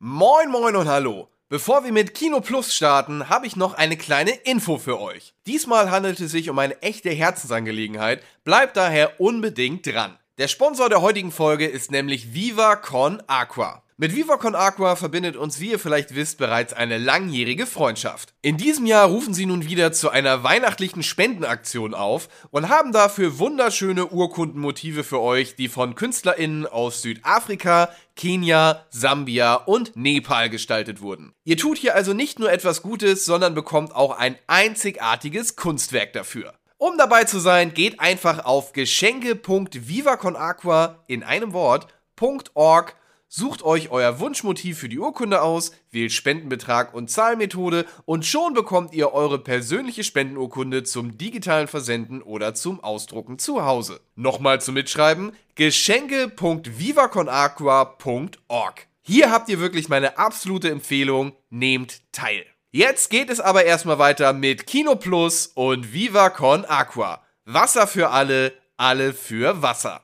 Moin, moin und hallo. Bevor wir mit Kino Plus starten, habe ich noch eine kleine Info für euch. Diesmal handelt es sich um eine echte Herzensangelegenheit, bleibt daher unbedingt dran. Der Sponsor der heutigen Folge ist nämlich Viva Con Aqua. Mit Viva Aqua verbindet uns, wie ihr vielleicht wisst, bereits eine langjährige Freundschaft. In diesem Jahr rufen sie nun wieder zu einer weihnachtlichen Spendenaktion auf und haben dafür wunderschöne Urkundenmotive für euch, die von KünstlerInnen aus Südafrika, Kenia, Sambia und Nepal gestaltet wurden. Ihr tut hier also nicht nur etwas Gutes, sondern bekommt auch ein einzigartiges Kunstwerk dafür. Um dabei zu sein, geht einfach auf geschenke.vivaconaqua in einem Wort.org Sucht euch euer Wunschmotiv für die Urkunde aus, wählt Spendenbetrag und Zahlmethode und schon bekommt ihr eure persönliche Spendenurkunde zum digitalen Versenden oder zum Ausdrucken zu Hause. Nochmal zum Mitschreiben: geschenke.vivaconaqua.org. Hier habt ihr wirklich meine absolute Empfehlung, nehmt teil. Jetzt geht es aber erstmal weiter mit Kino Plus und Viva Aqua. Wasser für alle, alle für Wasser.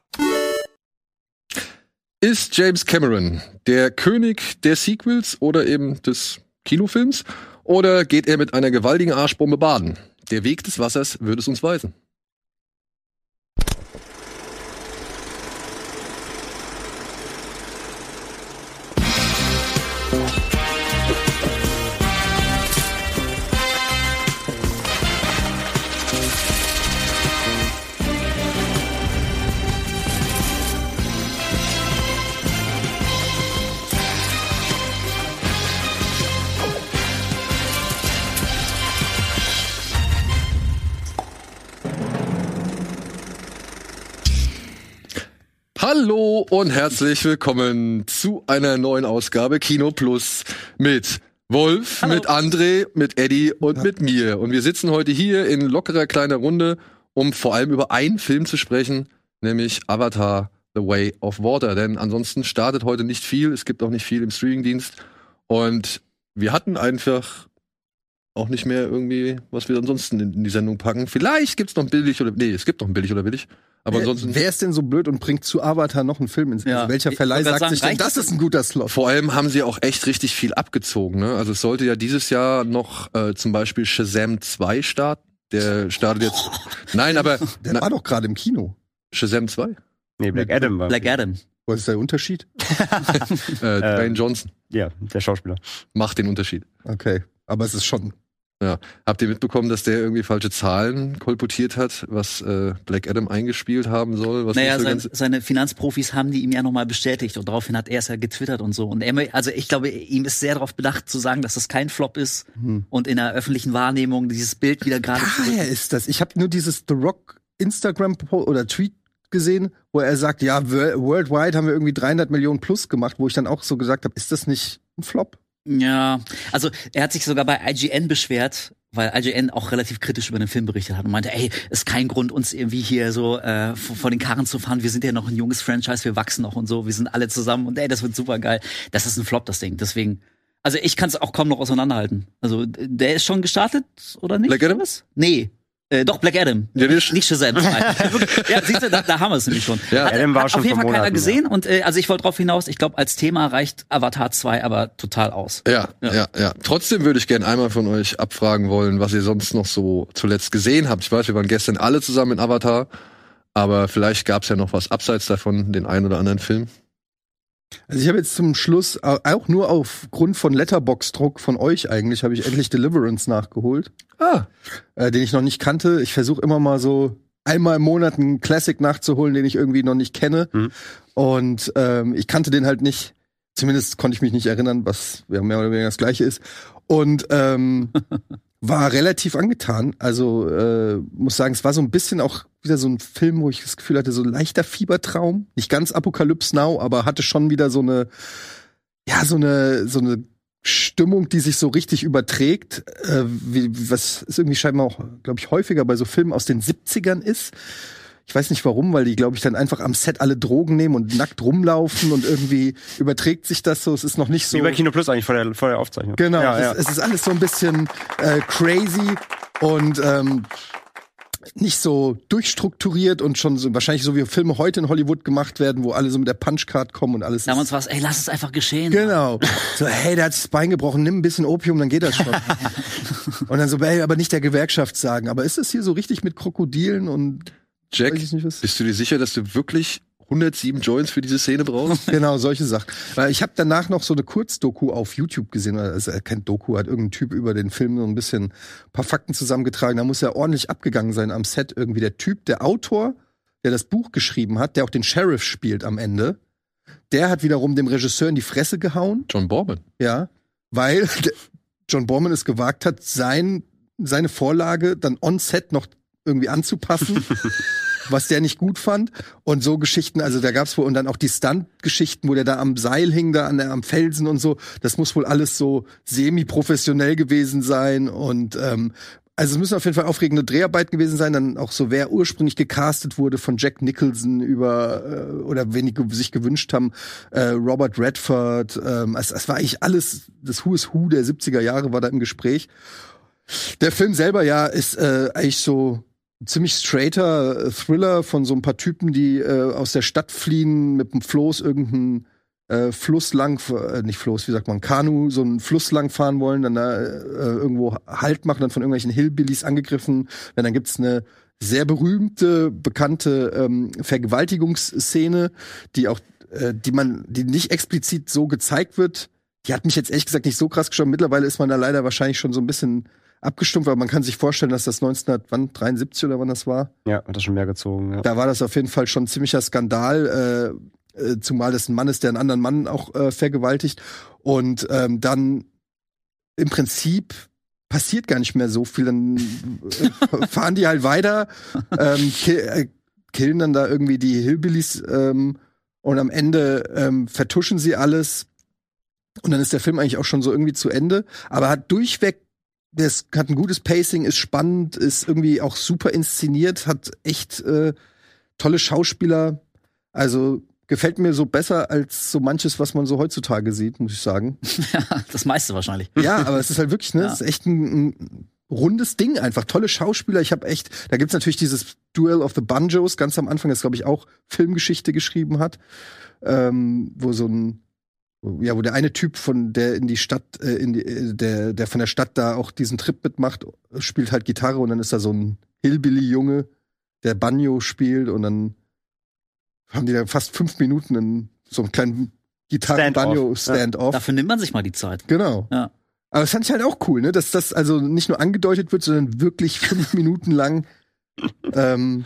Ist James Cameron der König der Sequels oder eben des Kinofilms? Oder geht er mit einer gewaltigen Arschbombe baden? Der Weg des Wassers würde es uns weisen. Hallo und herzlich willkommen zu einer neuen Ausgabe Kino Plus mit Wolf, Hallo. mit André, mit Eddie und mit mir. Und wir sitzen heute hier in lockerer kleiner Runde, um vor allem über einen Film zu sprechen, nämlich Avatar The Way of Water. Denn ansonsten startet heute nicht viel, es gibt auch nicht viel im Streamingdienst. Und wir hatten einfach auch nicht mehr irgendwie, was wir ansonsten in, die Sendung packen. Vielleicht gibt's noch ein billig oder nee, es gibt noch billig oder billig. Aber ansonsten. Wer, ist denn so blöd und bringt zu Avatar noch einen Film ins Ja. also Welcher Verleih sagt grad sich sagen, denn, das ist ein guter Slot? Vor allem haben sie auch echt richtig viel abgezogen. Ne? Also es sollte ja dieses Jahr noch äh, zum Beispiel Shazam 2 starten. Der startet jetzt. Nein, aber Der na, war doch gerade im Kino. Shazam 2? Nee, Black Adam war. Black Adam. Was ist der Unterschied? Äh, Dwayne Johnson Ja, der Schauspieler. macht den Unterschied. Okay. Aber es ist schon. Habt ihr mitbekommen, dass der irgendwie falsche Zahlen kolportiert hat, was äh, Black Adam eingespielt haben soll? Was Naja, so sein, seine Finanzprofis haben die ihm ja nochmal bestätigt und daraufhin hat er es ja getwittert und so. Und er, also ich glaube, ihm ist sehr darauf bedacht zu sagen, dass das kein Flop ist Hm. und in der öffentlichen Wahrnehmung dieses Bild wieder gerade Daher ist das. Ich habe nur dieses The Rock Instagram oder Tweet gesehen, wo er sagt, ja, wor- worldwide haben wir irgendwie 300 Millionen plus gemacht, wo ich dann auch so gesagt habe, ist das nicht ein Flop? Ja, also er hat sich sogar bei IGN beschwert, weil IGN auch relativ kritisch über den Film berichtet hat und meinte, ey, ist kein Grund, uns irgendwie hier so äh, vor den Karren zu fahren. Wir sind ja noch ein junges Franchise, wir wachsen noch und so, wir sind alle zusammen und ey, das wird super geil. Das ist ein Flop, das Ding. Deswegen, also ich kann es auch kaum noch auseinanderhalten. Also der ist schon gestartet, oder nicht? Was? Nee. Äh, doch, Black Adam. Ja, der- nicht Shazam. Ja, siehst du, da, da haben wir es nämlich schon. Ja. hat, Adam war hat schon auf jeden Fall keiner Monaten, gesehen und äh, also ich wollte drauf hinaus, ich glaube, als Thema reicht Avatar 2 aber total aus. Ja, ja, Ja. ja, Trotzdem würde ich gerne einmal von euch abfragen wollen, was ihr sonst noch so zuletzt gesehen habt. Ich weiß, wir waren gestern alle zusammen in Avatar, aber vielleicht gab es ja noch was abseits davon, den einen oder anderen Film. Also ich habe jetzt zum Schluss, au- auch nur aufgrund von Letterbox-Druck von euch eigentlich, habe ich endlich Deliverance nachgeholt, Ah, äh, den ich noch nicht kannte. Ich versuche immer mal so einmal im Monat einen Classic nachzuholen, den ich irgendwie noch nicht kenne. Mhm. Und ähm, ich kannte den halt nicht. Zumindest konnte ich mich nicht erinnern, was ja mehr oder weniger das gleiche ist. Und ähm, war relativ angetan. Also äh, muss sagen, es war so ein bisschen auch wieder so ein Film, wo ich das Gefühl hatte, so ein leichter Fiebertraum. Nicht ganz Apokalypse Now, aber hatte schon wieder so eine, ja, so eine, so eine Stimmung, die sich so richtig überträgt, äh, wie, was ist irgendwie scheinbar auch, glaube ich, häufiger bei so Filmen aus den 70ern ist. Ich weiß nicht warum, weil die, glaube ich, dann einfach am Set alle Drogen nehmen und nackt rumlaufen und irgendwie überträgt sich das so. Es ist noch nicht so. Wie bei Kino Plus eigentlich vor der, vor der Aufzeichnung. Genau, Ja, es, ja. es ist alles so ein bisschen äh, crazy und ähm, nicht so durchstrukturiert und schon so, wahrscheinlich so wie Filme heute in Hollywood gemacht werden, wo alle so mit der Punchcard kommen und alles. Damals war es, ey, lass es einfach geschehen. Genau. So, hey, der hat sich das Bein gebrochen, nimm ein bisschen Opium, dann geht das schon. und dann so, ey, aber nicht der Gewerkschaft sagen. Aber ist das hier so richtig mit Krokodilen und Jack, weiß ich nicht was? bist du dir sicher, dass du wirklich 107 Joints für diese Szene brauchst? Genau, solche Sachen. Weil ich habe danach noch so eine Kurzdoku auf YouTube gesehen, also er kennt Doku, hat irgendein Typ über den Film so ein bisschen ein paar Fakten zusammengetragen. Da muss er ordentlich abgegangen sein am Set. Irgendwie der Typ, der Autor, der das Buch geschrieben hat, der auch den Sheriff spielt am Ende, der hat wiederum dem Regisseur in die Fresse gehauen. John Borman. Ja, weil John Borman es gewagt hat, sein, seine Vorlage dann on Set noch irgendwie anzupassen, was der nicht gut fand. Und so Geschichten, also da gab's wohl, und dann auch die Stunt-Geschichten, wo der da am Seil hing, da an der, am Felsen und so, das muss wohl alles so semi-professionell gewesen sein. Und ähm, also es müssen auf jeden Fall aufregende Dreharbeiten gewesen sein, dann auch so, wer ursprünglich gecastet wurde von Jack Nicholson über äh, oder wen die sich gewünscht haben, äh, Robert Redford, ähm, es, es war eigentlich alles, das Who is Who der 70er Jahre war da im Gespräch. Der Film selber ja ist äh, eigentlich so ziemlich straighter äh, Thriller von so ein paar Typen, die äh, aus der Stadt fliehen mit dem Floß irgendeinen äh, Fluss lang, äh, nicht Floß, wie sagt man, Kanu, so einen Fluss lang fahren wollen, dann da äh, irgendwo Halt machen, dann von irgendwelchen Hillbillies angegriffen. Wenn dann gibt's eine sehr berühmte, bekannte ähm, Vergewaltigungsszene, die auch, äh, die man, die nicht explizit so gezeigt wird. Die hat mich jetzt ehrlich gesagt nicht so krass geschaut. Mittlerweile ist man da leider wahrscheinlich schon so ein bisschen abgestumpft, aber man kann sich vorstellen, dass das 1973 oder wann das war, Ja, hat das schon mehr gezogen. Ja. da war das auf jeden Fall schon ein ziemlicher Skandal, äh, äh, zumal das ein Mann ist, der einen anderen Mann auch äh, vergewaltigt. Und ähm, dann im Prinzip passiert gar nicht mehr so viel. Dann äh, fahren die halt weiter, ähm, ki äh, killen dann da irgendwie die Hillbillies ähm, und am Ende ähm, vertuschen sie alles. Und dann ist der Film eigentlich auch schon so irgendwie zu Ende, aber hat durchweg das hat ein gutes Pacing, ist spannend, ist irgendwie auch super inszeniert, hat echt äh, tolle Schauspieler. Also gefällt mir so besser als so manches, was man so heutzutage sieht, muss ich sagen. das meiste wahrscheinlich. Ja, aber es ist halt wirklich, ne, Ja. es ist echt ein, ein rundes Ding einfach. Tolle Schauspieler. Ich habe echt, da gibt's natürlich dieses Duel of the Banjos ganz am Anfang, das glaube ich auch Filmgeschichte geschrieben hat, ähm, wo so ein ja, wo der eine Typ von der in die Stadt, äh, in die, äh, der, der von der Stadt da auch diesen Trip mitmacht, spielt halt Gitarre und dann ist da so ein Hillbilly-Junge, der Banjo spielt und dann haben die da fast fünf Minuten in so einem kleinen Gitarren-Banjo-Stand-off. Dafür nimmt man sich mal die Zeit. Genau. Ja. Aber das fand ich halt auch cool, ne? Dass das also nicht nur angedeutet wird, sondern wirklich fünf Minuten lang ähm,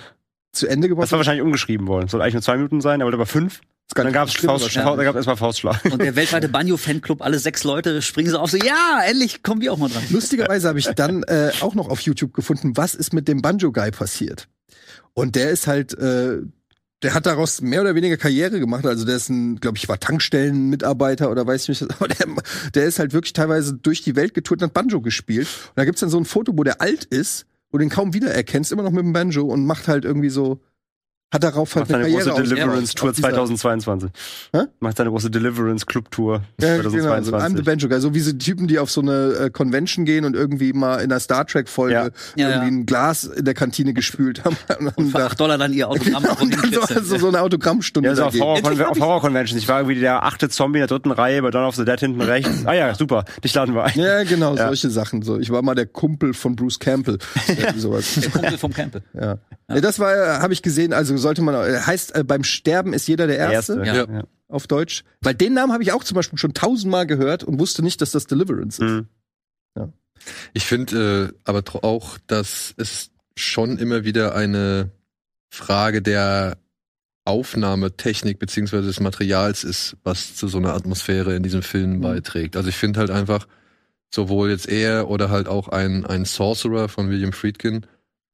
zu Ende gebracht Das war wahrscheinlich umgeschrieben worden. Soll eigentlich nur zwei Minuten sein, aber über fünf. Dann gab's schlimm Faust, da gab's erstmal Faustschlag. Und der weltweite Banjo-Fanclub, alle sechs Leute springen so auf, so, ja, endlich kommen wir auch mal dran. Lustigerweise habe ich dann äh, auch noch auf YouTube gefunden, was ist mit dem Banjo-Guy passiert. Und der ist halt, äh, der hat daraus mehr oder weniger Karriere gemacht. Also der ist ein, glaube ich, war Tankstellenmitarbeiter oder weiß ich nicht. Aber der, der ist halt wirklich teilweise durch die Welt getourt und hat Banjo gespielt. Und da gibt's dann so ein Foto, wo der alt ist, wo du den kaum wiedererkennst, immer noch mit dem Banjo und macht halt irgendwie so, hat darauf halt Macht eine seine Karriere große auf dieser- 2022. Hä? Macht seine große Deliverance-Club-Tour Ja, genau, so I'm the 2022. Banjo Guy. So wie so die Typen, die auf so eine äh, Convention gehen und irgendwie mal in einer Star Trek-Folge Ja. Ja, irgendwie ja. ein Glas in der Kantine gespült haben. Und, dann Für da, 8 Dollar dann ihr Autogramm und dann so, also so eine Autogrammstunde Ja, so da auf. Horror- auf Horror-Conventions. Ich war irgendwie der achte Zombie in der dritten Reihe bei Dawn of the Dead hinten rechts. Ah ja, super. Dich laden wir ein. Ja, genau, Ja. solche Sachen. So, ich war mal der Kumpel von Bruce Campbell. Sowas. Der Kumpel vom Campbell. Ja. Ja, das war, habe ich gesehen. Also sollte man, äh, heißt äh, beim Sterben ist jeder der Der Erste, erste. Ja. Ja. auf Deutsch. Weil den Namen habe ich auch zum Beispiel schon tausendmal gehört und wusste nicht, dass das Deliverance ist. Mhm. Ich finde äh, aber auch, dass es schon immer wieder eine Frage der Aufnahmetechnik beziehungsweise des Materials ist, was zu so einer Atmosphäre in diesem Film beiträgt. Also ich finde halt einfach, sowohl jetzt er oder halt auch ein, ein Sorcerer von William Friedkin,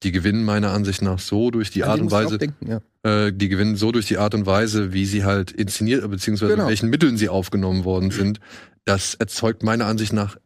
die gewinnen meiner Ansicht nach so durch die An Art den und Weise, denken, ja. äh, die gewinnen so durch die Art und Weise, wie sie halt inszeniert, beziehungsweise Genau. mit welchen Mitteln sie aufgenommen worden sind. Das erzeugt meiner Ansicht nach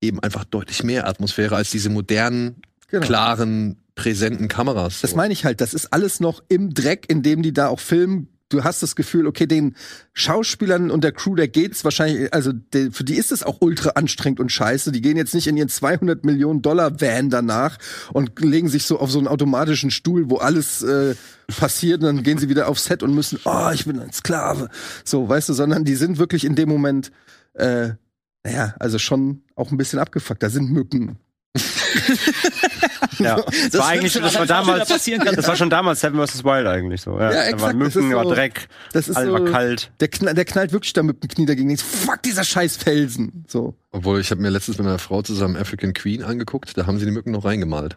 eben einfach deutlich mehr Atmosphäre als diese modernen, Genau. klaren, präsenten Kameras. Das meine ich halt, das ist alles noch im Dreck, in dem die da auch filmen. Du hast das Gefühl, okay, den Schauspielern und der Crew, der geht's wahrscheinlich, also der, für die ist es auch ultra anstrengend und scheiße. Die gehen jetzt nicht in ihren 200 Millionen Dollar Van danach und legen sich so auf so einen automatischen Stuhl, wo alles äh, passiert und dann gehen sie wieder aufs Set und müssen, oh, ich bin ein Sklave. So, weißt du, sondern die sind wirklich in dem Moment, äh, naja, also schon auch ein bisschen abgefuckt. Da sind Mücken. Ja. Das, war eigentlich, schon das war da damals, passieren kann. das war schon damals Seven vs. Wild eigentlich so. Ja, Ja, da exakt, waren das Mücken, ist war so- Dreck, Das ist alles so, war kalt. Der, knall, der knallt wirklich da mit dem Knie dagegen. Denkst, Fuck, dieser scheiß Felsen. So. Obwohl, ich habe mir letztens mit meiner Frau zusammen African Queen angeguckt, da haben sie die Mücken noch reingemalt.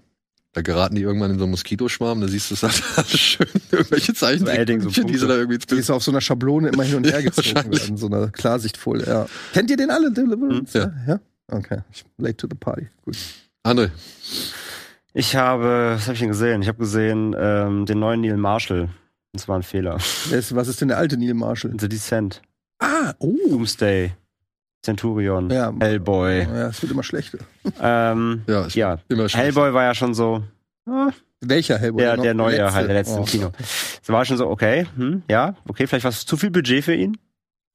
Da geraten die irgendwann in so einen Moskitoschwarm, da siehst du es halt alles schön, irgendwelche Zeichen, So Edding, so die sie da irgendwie Die ist auf so einer Schablone immer hin und her Ja, gezogen wahrscheinlich. werden, so einer Klarsichtfolie. Ja. Kennt ihr den alle, Deliverance? Hm, ja. Okay. Ich- Late to the party. Gut. André, Ich habe, was habe ich denn gesehen? Ich habe gesehen ähm, den neuen Neil Marshall. Das war ein Fehler. Ist, was ist denn der alte Neil Marshall? The Descent, Ah, oh. Doomsday, Centurion, Ja. Hellboy. Ja, es wird immer schlechter. Ähm, ja, ja, immer schön. Hellboy war ja schon so, ah, Welcher Hellboy? der, noch? der neue letzte? halt, der letzte im Oh. Kino. Es war schon so, okay, hm, ja, okay, vielleicht war es zu viel Budget für ihn.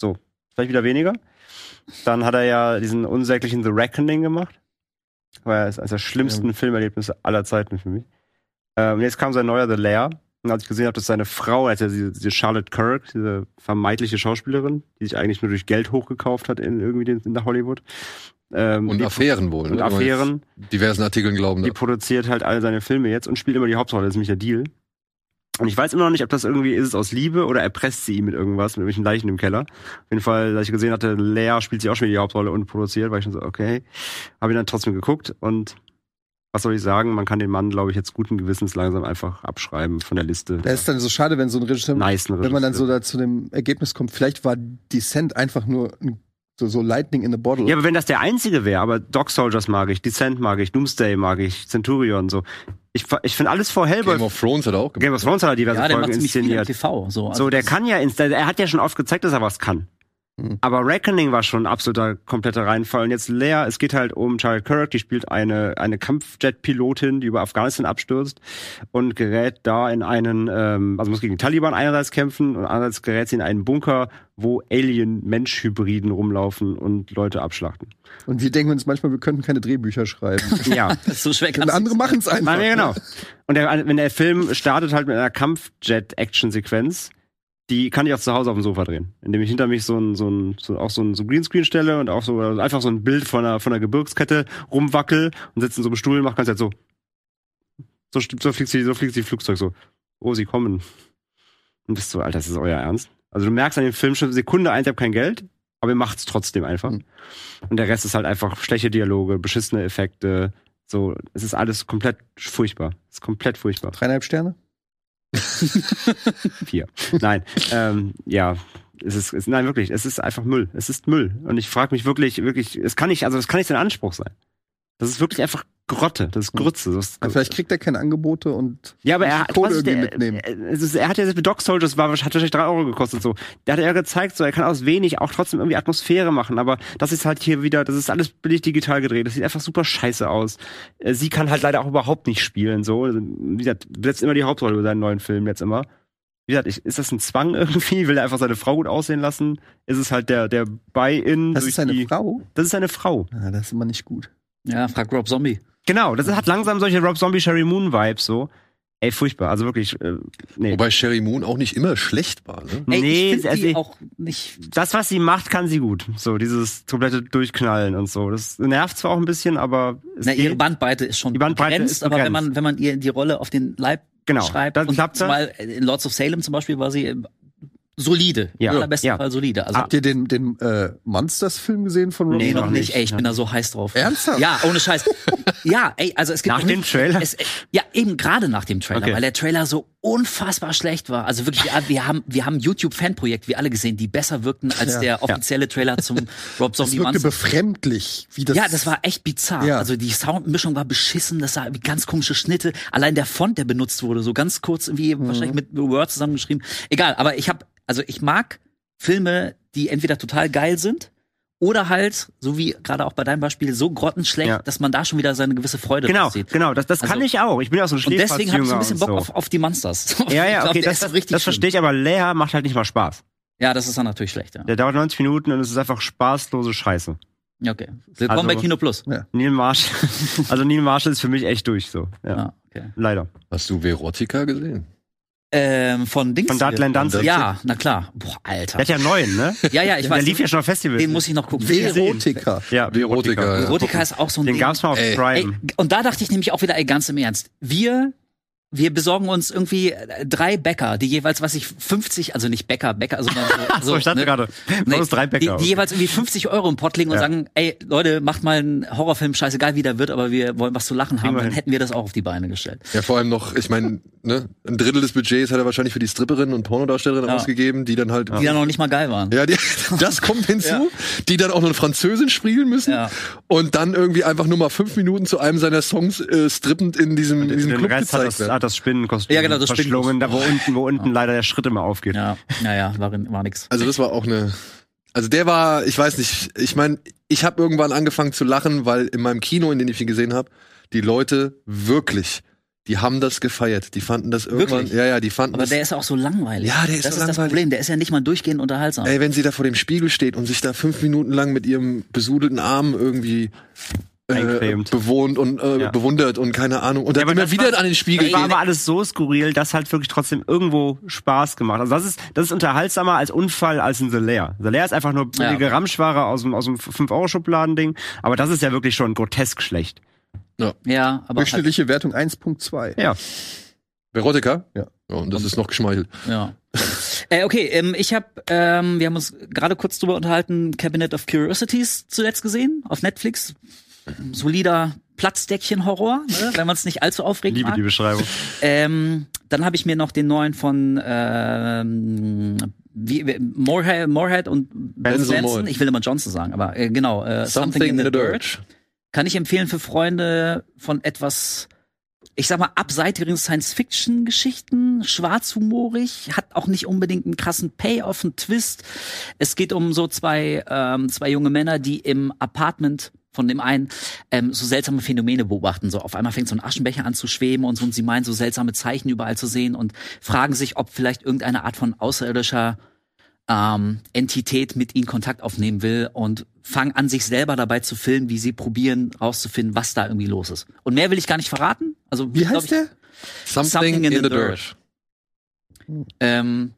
So, vielleicht wieder weniger. Dann hat er ja diesen unsäglichen The Reckoning gemacht. War ja eines der schlimmsten Filmerlebnisse aller Zeiten für mich. Ähm, und jetzt kam sein neuer The Lair. Und als ich gesehen habe, dass seine Frau, also diese, diese Charlotte Kirk, diese vermeintliche Schauspielerin, die sich eigentlich nur durch Geld hochgekauft hat in irgendwie den, in Hollywood. Ähm, Und Affären wohl. und ne? Affären. Diversen Artikeln glauben. Die darf. produziert halt all seine Filme jetzt und spielt immer die Hauptrolle, das ist nämlich der Deal. Und ich weiß immer noch nicht, ob das irgendwie ist es aus Liebe oder erpresst sie ihn mit irgendwas, mit irgendwelchen Leichen im Keller. Auf jeden Fall, als ich gesehen hatte, Lea spielt sie auch schon wieder die Hauptrolle und produziert, war ich schon so, okay. Habe ihn dann trotzdem geguckt und was soll ich sagen, man kann den Mann, glaube ich, jetzt guten Gewissens langsam einfach abschreiben von der Liste. Das ist dann so schade, wenn so ein Regisseur, nice, wenn man dann so da zu dem Ergebnis kommt, vielleicht war Descent einfach nur ein, so, so Lightning in a Bottle. Ja, aber wenn das der einzige wäre, aber Dog Soldiers mag ich, Descent mag ich, Doomsday mag ich, Centurion, so. Ich, ich finde alles vor Hellboy. Game of Thrones hat er auch gemacht. Game of Thrones hat er diverse Ja, der Folgen inszeniert. TV. So, So, der kann ja, er hat ja schon oft gezeigt, dass er was kann. Mhm. Aber Reckoning war schon ein absoluter kompletter Reinfall. Und jetzt Lea, es geht halt um Charlie Kirk, die spielt eine, eine Kampfjet-Pilotin, die über Afghanistan abstürzt und gerät da in einen, ähm, also muss gegen Taliban einerseits kämpfen und andererseits gerät sie in einen Bunker, wo Alien-Mensch-Hybriden rumlaufen und Leute abschlachten. Und wir denken uns manchmal, wir könnten keine Drehbücher schreiben. Ja. so schwer Und andere machen es einfach. Nein, ja, genau. Und der, wenn der Film startet halt mit einer Kampfjet-Action-Sequenz, die kann ich auch zu Hause auf dem Sofa drehen. Indem ich hinter mich so ein, so ein, so, auch so ein so Greenscreen stelle und auch so einfach so ein Bild von einer, von einer Gebirgskette rumwackel und sitze in so einem Stuhl und mach ganz halt so. So, so fliegt sie, so fliegt sie Flugzeug so. Oh, sie kommen. Und bist so, Alter, das ist euer Ernst. Also du merkst an dem Film schon Sekunde eins, ich hab kein Geld, aber ihr macht's trotzdem einfach. Mhm. Und der Rest ist halt einfach schlechte Dialoge, beschissene Effekte, so, es ist alles komplett furchtbar. Es ist komplett furchtbar. Dreieinhalb Sterne? Vier. Nein, ähm, ja, es ist, es, nein, wirklich, es ist einfach Müll. Es ist Müll. Und ich frage mich wirklich, wirklich, es kann nicht, also es kann nicht sein Anspruch sein. Das ist wirklich einfach Grotte, das ist Grütze. Das ist, Ja, vielleicht kriegt er keine Angebote und ja, aber er, Kohle irgendwie der, mitnehmen. Es ist, er hat ja jetzt mit Dog Soldiers war, hat wahrscheinlich drei Euro gekostet, so. Da hat er gezeigt, so, er kann aus wenig auch trotzdem irgendwie Atmosphäre machen, aber das ist halt hier wieder, das ist alles billig digital gedreht, das sieht einfach super scheiße aus. Äh, Sie kann halt leider auch überhaupt nicht spielen, so. Wie gesagt, besetzt immer die Hauptrolle bei seinen neuen Filmen jetzt immer. Wie gesagt, ist das ein Zwang irgendwie? Will er einfach seine Frau gut aussehen lassen? Ist es halt der, der Buy-in? das durch ist seine die, Frau. Das ist seine Frau. Ah, das ist immer nicht gut. Ja, frag Rob Zombie. Genau, das hat langsam solche Rob Zombie Sherry Moon Vibes so. Ey, furchtbar. Also wirklich, äh, nee. Wobei Sherry Moon auch nicht immer schlecht war. Ne? Ey, nee, ich also die auch nicht. das, was sie macht, kann sie gut. So, dieses komplette Durchknallen und so. Das nervt zwar auch ein bisschen, aber es Na, ihre geht. Bandbreite ist schon Die Bandbreite begrenzt, ist aber wenn begrenzt. man, wenn man ihr die Rolle auf den Leib Genau, schreibt, dann und klappt's ja. zumal in Lords of Salem zum Beispiel war sie solide. Ja. Im allerbesten Ja. Fall solide. Also, Habt ihr den, den äh, Monsters-Film gesehen von Rob nee, noch nicht. nicht, Ey, ich ja. bin da so heiß drauf. Ernsthaft? Ja, ohne Scheiß. ja, ey, also es gibt Nach dem Trailer? Es, ja, eben gerade nach dem Trailer, Okay. weil der Trailer so unfassbar schlecht war. Also wirklich, wir, haben wir haben ein YouTube-Fanprojekt, wie alle gesehen, die besser wirkten als Ja. der offizielle Trailer zum Rob Das Zombie wirkte Monster. befremdlich, wie das. Ja, das war echt bizarr. Ja. Also die Soundmischung war beschissen, das sah wie ganz komische Schnitte. Allein der Font, der benutzt wurde, so ganz kurz irgendwie Mhm. wahrscheinlich mit Word zusammengeschrieben. Egal, aber ich habe, also ich mag Filme, die entweder total geil sind Oder halt, so wie gerade auch bei deinem Beispiel, so grottenschlecht, Ja. dass man da schon wieder seine gewisse Freude Genau, sieht. genau, das, das kann Also- ich auch. Ich bin ja auch so ein Und deswegen habe ich so ein bisschen Bock so. auf, auf die Monsters. Ja, ja, glaub, okay, das, ist das, richtig das verstehe ich, aber Leia macht halt nicht mal Spaß. Ja, das ist dann natürlich schlecht, ja. Der dauert 90 Minuten und es ist einfach spaßlose Scheiße. Ja, Okay. Willkommen Also- bei Kino Plus. Neil Marshall, also Neil Marshall ist für mich echt durch so. Ja, Ja, okay. leider. Hast du Verotica gesehen? Ähm, von Dings. Von Dartland. Danzig. Ja, na klar. Boah, Alter. Der hat ja einen neuen, ne? Ja, ja, ich Der weiß. lief ja schon auf Festivals. Den muss ich noch gucken. Verotika. ja, Verotika, ja. Erotika ist auch so ein Den Ding. gab's mal auf Ey. Ey, Prime. und da dachte ich nämlich auch wieder, ey, ganz im Ernst. Wir, wir besorgen uns irgendwie äh, drei Bäcker, die jeweils, was ich 50, also nicht Bäcker, Bäcker, sondern so. So, ich dachte ne? gerade, Nee, drei Bäcker. Die, die jeweils irgendwie 50 Euro im Pott legen und Ja. sagen, ey, Leute, macht mal einen Horrorfilm, scheißegal wie der wird, aber wir wollen was zu lachen haben, dann hätten wir das auch auf die Beine gestellt. Ja, vor allem noch, ich meine, ne, ein Drittel des Budgets hat er wahrscheinlich für die Stripperinnen und Pornodarstellerinnen Ja. ausgegeben, die dann halt. Die dann noch nicht mal geil waren. Ja, die, das kommt hinzu, die dann auch noch Französin spielen müssen Ja. und dann irgendwie einfach nur mal fünf Minuten zu einem seiner Songs äh, strippend in diesem, in diesem Club gezeigt werden. Hat das Spinnenkostüm Ja, genau, das verschlungen, da wo unten, wo unten Ja. leider der Schritt immer aufgeht. Ja, naja, war, war nix. Also das war auch eine. Also der war, ich weiß nicht, ich meine, ich habe irgendwann angefangen zu lachen, weil in meinem Kino, in dem ich ihn gesehen habe, die Leute wirklich, die haben das gefeiert. Die fanden das irgendwann, Wirklich? ja, ja, die fanden Aber das. der ist auch so langweilig. Ja, der ist das so ist das langweilig. Problem. Der ist ja nicht mal durchgehend unterhaltsam. Ey, wenn sie da vor dem Spiegel steht und sich da fünf Minuten lang mit ihrem besudelten Arm irgendwie Eincremt. bewohnt und äh, Ja. bewundert und keine Ahnung. Und Ja, dann aber immer wieder war- an den Spiegel Das war gehen. aber alles so skurril, dass halt wirklich trotzdem irgendwo Spaß gemacht. Also das ist, das ist unterhaltsamer als Unfall als ein The Lair. The Lair ist einfach nur billige Ja. Ramschware aus dem, aus dem 5-Euro-Schubladending. Aber das ist ja wirklich schon grotesk schlecht. ja, aber halt, Durchschnittliche Wertung 1.2. Ja. Verotika? Ja. ja. Und das ist noch geschmeichelt. ja. äh, okay, ähm, ich habe, ähm, wir haben uns gerade kurz drüber unterhalten, Cabinet of Curiosities zuletzt gesehen auf Netflix. Solider Platzdeckchen-Horror, ne, wenn man es nicht allzu aufregend Liebe mag. die Beschreibung. Ähm, dann habe ich mir noch den neuen von ähm, wie, wie- Moorhead, Moorhead und Ben Benson Benson. Ich will immer Johnson sagen, aber äh, genau. Äh, Something, in the, Dirt. Kann ich empfehlen für Freunde von etwas, ich sag mal, abseitigen Science-Fiction-Geschichten, schwarzhumorig, hat auch nicht unbedingt einen krassen Payoff, einen Twist. Es geht um so zwei, ähm, zwei junge Männer, die im Apartment von dem einen ähm, so seltsame Phänomene beobachten. So auf einmal fängt so ein Aschenbecher an zu schweben und so und sie meinen so seltsame Zeichen überall zu sehen und fragen sich, ob vielleicht irgendeine Art von außerirdischer ähm, Entität mit ihnen Kontakt aufnehmen will und fangen an, sich selber dabei zu filmen, wie sie probieren rauszufinden, was da irgendwie los ist. Und mehr will ich gar nicht verraten. Also Wie heißt ich, der? Something, in, the, dirt. Ähm,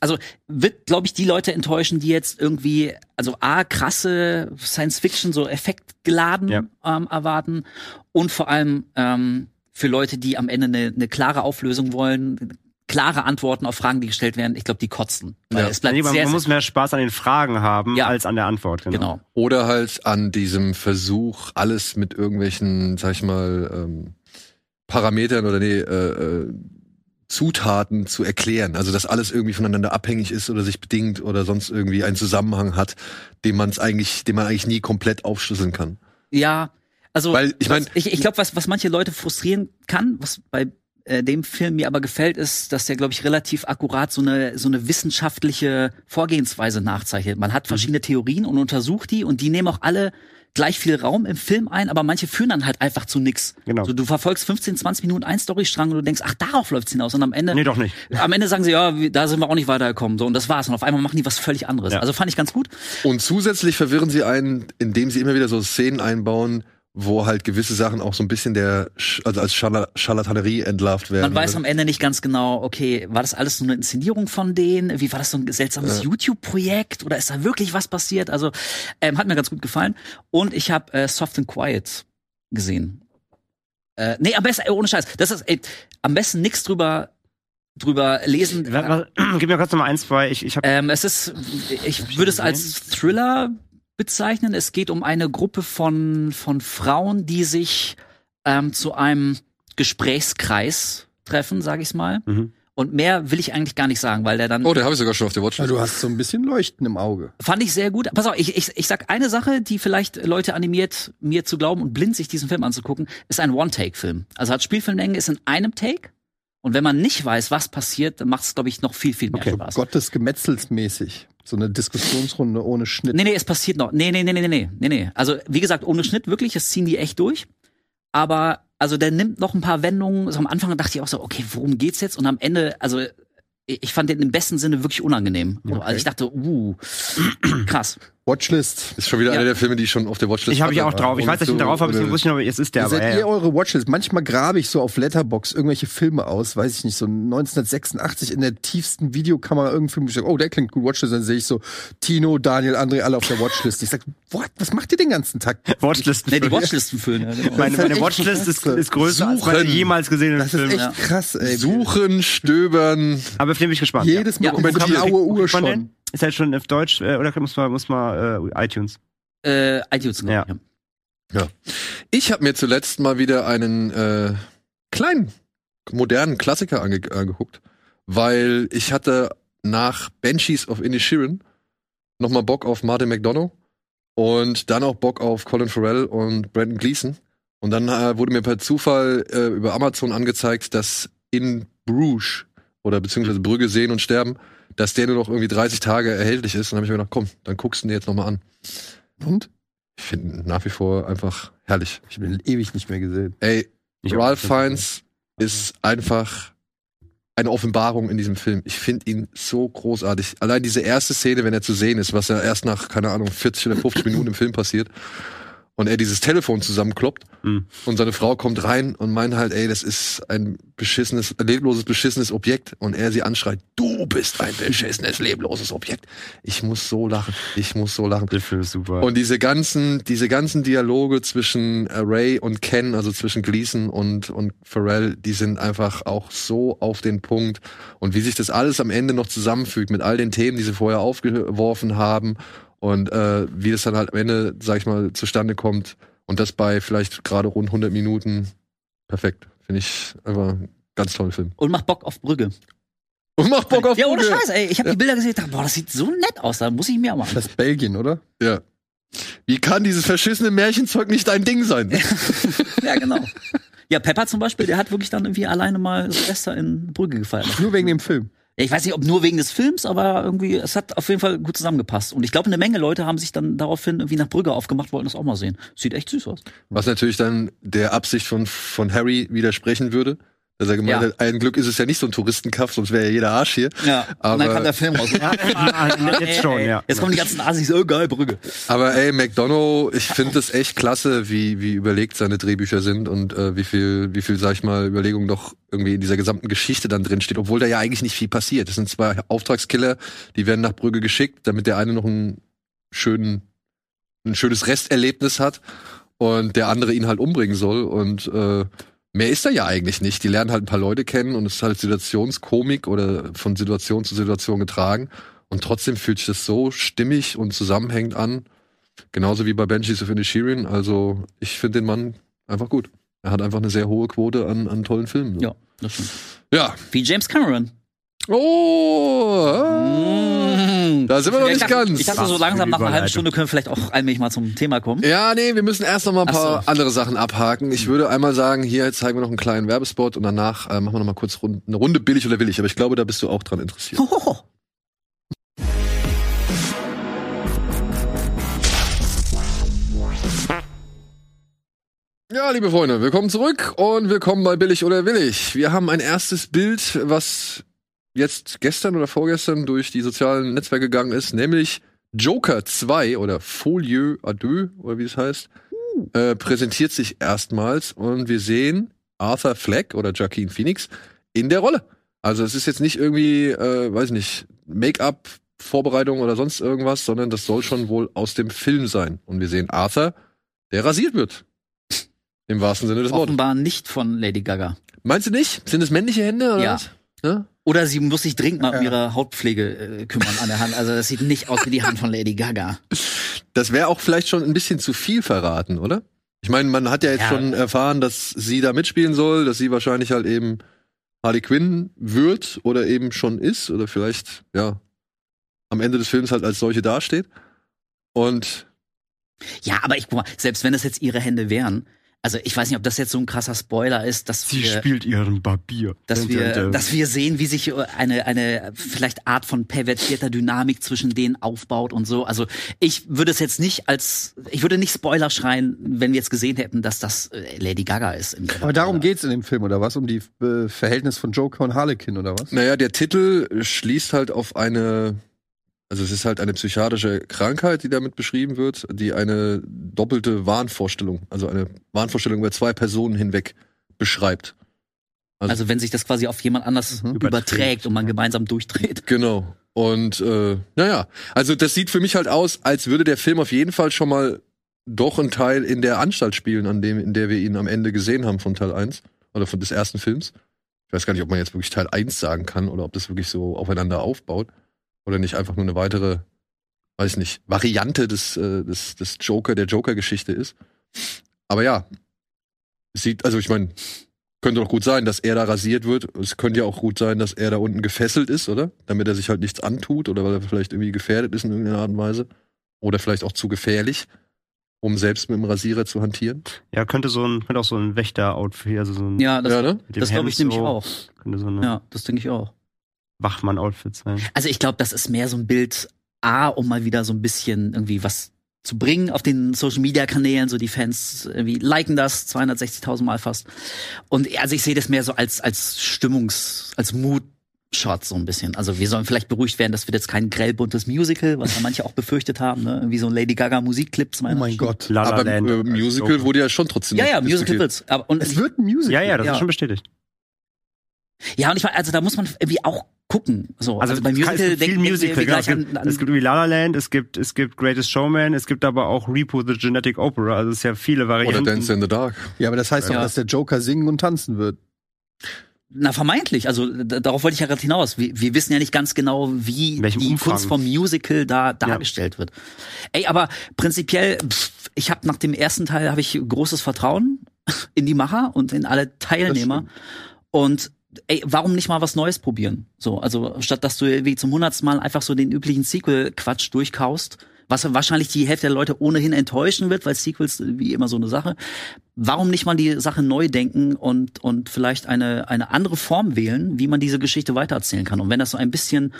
also wird, glaube ich, die Leute enttäuschen, die jetzt irgendwie, also A, krasse Science-Fiction, so effektgeladen Ja. ähm, erwarten und vor allem ähm, für Leute, die am Ende eine, eine klare Auflösung wollen, klare Antworten auf Fragen, die gestellt werden, ich glaube, die kotzen. Weil Ja. es bleibt Nee, man, sehr, man muss mehr Spaß an den Fragen haben Ja. als an der Antwort. Genau. genau. Oder halt an diesem Versuch, alles mit irgendwelchen, sag ich mal, ähm, Parametern oder nee, äh, äh, Zutaten zu erklären. Also dass alles irgendwie voneinander abhängig ist oder sich bedingt oder sonst irgendwie einen Zusammenhang hat, den man es eigentlich, den man eigentlich nie komplett aufschlüsseln kann. Ja, also Weil, ich mein- was- ich, ich glaube, was, was manche Leute frustrieren kann, was bei äh, dem Film mir aber gefällt, ist, dass der, glaube ich, relativ akkurat so eine, so eine wissenschaftliche Vorgehensweise nachzeichnet. Man Mhm. hat verschiedene Theorien und untersucht die und die nehmen auch alle gleich viel Raum im Film ein, aber manche führen dann halt einfach zu nix. Genau. So, du verfolgst 15, 20 Minuten einen Storystrang und du denkst, ach, darauf läuft's hinaus. Und am Ende, Nee, doch nicht. am Ende sagen sie, ja, da sind wir auch nicht weitergekommen. So, und das war's. Und auf einmal machen die was völlig anderes. Ja. Also fand ich ganz gut. Und zusätzlich verwirren sie einen, indem sie immer wieder so Szenen einbauen, wo halt gewisse Sachen auch so ein bisschen der, also als Scharla- Charlatanerie entlarvt werden. Man weiß am Ende nicht ganz genau, okay, war das alles so eine Inszenierung von denen? Wie war das so ein seltsames YouTube-Projekt? Oder ist da wirklich was passiert? Also, ähm, hat mir ganz gut gefallen. Und ich habe äh, Soft and Quiet gesehen. Äh, nee, am besten, äh, ohne Scheiß. Das ist, ey, am besten nichts drüber, drüber lesen. Gib mir kurz noch mal eins, zwei. Ich, ich hab, Ähm, es ist, ich würde es als Thriller bezeichnen. Es geht um eine Gruppe von, von Frauen, die sich ähm, zu einem Gesprächskreis treffen, sage ich's mal. Mhm. Und mehr will ich eigentlich gar nicht sagen, weil der dann Oh, den habe ich sogar schon auf der Ja, Watchlist. du hast so ein bisschen Leuchten im Auge. fand ich sehr gut. Pass auf, ich, ich, ich sag eine Sache, die vielleicht Leute animiert, mir zu glauben und blind sich diesen Film anzugucken, ist ein One-Take-Film. Also hat Spielfilmlänge, ist in einem Take. Und wenn man nicht weiß, was passiert, dann macht es, glaube ich, noch viel, viel mehr Okay. Spaß. Gottes Gemetzelsmäßig. So eine Diskussionsrunde ohne Schnitt. Nee, nee, es passiert noch. Nee, nee, nee, nee, nee, nee, nee. Also, wie gesagt, ohne Schnitt wirklich, das ziehen die echt durch. Aber, also, der nimmt noch ein paar Wendungen. So am Anfang dachte ich auch so, okay, worum geht's jetzt? Und am Ende, also, ich fand den im besten Sinne wirklich unangenehm. So, Also ich dachte, uh, krass. Watchlist. Ist schon wieder Ja. einer der Filme, die ich schon auf der Watchlist Ich habe ich auch drauf. Ich weiß, dass ich ihn darauf habe, deswegen wusste ich noch, aber jetzt ist der. Wie Aber, seid ja, ihr ja. eure Watchlist? Manchmal grabe ich so auf Letterbox irgendwelche Filme aus, weiß ich nicht, so 1986 in der tiefsten Videokamera irgendein Film. Ich sag, oh, der klingt gut, Watchlist. Dann sehe ich so Tino, Daniel, André, alle auf der Watchlist. Ich sag, what? Was macht ihr den ganzen Tag? Watchlisten. Nee, die Watchlisten füllen, ja, genau. meine, meine Watchlist ist, ist größer als meine Suchen. jemals gesehenen Das ist echt krass, ey. Suchen, stöbern. Aber auf den bin ich gespannt. Jedes Mal Ja, um die blaue Uhr schon. Ist halt schon auf Deutsch äh, oder muss man, muss man äh, iTunes? Äh, iTunes, glaub ich, Ja. Ich habe mir zuletzt mal wieder einen äh, kleinen, modernen Klassiker ange angeguckt, weil ich hatte nach Banshees of Inisherin nochmal Bock auf Martin McDonough und dann auch Bock auf Colin Farrell und Brandon Gleeson. Und dann äh, wurde mir per Zufall äh, über Amazon angezeigt, dass in Bruges oder beziehungsweise Brügge sehen und sterben, dass der nur noch irgendwie 30 Tage erhältlich ist. Und dann habe ich mir gedacht, komm, dann guckst du den jetzt nochmal an. Und? Ich finde ihn nach wie vor einfach herrlich. Ich habe ihn ewig nicht mehr gesehen. Ey, Ich Ralph. Fiennes ist einfach eine Offenbarung in diesem Film. Ich finde ihn so großartig. Allein diese erste Szene, wenn er zu sehen ist, was ja erst nach, keine Ahnung, 40 oder 50 Minuten im Film passiert, und er dieses Telefon zusammenkloppt Mhm. und seine Frau kommt rein und meint halt, ey, das ist ein beschissenes, lebloses, beschissenes Objekt und er sie anschreit, du bist ein beschissenes, lebloses Objekt. Ich muss so lachen. Ich muss so lachen. Der Film ist super. Und diese ganzen, diese ganzen Dialoge zwischen äh, Ray und Ken, also zwischen Gleason und, und Pharrell, die sind einfach auch so auf den Punkt. Und wie sich das alles am Ende noch zusammenfügt mit all den Themen, die sie vorher aufgeworfen haben und äh, wie das dann halt am Ende, sag ich mal, zustande kommt. Und das bei vielleicht gerade rund 100 Minuten. Perfekt. Finde ich einfach ein ganz toller Film. Und macht Bock auf Brügge. Und macht Bock auf Ja, ohne Brügge. Scheiß, ey. Ich habe die Bilder gesehen, dachte, boah, das sieht so nett aus, da muss ich mir auch machen. Das ist Belgien, oder? Ja. Wie kann dieses verschissene Märchenzeug nicht dein Ding sein? ja, genau. Ja, Pepper zum Beispiel, der hat wirklich dann irgendwie alleine mal Silvester in Brügge gefeiert. Nur wegen dem Film. Ich weiß nicht, ob nur wegen des Films, aber irgendwie, es hat auf jeden Fall gut zusammengepasst. Und ich glaube, eine Menge Leute haben sich dann daraufhin irgendwie nach Brügge aufgemacht, wollten das auch mal sehen. Sieht echt süß aus. Was natürlich dann der Absicht von, von Harry widersprechen würde. Dass er gemeint Ja. hat, ein Glück ist es ja nicht so ein Touristenkaff, sonst wäre ja jeder Arsch hier. Ja, Aber- und dann kam der Film raus. jetzt schon, ja. Jetzt kommen die ganzen Asis, oh geil, Brügge. Aber ey, McDonough, ich finde es echt klasse, wie, wie überlegt seine Drehbücher sind und äh, wie viel, wie viel, sag ich mal, Überlegung doch irgendwie in dieser gesamten Geschichte dann drin steht, obwohl da ja eigentlich nicht viel passiert. Es sind zwei Auftragskiller, die werden nach Brügge geschickt, damit der eine noch einen schönen, ein schönes Resterlebnis hat und der andere ihn halt umbringen soll und äh, Mehr ist da ja eigentlich nicht. Die lernen halt ein paar Leute kennen und es ist halt Situationskomik oder von Situation zu Situation getragen. Und trotzdem fühlt sich das so stimmig und zusammenhängend an. Genauso wie bei Banshees of Inisherin. Also ich finde den Mann einfach gut. Er hat einfach eine sehr hohe Quote an, an tollen Filmen. Ja, das stimmt. Ja. Wie James Cameron. Oh! Mm. Da sind wir noch nicht dachte, ganz. Ich dachte so langsam nach einer halben. Stunde können wir vielleicht auch allmählich mal zum Thema kommen. Ja, nee, wir müssen erst noch mal ein paar so. andere Sachen abhaken. Ich würde einmal sagen, hier zeigen wir noch einen kleinen Werbespot und danach äh, machen wir noch mal kurz rund, eine Runde billig oder willig. Aber ich glaube, da bist du auch dran interessiert. Hohoho. Ja, liebe Freunde, willkommen zurück und willkommen bei Billig oder Willig. Wir haben ein erstes Bild, was jetzt gestern oder vorgestern durch die sozialen Netzwerke gegangen ist, nämlich Joker 2 oder Folie à deux oder wie es heißt, äh, präsentiert sich erstmals und wir sehen Arthur Fleck oder Joaquin Phoenix in der Rolle. Also es ist jetzt nicht irgendwie, äh, weiß ich nicht, Make-up, Vorbereitung oder sonst irgendwas, sondern das soll schon wohl aus dem Film sein. Und wir sehen Arthur, der rasiert wird. Im wahrsten Sinne des Wortes. Offenbar nicht von Lady Gaga. Meinst du nicht? Sind es männliche Hände oder Ja. was? Ja. Oder sie muss sich dringend mal um ihre Hautpflege äh, kümmern an der Hand. Also das sieht nicht aus wie die Hand von Lady Gaga. Das wäre auch vielleicht schon ein bisschen zu viel verraten, oder? Ich meine, man hat ja jetzt Ja. schon erfahren, dass sie da mitspielen soll, dass sie wahrscheinlich halt eben Harley Quinn wird oder eben schon ist oder vielleicht, ja, am Ende des Films halt als solche dasteht. Und Ja, aber ich guck mal, selbst wenn das jetzt ihre Hände wären, Also ich weiß nicht, ob das jetzt so ein krasser Spoiler ist, dass Sie wir, spielt ihren Barbier. dass wir, dass wir sehen, wie sich eine, eine vielleicht Art von pervertierter Dynamik zwischen denen aufbaut und so. Also ich würde es jetzt nicht als, ich würde nicht Spoiler schreien, wenn wir jetzt gesehen hätten, dass das äh, Lady Gaga ist. Aber darum geht's in dem Film, oder was? Um die äh, Verhältnis von Joker und Harlequin, oder was? Naja, der Titel schließt halt auf eine, also es ist halt eine psychiatrische Krankheit, die damit beschrieben wird, die eine doppelte Wahnvorstellung, also eine Wahnvorstellung über zwei Personen hinweg beschreibt. Also wenn sich das quasi auf jemand anders Mhm. überträgt und man gemeinsam durchdreht. Genau. Und äh, naja, also das sieht für mich halt aus, als würde der Film auf jeden Fall schon mal doch einen Teil in der Anstalt spielen, an dem, in der wir ihn am Ende gesehen haben von Teil 1 oder von des ersten Films. Ich weiß gar nicht, ob man jetzt wirklich Teil 1 sagen kann oder ob das wirklich so aufeinander aufbaut oder nicht einfach nur eine weitere, weiß nicht, Variante des, äh, des, des Joker, der Joker-Geschichte ist. Aber ja, es sieht, also ich meine, könnte doch gut sein, dass er da rasiert wird. Es könnte ja auch gut sein, dass er da unten gefesselt ist, oder? Damit er sich halt nichts antut oder weil er vielleicht irgendwie gefährdet ist in irgendeiner Art und Weise. Oder vielleicht auch zu gefährlich, um selbst mit dem Rasierer zu hantieren. Ja, könnte so ein, könnte auch so ein Wächter-Outfit, also so ein Ja, das, ja, ne? das glaube ich nämlich so, auch. Könnte so ein Ja, das denke ich auch. Wachmann-Outfit sein. Also ich glaube, das ist mehr so ein Bild A, um mal wieder so ein bisschen irgendwie was zu bringen auf den Social Media Kanälen, so die Fans irgendwie liken das 260.000 Mal fast. Und also ich sehe das mehr so als als Stimmungs als Mood Shot so ein bisschen. Also wir sollen vielleicht beruhigt werden, das wird jetzt kein grellbuntes Musical, was ja manche auch befürchtet haben, ne? Wie so ein Lady Gaga Musikclip. Oh mein Gott. La La Aber Land. äh, Musical wurde ja schon trotzdem. Ja, ja, Musical wird's. Aber, und Es wird ein Musical. Ja, ja, das Ja. ist schon bestätigt. Ja, und ich meine, also da muss man irgendwie auch gucken. So, also, beim es kann- Musical es gibt viel denkt man Musical, genau. gleich Es gibt, an, an es gibt La La Land, es gibt, es gibt Greatest Showman, es gibt aber auch Repo the Genetic Opera, also es ist ja viele Oder Varianten. Dance in the Dark. Ja, aber das heißt doch, Ja. dass der Joker singen und tanzen wird. Na, vermeintlich. Also darauf wollte ich ja gerade hinaus. Wir, wir wissen ja nicht ganz genau, wie welchem die Umfang. Kunst vom Musical da dargestellt wird. Ey, aber prinzipiell, pff, ich habe nach dem ersten Teil habe ich großes Vertrauen in die Macher und in alle Teilnehmer. Und ey, warum nicht mal was Neues probieren? So, also statt dass du wie zum hundertsten Mal einfach so den üblichen Sequel-Quatsch durchkaust, was wahrscheinlich die Hälfte der Leute ohnehin enttäuschen wird, weil Sequels wie immer so eine Sache. Warum nicht mal die Sache neu denken und, und vielleicht eine, eine andere Form wählen, wie man diese Geschichte weitererzählen kann? Und wenn das so ein bisschen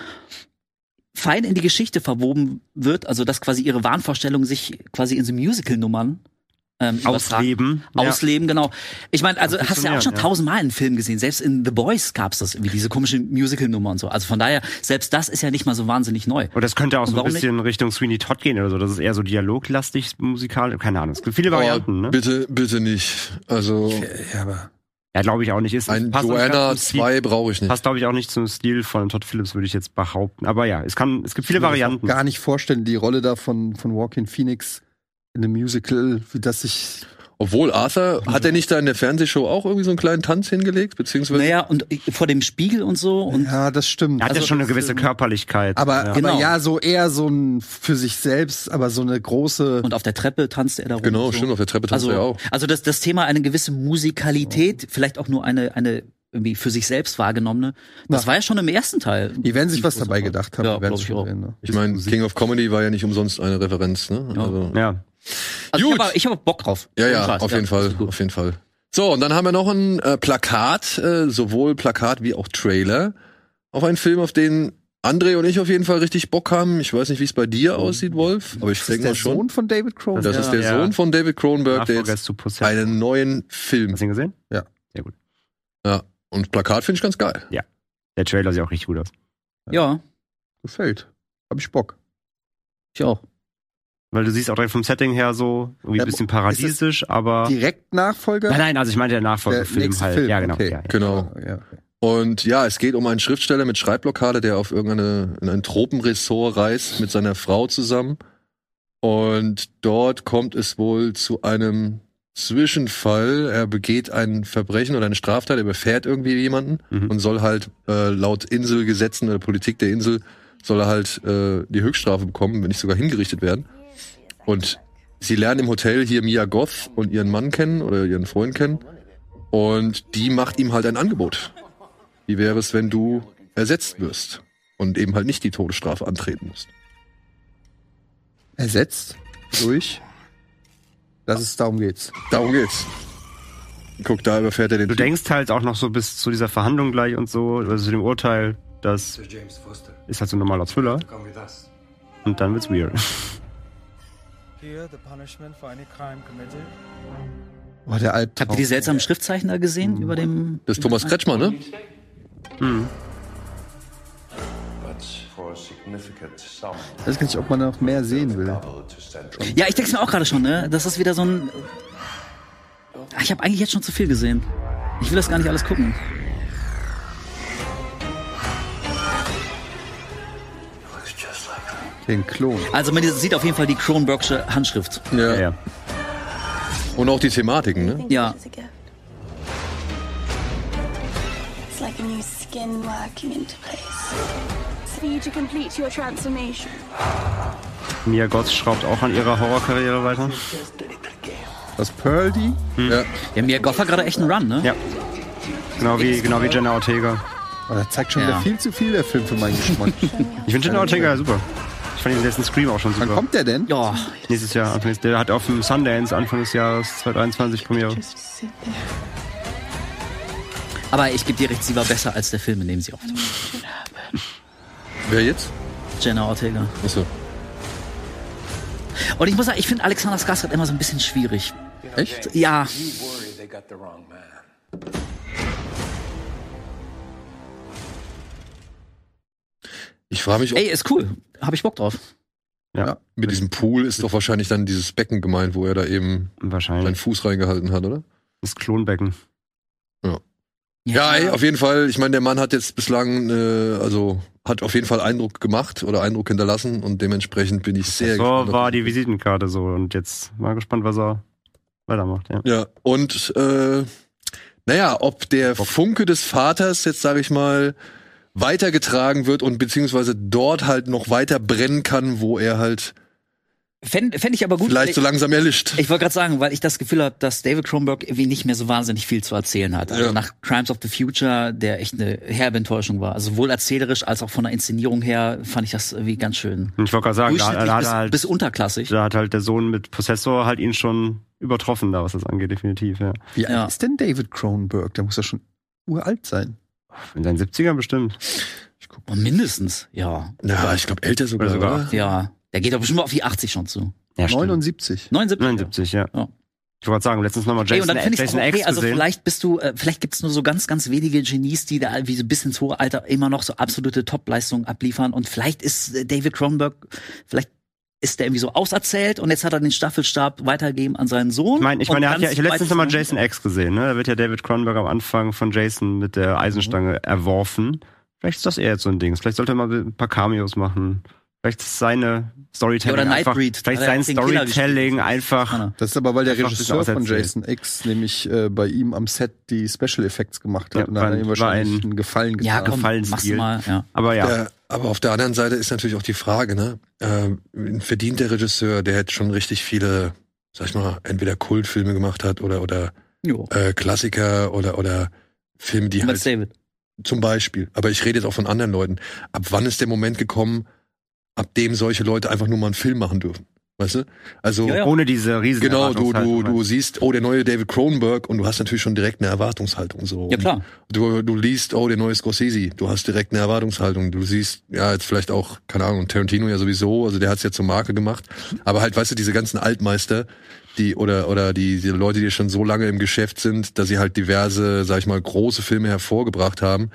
fein in die Geschichte verwoben wird, also dass quasi ihre Wahnvorstellungen sich quasi in so Musical-Nummern ähm, Ausleben. Ja. Ausleben, genau. Ich meine, also hast du ja auch schon tausendmal einen Film gesehen. Selbst in The Boys gab's das, wie diese komische Musical-Nummer und so. Also von daher, selbst das ist ja nicht mal so wahnsinnig neu. Und das könnte auch Und so ein bisschen Richtung Sweeney Todd gehen oder so. Das ist eher so dialoglastig musikal. Keine Ahnung. Es gibt viele Varianten, Oh, ne? Bitte, bitte nicht. Also Ja, aber. Ja, glaube ich auch nicht. Ist, ein nicht Joanna ganz zum Stil- 2 brauche ich nicht. Passt, glaube ich, auch nicht zum Stil von Todd Phillips, würde ich jetzt behaupten. Aber ja, es kann, es gibt viele Ich kann mir das auch Varianten. gar nicht vorstellen, die Rolle da von, von Walking Phoenix in einem Musical, wie das sich. Obwohl Arthur, hat er nicht da in der Fernsehshow auch irgendwie so einen kleinen Tanz hingelegt? Beziehungsweise Naja, und vor dem Spiegel und so. Und ja, das stimmt. Er hat ja Also, schon eine gewisse ähm, Körperlichkeit. Aber, ja. aber Genau. ja, so eher so ein für sich selbst, aber so eine große. Und auf der Treppe tanzt er da rum. Genau, so. stimmt, auf der Treppe tanzt Also, er ja auch. also das, das Thema eine gewisse Musikalität, vielleicht auch nur eine, eine irgendwie für sich selbst wahrgenommene, das Na. war ja schon im ersten Teil. die werden sich was dabei gedacht haben. Ja, werden ich auch. sehen, ne? Ich meine, King of Comedy war ja nicht umsonst eine Referenz, ne? Ja. Also, ja. Also Gut. ich habe hab Bock drauf. ja, ja, auf jeden Fall, ist gut. auf jeden Fall. So, und dann haben wir noch ein äh, Plakat, äh, sowohl Plakat wie auch Trailer, auf einen Film, auf den André und ich auf jeden Fall richtig Bock haben. Ich weiß nicht, wie es bei dir aussieht, Wolf, aber ich Das ist denke der mal schon. Sohn von David Crow. Das Ja. ist der Ja. Sohn von David Cronenberg, der Nachfolger jetzt ist. Hast einen neuen Film. du ihn gesehen? Ja, und Plakat finde ich ganz geil. Der Trailer sieht auch richtig gut aus. Ja, Gefällt. Hab ich Bock. ich auch. Weil du siehst auch direkt vom Setting her so irgendwie Ja, ein bisschen ist paradiesisch, aber. Direkt Nachfolger? Nein, nein, also ich meinte der der Nachfolgefilm nächste halt. Film. Ja, genau. Okay. Ja, ja. Genau. Ja, okay. Und ja, es geht um einen Schriftsteller mit Schreibblockade, der auf irgendeine in ein Tropenressort reist mit seiner Frau zusammen. Und dort kommt es wohl zu einem Zwischenfall. Er begeht ein Verbrechen oder eine Straftat, er überfährt irgendwie jemanden Mhm. und soll halt äh, laut Inselgesetzen oder Politik der Insel soll er halt äh, die Höchststrafe bekommen, wenn nicht sogar hingerichtet werden. Und sie lernen im Hotel hier Mia Goth und ihren Mann kennen oder ihren Freund kennen. Und die macht ihm halt ein Angebot. Wie wäre es, wenn du ersetzt wirst und eben halt nicht die Todesstrafe antreten musst? Ersetzt durch. Das ist, darum geht's. Darum geht's. Guck, da überfährt er den Du Typ. denkst halt auch noch so bis zu dieser Verhandlung gleich und so, also zu dem Urteil, das Sir James Foster, ist halt so ein normaler Thriller. come with us. Und dann wird's weird. Here, the punishment for any crime committed Boah, der Albtraum. Habt ihr die seltsamen Schriftzeichen da gesehen über dem? Das ist Thomas Kretschmer, ne? Hm. Ich weiß gar nicht, ob man noch mehr sehen will. Ja, ich denke mir auch gerade schon, ne? Das ist wieder so ein. Ach, Ich habe eigentlich jetzt schon zu viel gesehen. Ich will das gar nicht alles gucken. Den Klon. Also man sieht auf jeden Fall die Kronbergsche Handschrift. Ja. Ja. Und auch die Thematiken, ne? Ja. It's like a new skin working into place. For you to complete your transformation. Mia Goth schraubt auch an ihrer Horrorkarriere weiter. Was, Pearl die? Ja. Ja, Mia Goth hat gerade echt einen Run, ne? Ja. Genau wie, genau wie Jenna Ortega. Oh, der zeigt schon Ja. wieder viel zu viel, der Film, für meinen Geschmack. Ich finde Jenna Ortega ja super. Ich fand den letzten Scream auch schon Wann super. kommt der denn? Ja, Nächstes Jahr, Anfang des, der hat auf dem Sundance Anfang des Jahres 2023 Premiere. aber ich gebe dir recht, sie war besser als der Film, in dem sie auftaucht. Wer jetzt? Jenna Ortega. Achso. Und ich muss sagen, ich finde Alexander Skarsgård immer so ein bisschen schwierig. Echt? Ja. Ich frage mich, ob ey, ist cool. Habe ich Bock drauf. Ja, mit diesem Pool ist doch wahrscheinlich dann dieses Becken gemeint, wo er da eben seinen. Fuß reingehalten hat, oder? Das Klonbecken. Ja, ey, auf jeden Fall. Ich meine, der Mann hat jetzt bislang, äh, also hat auf jeden Fall Eindruck gemacht oder Eindruck hinterlassen und dementsprechend bin ich sehr So gespannt. war die Visitenkarte so und jetzt mal gespannt, was er weitermacht. Ja. Ja, und äh, naja, ob der Funke des Vaters jetzt, sage ich mal, weitergetragen wird und beziehungsweise dort halt noch weiter brennen kann, wo er halt Fände fänd ich aber gut. vielleicht so langsam erlischt. Ich wollte gerade sagen, weil ich das Gefühl habe, dass David Cronenberg irgendwie nicht mehr so wahnsinnig viel zu erzählen hat. Also Ja. nach Crimes of the Future, der echt eine herbe Enttäuschung war. Also sowohl erzählerisch als auch von der Inszenierung her fand ich das irgendwie ganz schön. Ich wollte gerade sagen, da, da, hat bis, er halt, bis unterklassig. da hat halt der Sohn mit Possessor halt ihn schon übertroffen, da was das angeht, definitiv. Ja. Wie Ja. alt ist denn David Cronenberg? Der muss ja schon uralt sein. In seinen 70ern bestimmt. Oh, mindestens, ja. Ja, ich glaube älter sogar. Oder sogar. oder? Ja. Der geht doch bestimmt mal auf die 80 schon zu. Ja, 79. 79. 79, ja. Ja. Ich wollte gerade sagen, letztens nochmal Ey, und Jason, dann finde ich Jason auch okay, X also gesehen. vielleicht bist du, äh, vielleicht gibt's nur so ganz, ganz wenige Genies, die da wie so bis ins hohe Alter immer noch so absolute Top-Leistungen abliefern und vielleicht ist äh, David Cronenberg, vielleicht ist der irgendwie so auserzählt und jetzt hat er den Staffelstab weitergegeben an seinen Sohn. Ich meine, ich meine, er hat ja, ich habe letztens nochmal Jason X gesehen, ne? Da wird ja David Cronenberg am Anfang von Jason mit der Eisenstange erworfen. Vielleicht ist das eher jetzt so ein Ding. Vielleicht sollte er mal ein paar Cameos machen. Vielleicht ist seine Storytelling Ja, oder einfach, Nightbreed. vielleicht sein Storytelling einfach. Das ist aber, weil der Regisseur von. Jason X nämlich äh, bei ihm am Set die Special Effects gemacht hat Ja, und dann hat er ihm war wahrscheinlich ein- einen Gefallen getan. Ja, mach's mal, ja. aber ja. Ja, aber auf der anderen Seite ist natürlich auch die Frage, ne? Äh, verdient der Regisseur, der jetzt schon richtig viele, sag ich mal, entweder Kultfilme gemacht hat oder oder äh, Klassiker oder oder Filme, die Matt halt David. zum Beispiel. Aber ich rede jetzt auch von anderen Leuten. Ab wann ist der Moment gekommen, ab dem solche Leute einfach nur mal einen Film machen dürfen? Weißt du? Also Ja, ja. Ohne diese riesen Genau, du, du, du siehst, oh, der neue David Cronenberg und du hast natürlich schon direkt eine Erwartungshaltung so. Ja, klar. Du, du liest, oh, der neue Scorsese, du hast direkt eine Erwartungshaltung. Du siehst, ja, jetzt vielleicht auch, keine Ahnung, Tarantino ja sowieso, also der hat's ja zur Marke gemacht. Aber halt, weißt du, diese ganzen Altmeister, die, oder, oder die, die Leute, die schon so lange im Geschäft sind, dass sie halt diverse, sag ich mal, große Filme hervorgebracht haben,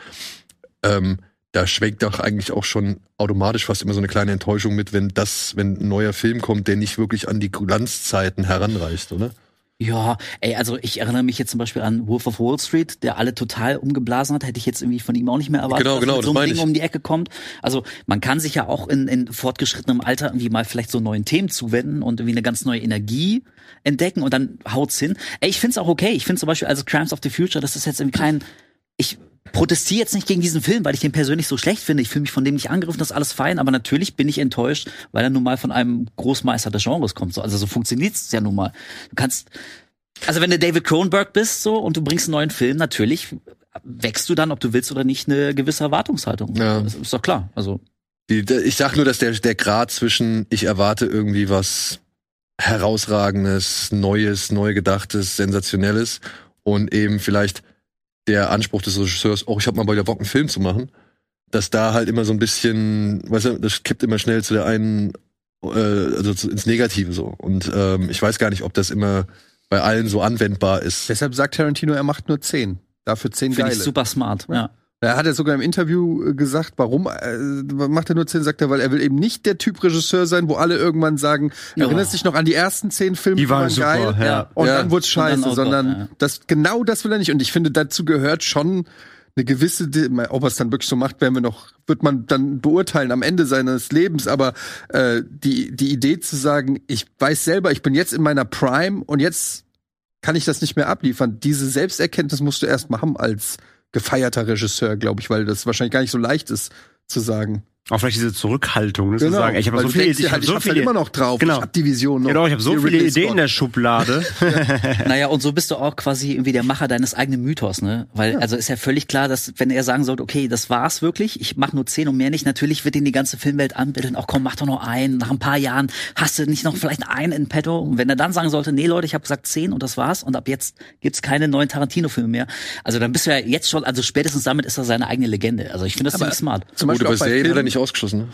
ähm, da schwenkt doch eigentlich auch schon automatisch fast immer so eine kleine Enttäuschung mit, wenn das, wenn ein neuer Film kommt, der nicht wirklich an die Glanzzeiten heranreicht, oder? Ja, ey, also ich erinnere mich jetzt zum Beispiel an Wolf of Wall Street, der alle total umgeblasen hat. Hätte ich jetzt irgendwie von ihm auch nicht mehr erwartet, Genau, dass genau, er mit so meine Ding ich. um die Ecke kommt. Also man kann sich ja auch in, in fortgeschrittenem Alter irgendwie mal vielleicht so neuen Themen zuwenden und irgendwie eine ganz neue Energie entdecken und dann haut's hin. Ey, ich find's auch okay. Ich finde zum Beispiel also Crimes of the Future, das ist jetzt irgendwie kein, ich protestiere jetzt nicht gegen diesen Film, weil ich den persönlich so schlecht finde. Ich fühle mich von dem nicht angegriffen, das ist alles fein, aber natürlich bin ich enttäuscht, weil er nun mal von einem Großmeister des Genres kommt. So, Also so funktioniert's ja nun mal. Du kannst also wenn du David Cronenberg bist so und du bringst einen neuen Film, natürlich wächst du dann, ob du willst oder nicht, eine gewisse Erwartungshaltung. Ja. Das ist doch klar. Also Die, ich sag nur, dass der, der Grad zwischen ich erwarte irgendwie was herausragendes, Neues, neu gedachtes, sensationelles und eben vielleicht der Anspruch des Regisseurs, oh, ich habe mal bei der Bock einen Film zu machen, dass da halt immer so ein bisschen, weißt du, das kippt immer schnell zu der einen, äh, also zu, ins Negative so. Und ähm, ich weiß gar nicht, ob das immer bei allen so anwendbar ist. Deshalb sagt Tarantino, er macht nur zehn. Dafür zehn Finde geile. ich super smart. Ja. Er hat ja sogar im Interview äh, gesagt, warum äh, macht er nur zehn, sagt er, weil er will eben nicht der Typ Regisseur sein, wo alle irgendwann sagen, Ja. erinnerst dich noch an die ersten zehn Filme, Die waren super, geil, ja. und Ja. dann wurde scheiße, dann, sondern Gott, ja. das genau das will er nicht. Und ich finde, dazu gehört schon eine gewisse, ob er es dann wirklich so macht, werden wir noch, wird man dann beurteilen am Ende seines Lebens. Aber äh, die die Idee zu sagen, ich weiß selber, ich bin jetzt in meiner Prime und jetzt kann ich das nicht mehr abliefern. Diese Selbsterkenntnis musst du erst mal haben als gefeierter Regisseur, glaube ich, weil das wahrscheinlich gar nicht so leicht ist zu sagen. Auch vielleicht diese Zurückhaltung, ne, zu sagen, ich habe so viele, dir ich halt, hab ich so hab's halt viele, immer noch drauf. Genau. Ich hab die Vision noch. genau, ich habe so viele Ridley Ideen in Scott. der Schublade. Naja, und so bist du auch quasi irgendwie der Macher deines eigenen Mythos, ne? Weil, also ist ja völlig klar, dass, wenn er sagen sollte, okay, das war's wirklich, ich mach nur zehn und mehr nicht, natürlich wird ihn die ganze Filmwelt anbilden, auch komm, mach doch noch einen, nach ein paar Jahren hast du nicht noch vielleicht einen in petto. Und wenn er dann sagen sollte, nee, Leute, ich habe gesagt zehn und das war's und ab jetzt gibt's keine neuen Tarantino-Filme mehr. Also dann bist du ja jetzt schon, also spätestens damit ist er seine eigene Legende. Also ich finde das Aber ziemlich smart. Zum Gut, Beispiel auch bei Serien hat er nicht ausgeschlossen,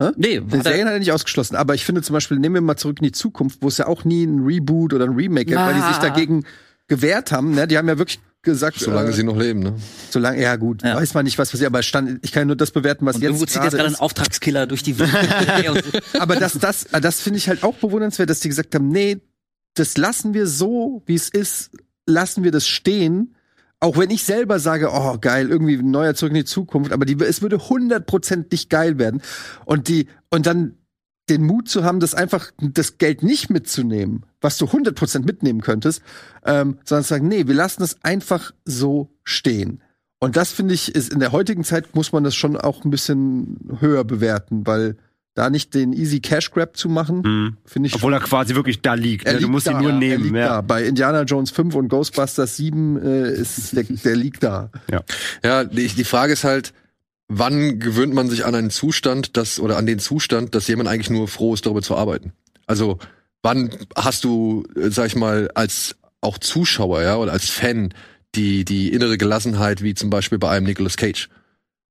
ne? Nee, Die hat er- Serien hat er nicht ausgeschlossen, aber ich finde zum Beispiel, nehmen wir mal zurück in die Zukunft, wo es ja auch nie ein Reboot oder ein Remake gab, weil die sich dagegen gewehrt haben. Ne? Die haben ja wirklich gesagt, Solange äh, sie noch leben, ne? solange, ja gut, Ja. weiß man nicht, was passiert, aber stand, ich kann nur das bewerten, was und jetzt irgendwo zieht jetzt gerade ein. Auftragskiller durch die Welt. Aber das, das, das finde ich halt auch bewundernswert, dass die gesagt haben, nee, das lassen wir so, wie es ist, lassen wir das stehen. Auch wenn ich selber sage, oh geil, irgendwie ein neuer Zurück in die Zukunft, aber die, es würde hundertprozentig geil werden. Und die, und dann den Mut zu haben, das einfach, das Geld nicht mitzunehmen, was du 100% mitnehmen könntest, ähm, sondern zu sagen, nee, wir lassen das einfach so stehen. Und das finde ich, ist in der heutigen Zeit muss man das schon auch ein bisschen höher bewerten, weil da nicht den easy Cash Grab zu machen, Mhm. finde ich Obwohl er quasi wirklich da liegt. er Ne? Du liegt musst da, ihn nur er nehmen. liegt Ja. da. Bei Indiana Jones 5 und Ghostbusters 7 äh, ist der, der liegt da. Ja, die, die Frage ist halt, wann gewöhnt man sich an einen Zustand, dass, oder an den Zustand, dass jemand eigentlich nur froh ist, darüber zu arbeiten? Also, wann hast du, äh, sag ich mal, als auch Zuschauer, ja, oder als Fan, die, die innere Gelassenheit, wie zum Beispiel bei einem Nicolas Cage.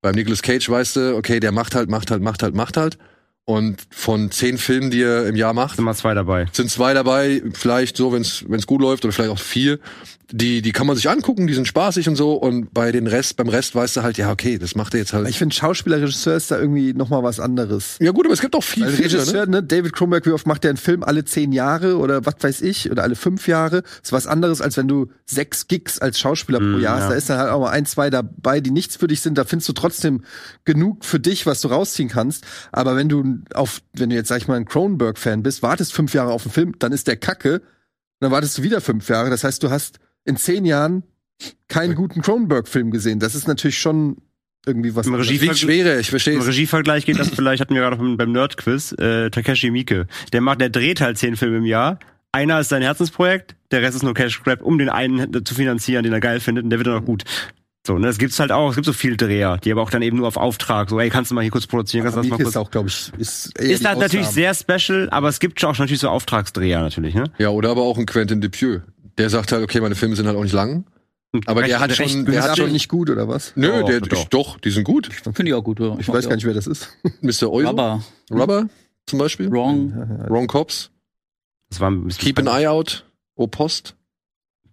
Beim Nicolas Cage weißt du, okay, der macht halt, macht halt, macht halt, macht halt. Und von zehn Filmen, die er im Jahr macht, Sind mal zwei dabei. sind zwei dabei, vielleicht so, wenn es gut läuft, oder vielleicht auch vier. Die, die kann man sich angucken, die sind spaßig und so. Und bei den Rest, beim Rest weißt du halt, ja, okay, das macht er jetzt halt. ich finde, Schauspieler, Regisseur ist da irgendwie noch mal was anderes. Ja gut, aber es gibt auch viel Weil Filme, Regisseur, ne? ne? David Cronenberg, wie oft macht der einen Film? Alle zehn Jahre oder was weiß ich? Oder alle fünf Jahre? Ist was anderes, als wenn du sechs Gigs als Schauspieler pro Mm, Jahr hast. ja. Da ist dann halt auch mal ein, zwei dabei, die nichts für dich sind. Da findest du trotzdem genug für dich, was du rausziehen kannst. Aber wenn du auf, wenn du jetzt, sag ich mal, ein Cronenberg-Fan bist, wartest fünf Jahre auf einen Film, dann ist der Kacke. Dann wartest du wieder fünf Jahre. Das heißt, du hast in zehn Jahren keinen guten Cronenberg-Film gesehen. Das ist natürlich schon irgendwie was. Im anderes. Regie- Wiegt schwerer, ich verstehe Im. Regievergleich geht das vielleicht, hatten wir gerade beim, beim Nerd-Quiz, äh, Takeshi Miike. Der macht, der dreht halt zehn Filme im Jahr. Einer ist sein Herzensprojekt, der Rest ist nur Cash Grab, um den einen zu finanzieren, den er geil findet, und der wird dann auch gut. So, ne, das gibt's halt auch. Es gibt so viele Dreher, die aber auch dann eben nur auf Auftrag, so, ey, kannst du mal hier kurz produzieren, kannst du das mal kurz. ist auch, glaube ich, ist, eher Ist halt natürlich sehr special, aber es gibt schon auch natürlich so Auftragsdreher natürlich, ne? Ja, oder aber auch ein Quentin Dupieux. Der sagt halt, okay, meine Filme sind halt auch nicht lang. Aber der hat recht schon, der hat Ist schon nicht gut, oder was? Nö, Doch, der, doch. Ich, doch, die sind gut. Finde ich auch gut. Ja. Ich weiß gar nicht, wer das ist. Mr. Oizo, Aber Rubber zum Beispiel. wrong. Wrong Cops. Das war ein bisschen Keep an Eye Out. O Post.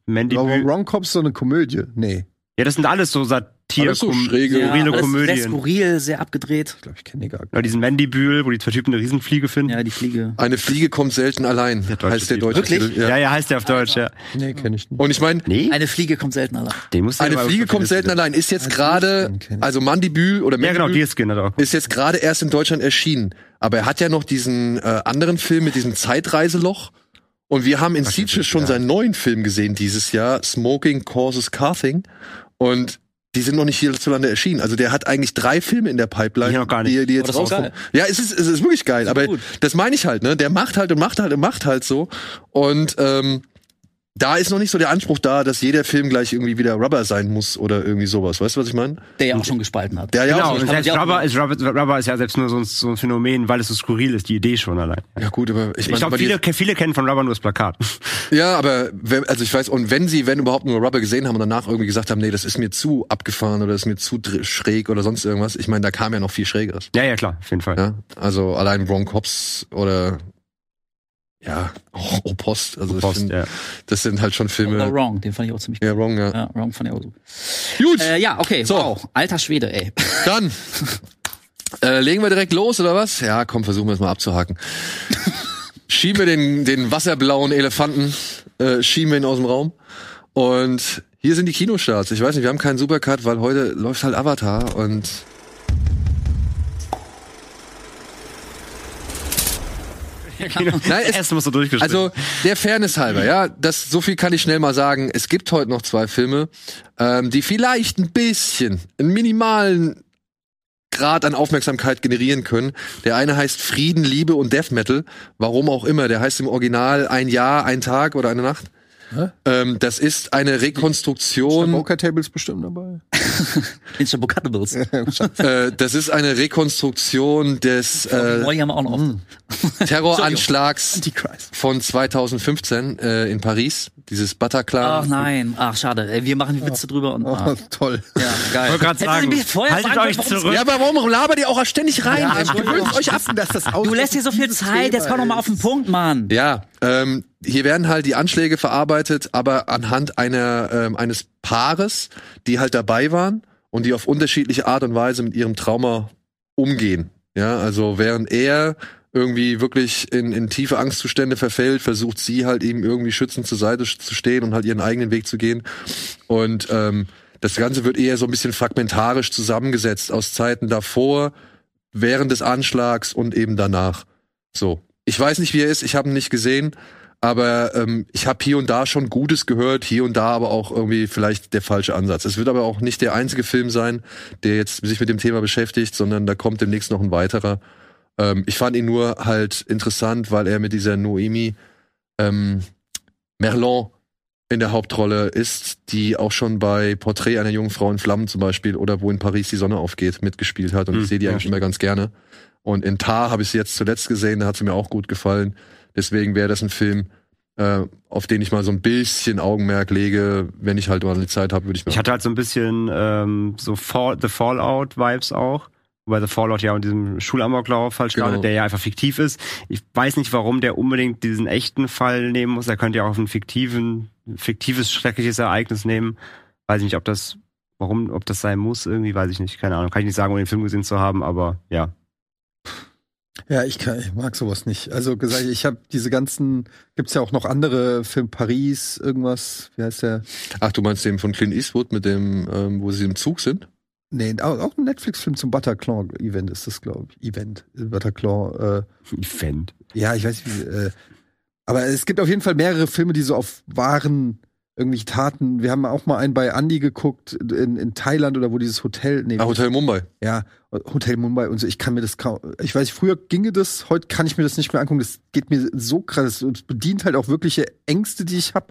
Mandy Wrong Cops ist so eine Komödie. Nee, Ja, das sind alles so Satir, Alles so schräge- Ja, skurrile alles Sehr Komödien. skurril, sehr abgedreht. ich glaube, ich kenne die gar nicht. Ja, diesen Mandibül, wo die zwei Typen eine Riesenfliege finden. Ja, die Fliege. Eine Fliege kommt selten allein, deutsche heißt der deutsche Wirklich? Titel. Ja, Ja. ja, heißt der auf Deutsch, ja. Nee, kenne ich nicht. Und ich meine, Nee, Eine Fliege kommt selten allein. den musst du eine ja Fliege die kommt selten allein. Ist jetzt Also gerade, also Mandibül oder Ja, genau, Mandibül hat er auch. ist jetzt gerade erst in Deutschland erschienen. Aber er hat ja noch diesen äh, anderen Film mit diesem Zeitreiseloch. Und wir haben in Sieges schon seinen neuen Film gesehen dieses Jahr, Smoking Causes Carthing. Und die sind noch nicht hierzulande erschienen. Also der hat eigentlich drei Filme in der Pipeline, Die noch gar nicht. die, die Oh, jetzt ist auch rauskommen. Ja, es ist, es ist wirklich geil. Aber gut. das meine ich halt, ne? Der macht halt und macht halt und macht halt so. Und ähm, da ist noch nicht so der Anspruch da, dass jeder Film gleich irgendwie wieder Rubber sein muss oder irgendwie sowas. Weißt du, was ich meine? Der ja auch schon gespalten hat. Der ja Genau, auch selbst sie auch Rubber ist, Rubber, Rubber ist ja selbst nur so ein, so ein Phänomen, weil es so skurril ist, die Idee schon allein. ja gut, aber ich Ich meine, glaube, viele, viele kennen von Rubber nur das Plakat. ja, aber wenn, also ich weiß, und wenn sie, wenn überhaupt nur Rubber gesehen haben und danach irgendwie gesagt haben, nee, das ist mir zu abgefahren oder das ist mir zu schräg oder sonst irgendwas, ich meine, da kam ja noch viel Schrägeres. ja, ja, klar, auf jeden Fall. Ja, also allein Wrong Cops oder ja, auch Opost, also das, Post, sind, ja. das sind halt schon Oder Filme. Wrong, den fand ich auch ziemlich Ja, Wrong, ja. Ja, Wrong fand ich auch so. Gut, Äh, ja, okay, So. wow. Alter Schwede, ey. dann äh, legen wir direkt los oder was? Ja, komm, versuchen wir es mal abzuhaken. schieben wir den, den wasserblauen Elefanten, äh, schieben wir ihn aus dem Raum. Und hier sind die Kinostarts. Ich weiß nicht, wir haben keinen Supercut, weil heute läuft halt Avatar und Nein, es, Erst du durchgestrichen. Also der Fairness halber, ja, das so viel kann ich schnell mal sagen. Es gibt heute noch zwei Filme, ähm, die vielleicht ein bisschen, einen minimalen Grad an Aufmerksamkeit generieren können. Der eine heißt Frieden, Liebe und Death Metal. Warum auch immer. Der heißt im Original ein Jahr, ein Tag oder eine Nacht. Ähm, das ist eine Rekonstruktion. Poker Tables bestimmt dabei. Instabucatables. äh, das ist eine Rekonstruktion des äh, noch. Terroranschlags von 2015 äh, in Paris. Dieses Bataclan. Ach nein, ach schade. Ey, Wir machen Witze drüber und Oh, ah, toll. ja, geil. wollte gerade sagen, mich vorher haltet euch zurück. Ja, aber warum labert ihr auch ständig rein? Ja, ich gewöhnt euch ab. dass das Du lässt dir so viel Zeit, jetzt komm doch mal auf den Punkt, Mann. Ja, ähm, hier werden halt die Anschläge verarbeitet, aber anhand einer ähm, eines Paares, die halt dabei waren und die auf unterschiedliche Art und Weise mit ihrem Trauma umgehen. Ja, also während er irgendwie wirklich in, in tiefe Angstzustände verfällt, versucht sie halt ihm irgendwie schützend zur Seite zu stehen und halt ihren eigenen Weg zu gehen. Und ähm, das Ganze wird eher so ein bisschen fragmentarisch zusammengesetzt aus Zeiten davor, während des Anschlags und eben danach. So. Ich weiß nicht, wie er ist, ich habe ihn nicht gesehen, aber ähm, ich habe hier und da schon Gutes gehört, hier und da aber auch irgendwie vielleicht der falsche Ansatz. Es wird aber auch nicht der einzige Film sein, der jetzt sich mit dem Thema beschäftigt, sondern da kommt demnächst noch ein weiterer. Ähm, ich fand ihn nur halt interessant, weil er mit dieser Noemi ähm, Merlon in der Hauptrolle ist, die auch schon bei Porträt einer jungen Frau in Flammen zum Beispiel oder wo in Paris die Sonne aufgeht mitgespielt hat und Hm, ich sehe die ja, eigentlich immer ganz gerne. Und in Tar habe ich sie jetzt zuletzt gesehen, da hat sie mir auch gut gefallen. Deswegen wäre das ein Film, äh, auf den ich mal so ein bisschen Augenmerk lege. Wenn ich halt mal die Zeit habe, würde ich mir. Ich hatte halt so ein bisschen ähm, so Fall, The Fallout-Vibes auch. Wobei The Fallout ja in diesem Schulamoklauf halt startet, Genau. der ja einfach fiktiv ist. Ich weiß nicht, warum der unbedingt diesen echten Fall nehmen muss. Er könnte ja auch einen fiktiven, fiktives, schreckliches Ereignis nehmen. Weiß ich nicht, ob das, warum, ob das sein muss, irgendwie, weiß ich nicht. Keine Ahnung. Kann ich nicht sagen, ohne den Film gesehen zu haben, aber ja. Ja, ich, kann, ich mag sowas nicht. Also gesagt, ich habe diese ganzen, gibt's ja auch noch andere Film Paris, irgendwas, wie heißt der? Ach, du meinst den von Clint Eastwood mit dem, ähm, wo sie im Zug sind? Nee, auch ein Netflix-Film zum Bataclan-Event ist das, glaube ich. Event, Bataclan. Äh, Event. ja, ich weiß nicht, wie, äh, aber es gibt auf jeden Fall mehrere Filme, die so auf wahren irgendwie Taten. Wir haben auch mal einen bei Andy geguckt in, in Thailand oder wo dieses Hotel. Nee, Ah, Hotel Mumbai. Ja, Hotel Mumbai und so. Ich kann mir das kaum. Ich weiß, früher ginge das, heute kann ich mir das nicht mehr angucken. Das geht mir so krass. Es bedient halt auch wirkliche Ängste, die ich habe.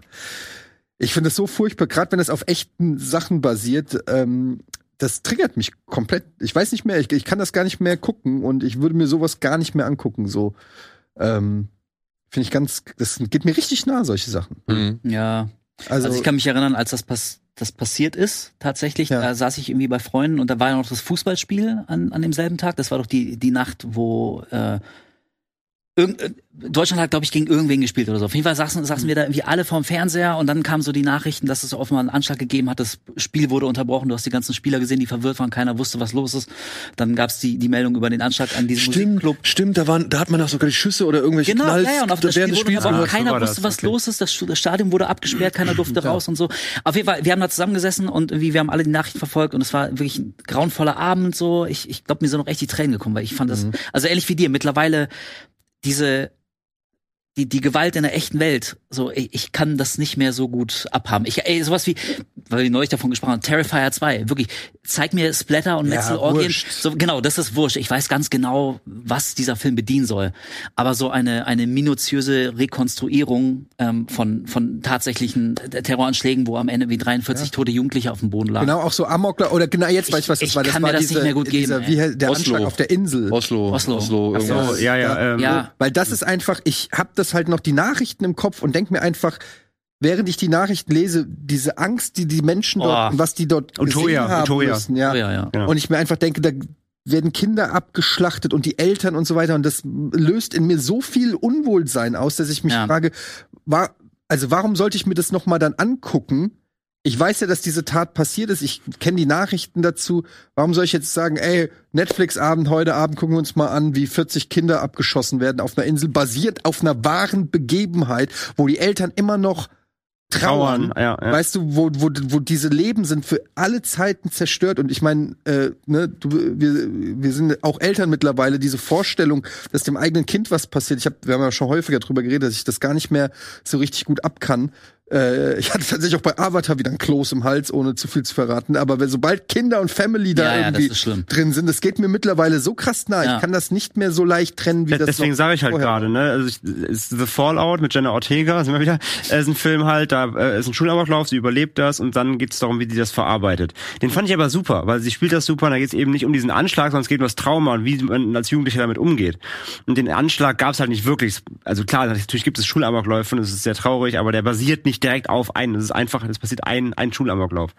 Ich finde das so furchtbar, gerade wenn es auf echten Sachen basiert. Ähm, das triggert mich komplett. Ich weiß nicht mehr, ich, ich kann das gar nicht mehr gucken und ich würde mir sowas gar nicht mehr angucken. So ähm, finde ich ganz. Das geht mir richtig nah, solche Sachen. Mhm. Ja, Also, Also, ich kann mich erinnern, als das, pass das passiert ist, tatsächlich, Ja. da saß ich irgendwie bei Freunden und da war ja noch das Fußballspiel an, an demselben Tag. Das war doch die, die Nacht, wo äh, irgend, äh, Deutschland hat, glaube ich, gegen irgendwen gespielt oder so. Auf jeden Fall saßen, saßen wir da irgendwie alle vorm Fernseher und dann kamen so die Nachrichten, dass es offenbar einen Anschlag gegeben hat. Das Spiel wurde unterbrochen. Du hast die ganzen Spieler gesehen, die verwirrt waren. Keiner wusste, was los ist. Dann gab es die, die Meldung über den Anschlag an diesem Stimmt, Musikclub. stimmt, da waren, da hat man auch sogar die Schüsse oder irgendwelche Genau, Knalls ja, ja, und auf das Spiel wurde gehört. keiner war wusste, das, was okay. los ist. Das, das Stadion wurde abgesperrt, keiner durfte raus und so. Auf jeden Fall, wir haben da zusammengesessen und irgendwie, wir haben alle die Nachrichten verfolgt und es war wirklich ein grauenvoller Abend so. Ich, ich glaube, mir sind noch echt die Tränen gekommen, weil ich fand das, also ehrlich wie dir, mittlerweile diese die, die Gewalt in der echten Welt, so, ich, ich kann das nicht mehr so gut abhaben. Ich, ey, sowas wie, weil wir neulich davon gesprochen haben, Terrifier 2, wirklich, zeig mir Splatter und Ja, Metzelorgien. wurscht. So, genau, das ist wurscht. Ich weiß ganz genau, was dieser Film bedienen soll. Aber so eine, eine minutiöse Rekonstruierung ähm, von, von tatsächlichen Terroranschlägen, wo am Ende wie 43 tote Jugendliche auf dem Boden lagen. Genau, auch so Amokler, oder genau, jetzt weiß ich, was das Ich war. Das kann war mir das diese, nicht mehr gut geben, Dieser, ey. wie, der Oslo. Anschlag auf der Insel. Oslo. Oslo. Oslo, irgendwas. Oh, ja, ja. Ähm, Ja, Weil das ist einfach, ich hab das halt noch die Nachrichten im Kopf und denk mir einfach, während ich die Nachrichten lese, diese Angst, die die Menschen dort, Oh. was die dort gesehen Utoya, haben Utoya. müssen, ja. Ja, ja. Ja. Und ich mir einfach denke, da werden Kinder abgeschlachtet und die Eltern und so weiter und das löst in mir so viel Unwohlsein aus, dass ich mich Ja. frage, war, also warum sollte ich mir das noch mal dann angucken? Ich weiß ja, dass diese Tat passiert ist. Ich kenne die Nachrichten dazu. Warum soll ich jetzt sagen, ey, Netflix-Abend, heute Abend gucken wir uns mal an, wie 40 Kinder abgeschossen werden auf einer Insel, basiert auf einer wahren Begebenheit, wo die Eltern immer noch trauern. Trauern, ja, ja. Weißt du, wo, wo, wo diese Leben sind für alle Zeiten zerstört. Und ich meine, äh, ne, du, wir, wir sind auch Eltern mittlerweile, diese Vorstellung, dass dem eigenen Kind was passiert. Ich hab, wir haben ja schon häufiger drüber geredet, dass ich das gar nicht mehr so richtig gut abkann. Äh, ich hatte tatsächlich auch bei Avatar wieder ein Kloß im Hals, ohne zu viel zu verraten. Aber wenn, sobald Kinder und Family da Ja, ja, irgendwie schlimm. drin sind, das geht mir mittlerweile so krass nah. Ja. Ich kann das nicht mehr so leicht trennen, wie das Deswegen sage ich halt gerade, ne, also ich, ist The Fallout mit Jenna Ortega, sind wir wieder, ist ein Film halt, da äh, ist ein Schulamoklauf, sie überlebt das und dann geht es darum, wie die das verarbeitet. Den fand ich aber super, weil sie spielt das super und da geht es eben nicht um diesen Anschlag, sondern es geht um das Trauma und wie man als Jugendlicher damit umgeht. Und den Anschlag gab es halt nicht wirklich. Also klar, natürlich gibt es Schulamokläufe und es ist sehr traurig, aber der basiert nicht direkt auf einen. Es ist einfach, es passiert ein, ein Schulamoklauf.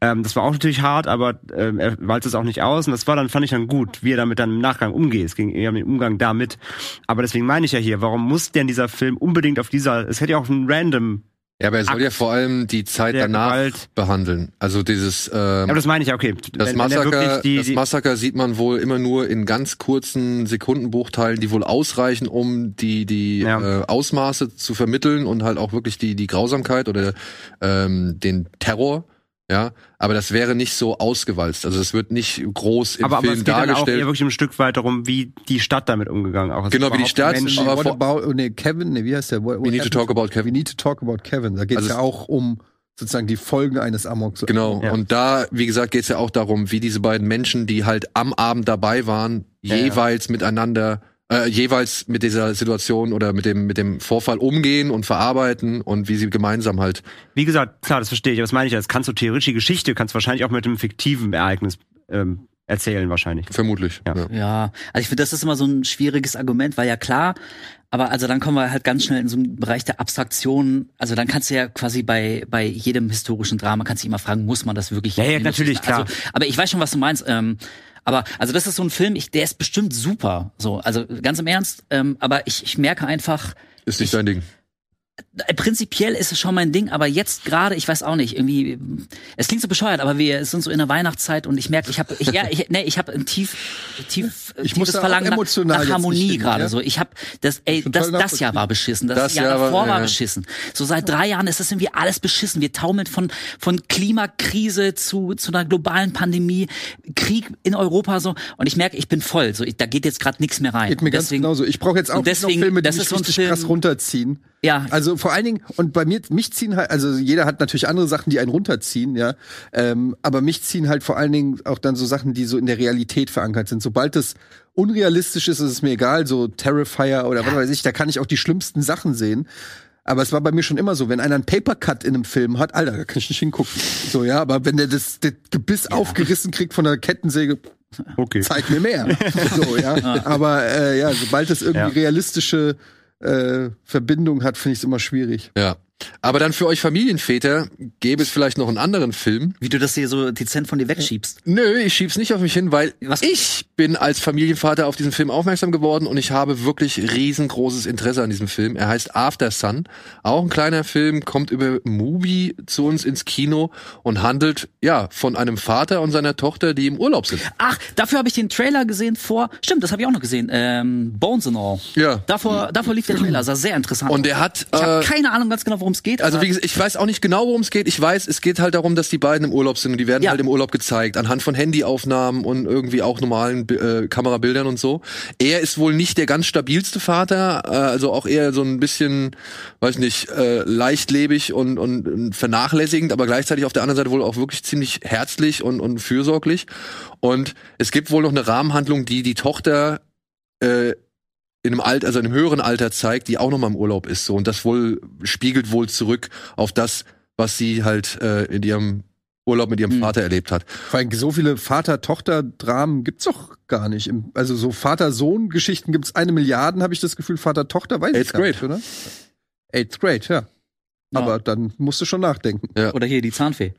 Ähm, das war auch natürlich hart, aber ähm, er walzt es auch nicht aus und das war dann, fand ich dann gut, wie er damit dann im Nachgang umgeht. Es ging eher um den Umgang damit. Aber deswegen meine ich ja hier, warum muss denn dieser Film unbedingt auf dieser, es hätte ja auch ein random, Ja, aber er soll Akt ja vor allem die Zeit der danach Gewalt. behandeln. Also dieses ähm, aber das meine ich ja, okay. das Wenn- wenn er Massaker, wirklich die, das Massaker sieht man wohl immer nur in ganz kurzen Sekundenbruchteilen, die wohl ausreichen, um die die Ja. äh, Ausmaße zu vermitteln und halt auch wirklich die die Grausamkeit oder ähm, den Terror. Ja, aber das wäre nicht so ausgewalzt. Also es wird nicht groß im aber, aber Film es geht dann auch eher dargestellt. wirklich ein Stück weit darum, wie die Stadt damit umgegangen auch ist. Genau, wie die Stadt, Menschen- aber What vor- about, oh, nee, Kevin, nee, wie heißt der? What, We need to talk about Kevin. We need to talk about Kevin. Da geht es Also ja auch um sozusagen die Folgen eines Amoks. Genau. Ja. Und da, wie gesagt, geht's ja auch darum, wie diese beiden Menschen, die halt am Abend dabei waren, Ja, ja. jeweils miteinander, äh, jeweils mit dieser Situation oder mit dem mit dem Vorfall umgehen und verarbeiten und wie sie gemeinsam halt. Wie gesagt, klar, das verstehe ich, aber das meine ich ja, das kannst du theoretisch die Geschichte, kannst du wahrscheinlich auch mit einem fiktiven Ereignis ähm, erzählen wahrscheinlich. Vermutlich. Ja. Ja. Ja, also ich finde, das ist immer so ein schwieriges Argument, weil ja klar, aber also dann kommen wir halt ganz schnell in so einen Bereich der Abstraktion. Also dann kannst du ja quasi bei bei jedem historischen Drama kannst du dich immer fragen, muss man das wirklich? Ja, ja, natürlich? Also, klar. aber ich weiß schon, was du meinst. Ähm, aber also das ist so ein Film, ich, der ist bestimmt super. So, also ganz im Ernst. Ähm, aber ich, ich merke einfach, Ist nicht dein Ding. Äh, prinzipiell ist es schon mein Ding, aber jetzt gerade, ich weiß auch nicht, irgendwie, es klingt so bescheuert, aber wir sind so in der Weihnachtszeit und ich merke, ich habe, ich, ja, ich, nee, ich habe ein tief, tief, Ich tiefes muss Verlangen nach, nach Harmonie gerade ja? so. Ich habe das, ey, das, das. Jahr war beschissen, das, Das Jahr Jahr war- davor war ja. beschissen. So seit drei Jahren ist das irgendwie alles beschissen. Wir taumeln von von Klimakrise zu zu einer globalen Pandemie, Krieg in Europa so und ich merke, ich bin voll. So, ich, da geht jetzt gerade nichts mehr rein. Geht mir ganz Deswegen- genauso. Ich brauche jetzt auch deswegen- noch Filme, die das mich ist so ein richtig Film- krass runterziehen. Ja. Also vor allen Dingen, und bei mir, mich ziehen halt, also jeder hat natürlich andere Sachen, die einen runterziehen, ja. Ähm, aber mich ziehen halt vor allen Dingen auch dann so Sachen, die so in der Realität verankert sind. Sobald es unrealistisch ist, ist es mir egal, so Terrifier oder was weiß ich, da kann ich auch die schlimmsten Sachen sehen. Aber es war bei mir schon immer so, wenn einer einen Papercut in einem Film hat, Alter, da kann ich nicht hingucken. So, ja, aber wenn der das, das Gebiss aufgerissen kriegt von der Kettensäge, Okay. zeig mir mehr. so, ja. Aber äh, ja, sobald es irgendwie Ja. realistische äh, Verbindung hat, finde ich es immer schwierig. Ja. Aber dann für euch Familienväter gäbe es vielleicht noch einen anderen Film. wie du das hier so dezent von dir wegschiebst. Nö, ich schieb's nicht auf mich hin, weil Was? ich bin als Familienvater auf diesen Film aufmerksam geworden und ich habe wirklich riesengroßes Interesse an diesem Film. Er heißt After Sun. Auch ein kleiner Film, kommt über Movie zu uns ins Kino und handelt, ja, von einem Vater und seiner Tochter, die im Urlaub sind. Ach, dafür habe ich den Trailer gesehen vor. Stimmt, das habe ich auch noch gesehen. Ähm, Bones and All. Ja. Davor, davor lief der Trailer, sah sehr interessant. Und der hat, Ich habe äh, keine Ahnung ganz genau, worum es geht. Also wie gesagt, ich weiß auch nicht genau, worum es geht. Ich weiß, es geht halt darum, dass die beiden im Urlaub sind und die werden Ja. halt im Urlaub gezeigt, anhand von Handyaufnahmen und irgendwie auch normalen äh, Kamerabildern und so. Er ist wohl nicht der ganz stabilste Vater, äh, also auch eher so ein bisschen, weiß nicht, äh, leichtlebig und, und, und vernachlässigend, aber gleichzeitig auf der anderen Seite wohl auch wirklich ziemlich herzlich und, und fürsorglich. Und es gibt wohl noch eine Rahmenhandlung, die die Tochter äh, in einem Alt, also in einem höheren Alter zeigt, die auch noch mal im Urlaub ist. So und das wohl spiegelt wohl zurück auf das, was sie halt äh, in ihrem Urlaub mit ihrem Hm. Vater erlebt hat. Vor allem so viele Vater-Tochter-Dramen gibt's doch gar nicht. Also so Vater-Sohn-Geschichten gibt's eine Milliarde, habe ich das Gefühl. Vater-Tochter weiß ich Eighth gar grade. nicht, oder? Eighth Grade, ja. Ja. Aber dann musst du schon nachdenken. Oder hier die Zahnfee.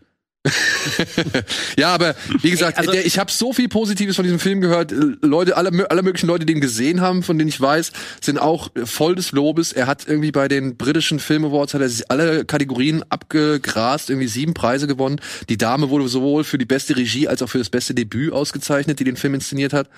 Ja, aber wie gesagt, also- der, ich habe so viel Positives von diesem Film gehört. Leute, alle, alle möglichen Leute, die ihn gesehen haben, von denen ich weiß, sind auch voll des Lobes. Er hat irgendwie bei den britischen Film Awards hat er alle Kategorien abgegrast, irgendwie sieben Preise gewonnen. Die Dame wurde sowohl für die beste Regie als auch für das beste Debüt ausgezeichnet, die den Film inszeniert hat.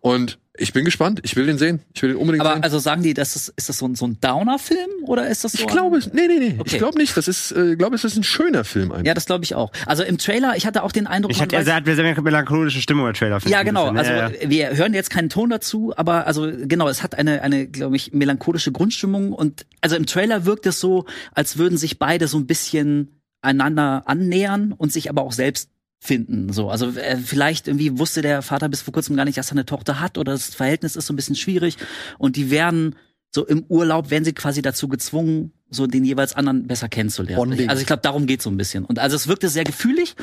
Und ich bin gespannt. Ich will den sehen. Ich will den unbedingt Aber sehen. also sagen die, das ist, ist das so ein, so ein Downer-Film oder ist das so ich ein- glaube, nee, nee, nee. Okay. Ich glaube nicht. Das ist, äh, ich glaube, es ist ein schöner Film eigentlich. Ja, das glaube ich auch. Also im Trailer, ich hatte auch den Eindruck, Ich man hatte, er hat sehr melancholische Stimmung, der Trailer. ja, genau. bisschen. Also Ja, ja. wir hören jetzt keinen Ton dazu, aber also genau, es hat eine, eine, glaube ich, melancholische Grundstimmung und also im Trailer wirkt es so, als würden sich beide so ein bisschen einander annähern und sich aber auch selbst finden. So, also äh, vielleicht irgendwie wusste der Vater bis vor kurzem gar nicht, dass er eine Tochter hat oder das Verhältnis ist so ein bisschen schwierig und die werden so im Urlaub werden sie quasi dazu gezwungen, so den jeweils anderen besser kennenzulernen. Bonding. Also ich glaube, darum geht's so ein bisschen. Und also es wirkte sehr gefühlig.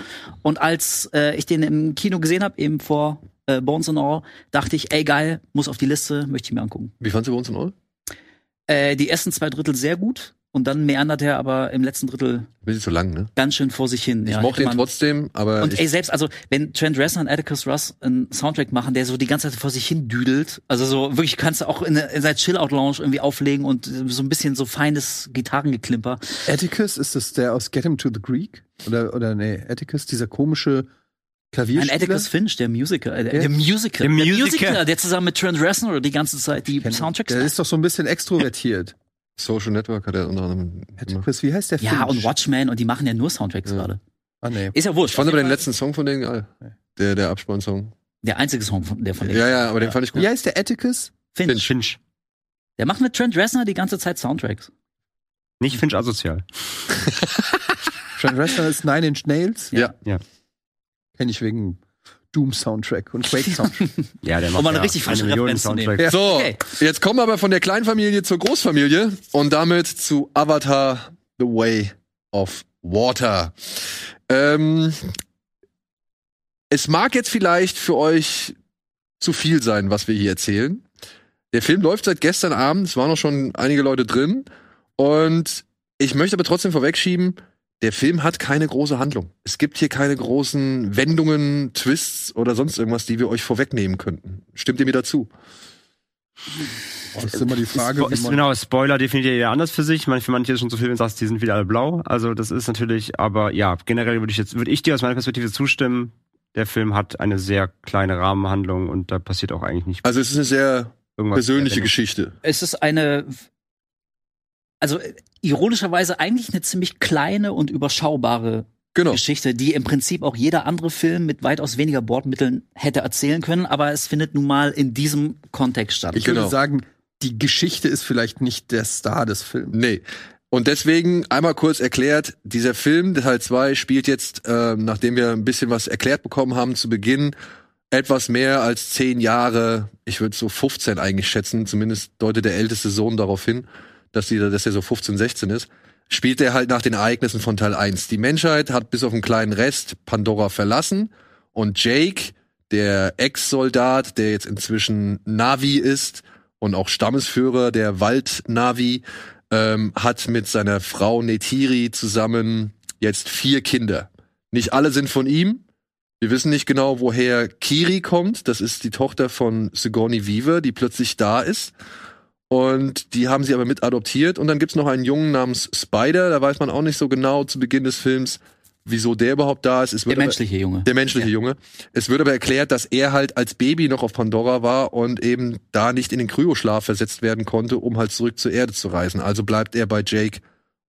Und als äh, ich den im Kino gesehen habe, eben vor äh, Bones and All, dachte ich, ey geil, muss auf die Liste, möchte ich mir angucken. Wie fandst du uns in All? Äh, die ersten zwei Drittel sehr gut und dann meandert er aber im letzten Drittel Bisschen zu lang, ne? ganz schön vor sich hin. Ich ja, mochte ihn trotzdem, aber und ey, selbst, also, wenn Trent Reznor und Atticus Ross einen Soundtrack machen, der so die ganze Zeit vor sich hin düdelt, also so wirklich kannst du auch in, in seiner Chill-Out-Lounge irgendwie auflegen und so ein bisschen so feines Gitarrengeklimper. Atticus, ist das der aus Get Him to the Greek? Oder, oder nee, Atticus, dieser komische Ein Klavierspieler? Atticus Finch, der Musiker, äh, der, Ja. der Musiker, Der der Musiker. Musiker, der zusammen mit Trent Reznor die ganze Zeit die Soundtracks Der ist doch so ein bisschen extrovertiert. Social Network hat er unter anderem. Atticus, wie heißt der Ja, Finch? und Watchmen und die machen ja nur Soundtracks Ja. gerade. Ah, nee. Ist ja wurscht. Ich fand aber den letzten Song von denen geil. Der, der Abspann-Song. Der einzige Song, von, der von denen. Ja, ja, aber den fand ich gut. Wie heißt der Atticus? Finch. Finch. Der macht mit Trent Reznor die ganze Zeit Soundtracks. Nicht Finch asozial. Trent Reznor ist Nine Inch Nails. Ja. Ja. Kenn ich wegen Doom-Soundtrack und Quake-Soundtrack. Ja, der macht Um mal eine ja richtig frische eine Million Referenz zu nehmen. Soundtracks. So, Okay. jetzt kommen wir aber von der Kleinfamilie zur Großfamilie und damit zu Avatar The Way of Water. Ähm, es mag jetzt vielleicht für euch zu viel sein, was wir hier erzählen. Der Film läuft seit gestern Abend, es waren noch schon einige Leute drin und ich möchte aber trotzdem vorwegschieben, der Film hat keine große Handlung. Es gibt hier keine großen Wendungen, Twists oder sonst irgendwas, die wir euch vorwegnehmen könnten. Stimmt ihr mir dazu? Das ist immer die Frage, Spo wie ist, man genau, Spoiler definiert ja jeder anders für sich. Manche, für manche ist schon zu viel, wenn du sagst, die sind wieder alle blau. Also das ist natürlich, aber ja, generell würde ich jetzt, würde ich dir aus meiner Perspektive zustimmen. Der Film hat eine sehr kleine Rahmenhandlung und da passiert auch eigentlich nicht Also es ist eine sehr persönliche. Geschichte. Es ist eine, also äh, ironischerweise eigentlich eine ziemlich kleine und überschaubare Genau. Geschichte, die im Prinzip auch jeder andere Film mit weitaus weniger Bordmitteln hätte erzählen können, aber es findet nun mal in diesem Kontext statt. Ich Genau. würde sagen, die Geschichte ist vielleicht nicht der Star des Films. Nee. Und deswegen einmal kurz erklärt, dieser Film, Teil 2, spielt jetzt, ähm, nachdem wir ein bisschen was erklärt bekommen haben zu Beginn, etwas mehr als zehn Jahre, ich würde so 15 eigentlich schätzen, zumindest deutet der älteste Sohn darauf hin, dass, die, dass er so 15, 16 ist, spielt er halt nach den Ereignissen von Teil 1. Die Menschheit hat bis auf einen kleinen Rest Pandora verlassen und Jake, der Ex-Soldat, der jetzt inzwischen Navi ist und auch Stammesführer der Wald-Navi, ähm, hat mit seiner Frau Netiri zusammen jetzt vier Kinder. Nicht alle sind von ihm. Wir wissen nicht genau, woher Kiri kommt. Das ist die Tochter von Sigourney Weaver, die plötzlich da ist. Und die haben sie aber mit adoptiert. Und dann gibt's noch einen Jungen namens Spider. Da weiß man auch nicht so genau zu Beginn des Films, wieso der überhaupt da ist. Es Der wird aber- menschliche Junge. der menschliche Junge. Es wird aber erklärt, dass er halt als Baby noch auf Pandora war und eben da nicht in den Kryoschlaf versetzt werden konnte, um halt zurück zur Erde zu reisen. Also bleibt er bei Jake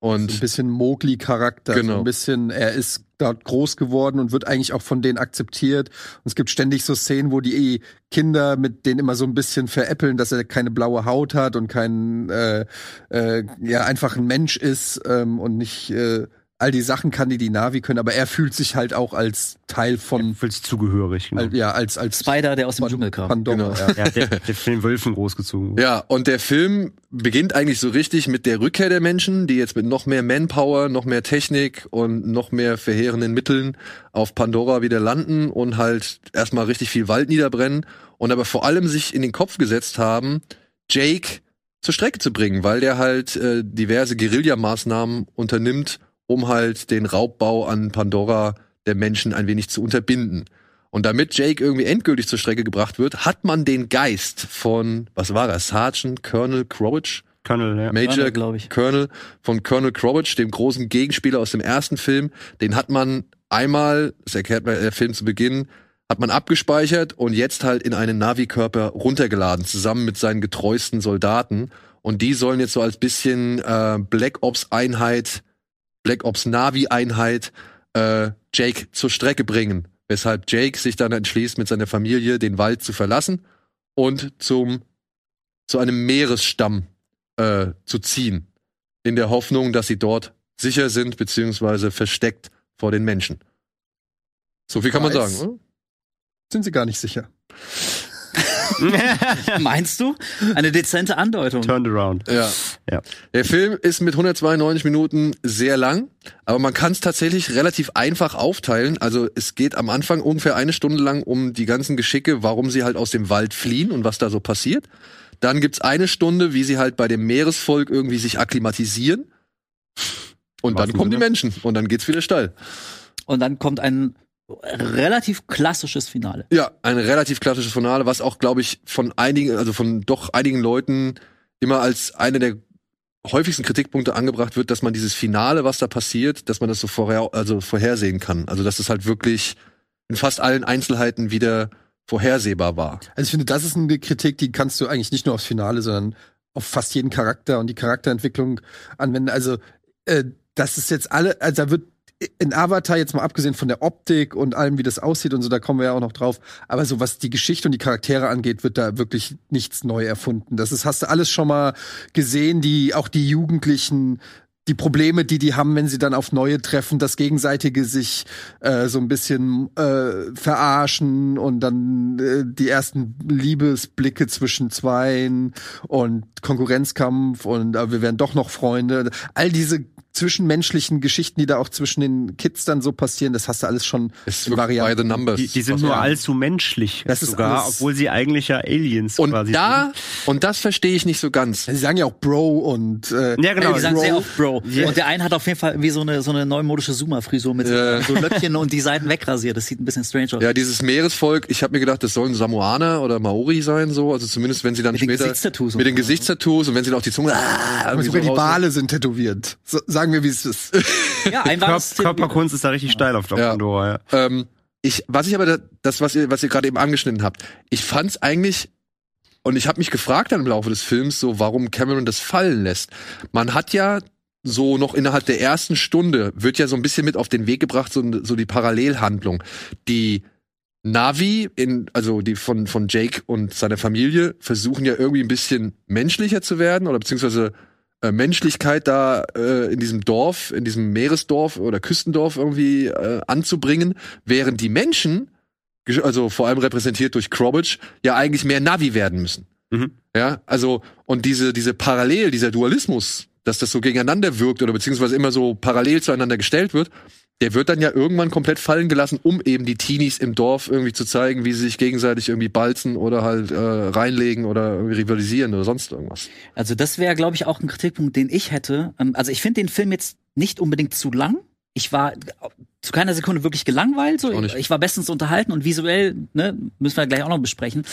Und So ein bisschen Mowgli-Charakter. So Genau. ein bisschen, er ist dort groß geworden und wird eigentlich auch von denen akzeptiert. Und es gibt ständig so Szenen, wo die Kinder mit denen immer so ein bisschen veräppeln, dass er keine blaue Haut hat und kein, äh, äh, ja, einfach ein Mensch ist ähm, und nicht äh, all die Sachen kann, die die Navi können. Aber er fühlt sich halt auch als Teil von, Fühlt sich zugehörig. Genau. al- ja, als, als Spider, der aus dem Dschungel kam. Pandora, Genau. ja. Ja, der, der Film Wölfen großgezogen. wurde. Ja, und der Film beginnt eigentlich so richtig mit der Rückkehr der Menschen, die jetzt mit noch mehr Manpower, noch mehr Technik und noch mehr verheerenden Mitteln auf Pandora wieder landen und halt erstmal richtig viel Wald niederbrennen und aber vor allem sich in den Kopf gesetzt haben, Jake zur Strecke zu bringen, weil der halt äh, diverse Guerillamaßnahmen unternimmt, um halt den Raubbau an Pandora der Menschen ein wenig zu unterbinden. Und damit Jake irgendwie endgültig zur Strecke gebracht wird, hat man den Geist von, was war das, Sergeant Colonel Crowich? Colonel, ja. Major Colonel, glaub ich. Colonel von Colonel Crowich, dem großen Gegenspieler aus dem ersten Film. Den hat man einmal, das erklärt man der Film zu Beginn, hat man abgespeichert und jetzt halt in einen Navi-Körper runtergeladen, zusammen mit seinen getreuesten Soldaten. Und die sollen jetzt so als bisschen äh, Black Ops-Einheit, Black Ops Navi-Einheit äh, Jake zur Strecke bringen. Weshalb Jake sich dann entschließt, mit seiner Familie den Wald zu verlassen und zum zu einem Meeresstamm äh, zu ziehen. In der Hoffnung, dass sie dort sicher sind, beziehungsweise versteckt vor den Menschen. So viel kann man Weiß. sagen, oder? Sind sie gar nicht sicher. Meinst du? Eine dezente Andeutung. Turned around. Ja. Ja. Der Film ist mit 192 Minuten sehr lang, aber man kann es tatsächlich relativ einfach aufteilen. Also es geht am Anfang ungefähr eine Stunde lang um die ganzen Geschicke, warum sie halt aus dem Wald fliehen und was da so passiert. Dann gibt's eine Stunde, wie sie halt bei dem Meeresvolk irgendwie sich akklimatisieren. Und dann Wahrsten kommen die. Menschen und dann geht's wieder steil. Und dann kommt ein relativ klassisches Finale. Ja, ein relativ klassisches Finale, was auch, glaube ich, von einigen, also von doch einigen Leuten immer als einer der häufigsten Kritikpunkte angebracht wird, dass man dieses Finale, was da passiert, dass man das so vorher, also vorhersehen kann. Also dass es halt wirklich in fast allen Einzelheiten wieder vorhersehbar war. Also ich finde, das ist eine Kritik, die kannst du eigentlich nicht nur aufs Finale, sondern auf fast jeden Charakter und die Charakterentwicklung anwenden. Also äh, das ist jetzt alle, also da wird in Avatar jetzt mal abgesehen von der Optik und allem, wie das aussieht und so, da kommen wir ja auch noch drauf. Aber so was die Geschichte und die Charaktere angeht, wird da wirklich nichts neu erfunden. Das ist, hast du alles schon mal gesehen, die auch die Jugendlichen die Probleme, die die haben, wenn sie dann auf neue treffen, das gegenseitige sich äh, so ein bisschen äh, verarschen und dann äh, die ersten Liebesblicke zwischen Zweien und Konkurrenzkampf und äh, wir werden doch noch Freunde. All diese zwischenmenschlichen Geschichten, die da auch zwischen den Kids dann so passieren, das hast du alles schon Es in ist by Varianten. the numbers. Die, die sind nur allzu menschlich Das ist sogar, alles- obwohl sie eigentlich ja Aliens Und quasi da, und das verstehe ich nicht so ganz. Sie sagen ja auch Bro und äh, sind. Ja, genau. Die sagen Bro. sehr oft Bro. Und der eine hat auf jeden Fall wie so eine, so eine neumodische Zoomer-Frisur mit Ja. so Löckchen und die Seiten wegrasiert. Das sieht ein bisschen strange aus. Ja, dieses Meeresvolk, ich habe mir gedacht, das sollen Samoaner oder Maori sein, so. Also zumindest, wenn sie dann Mit den später. Gesichtstattoos und mit den so. Gesichtstattoos und wenn sie dann auch die Zunge. Ah, sogar so die Wale sind tätowiert. So, sagen wir, wie es ist. Ja, ein Körp wahres Körperkunst ist da richtig steil auf der Ja. Pandora, ja. Ähm, ich, was ich aber, da, das, was ihr, was ihr gerade eben angeschnitten habt, ich fand's eigentlich, und ich habe mich gefragt dann im Laufe des Films, so, warum Cameron das fallen lässt. Man hat ja so noch innerhalb der ersten Stunde, wird ja so ein bisschen mit auf den Weg gebracht, so, so die Parallelhandlung. Die Navi, in, also die von, von Jake und seiner Familie, versuchen ja irgendwie ein bisschen menschlicher zu werden oder beziehungsweise äh, Menschlichkeit da äh, in diesem Dorf, in diesem Meeresdorf oder Küstendorf irgendwie äh, anzubringen, während die Menschen, also vor allem repräsentiert durch Crobage, ja eigentlich mehr Navi werden müssen. Mhm. Ja, also und diese diese Parallel, dieser Dualismus, dass das so gegeneinander wirkt oder beziehungsweise immer so parallel zueinander gestellt wird, der wird dann ja irgendwann komplett fallen gelassen, um eben die Teenies im Dorf irgendwie zu zeigen, wie sie sich gegenseitig irgendwie balzen oder halt äh, reinlegen oder rivalisieren oder sonst irgendwas. Also das wäre, glaube ich, auch ein Kritikpunkt, den ich hätte. Ähm, Also ich finde den Film jetzt nicht unbedingt zu lang. Ich war zu keiner Sekunde wirklich gelangweilt. So. Ich. Ich war bestens unterhalten und visuell, ne, müssen wir gleich auch noch besprechen.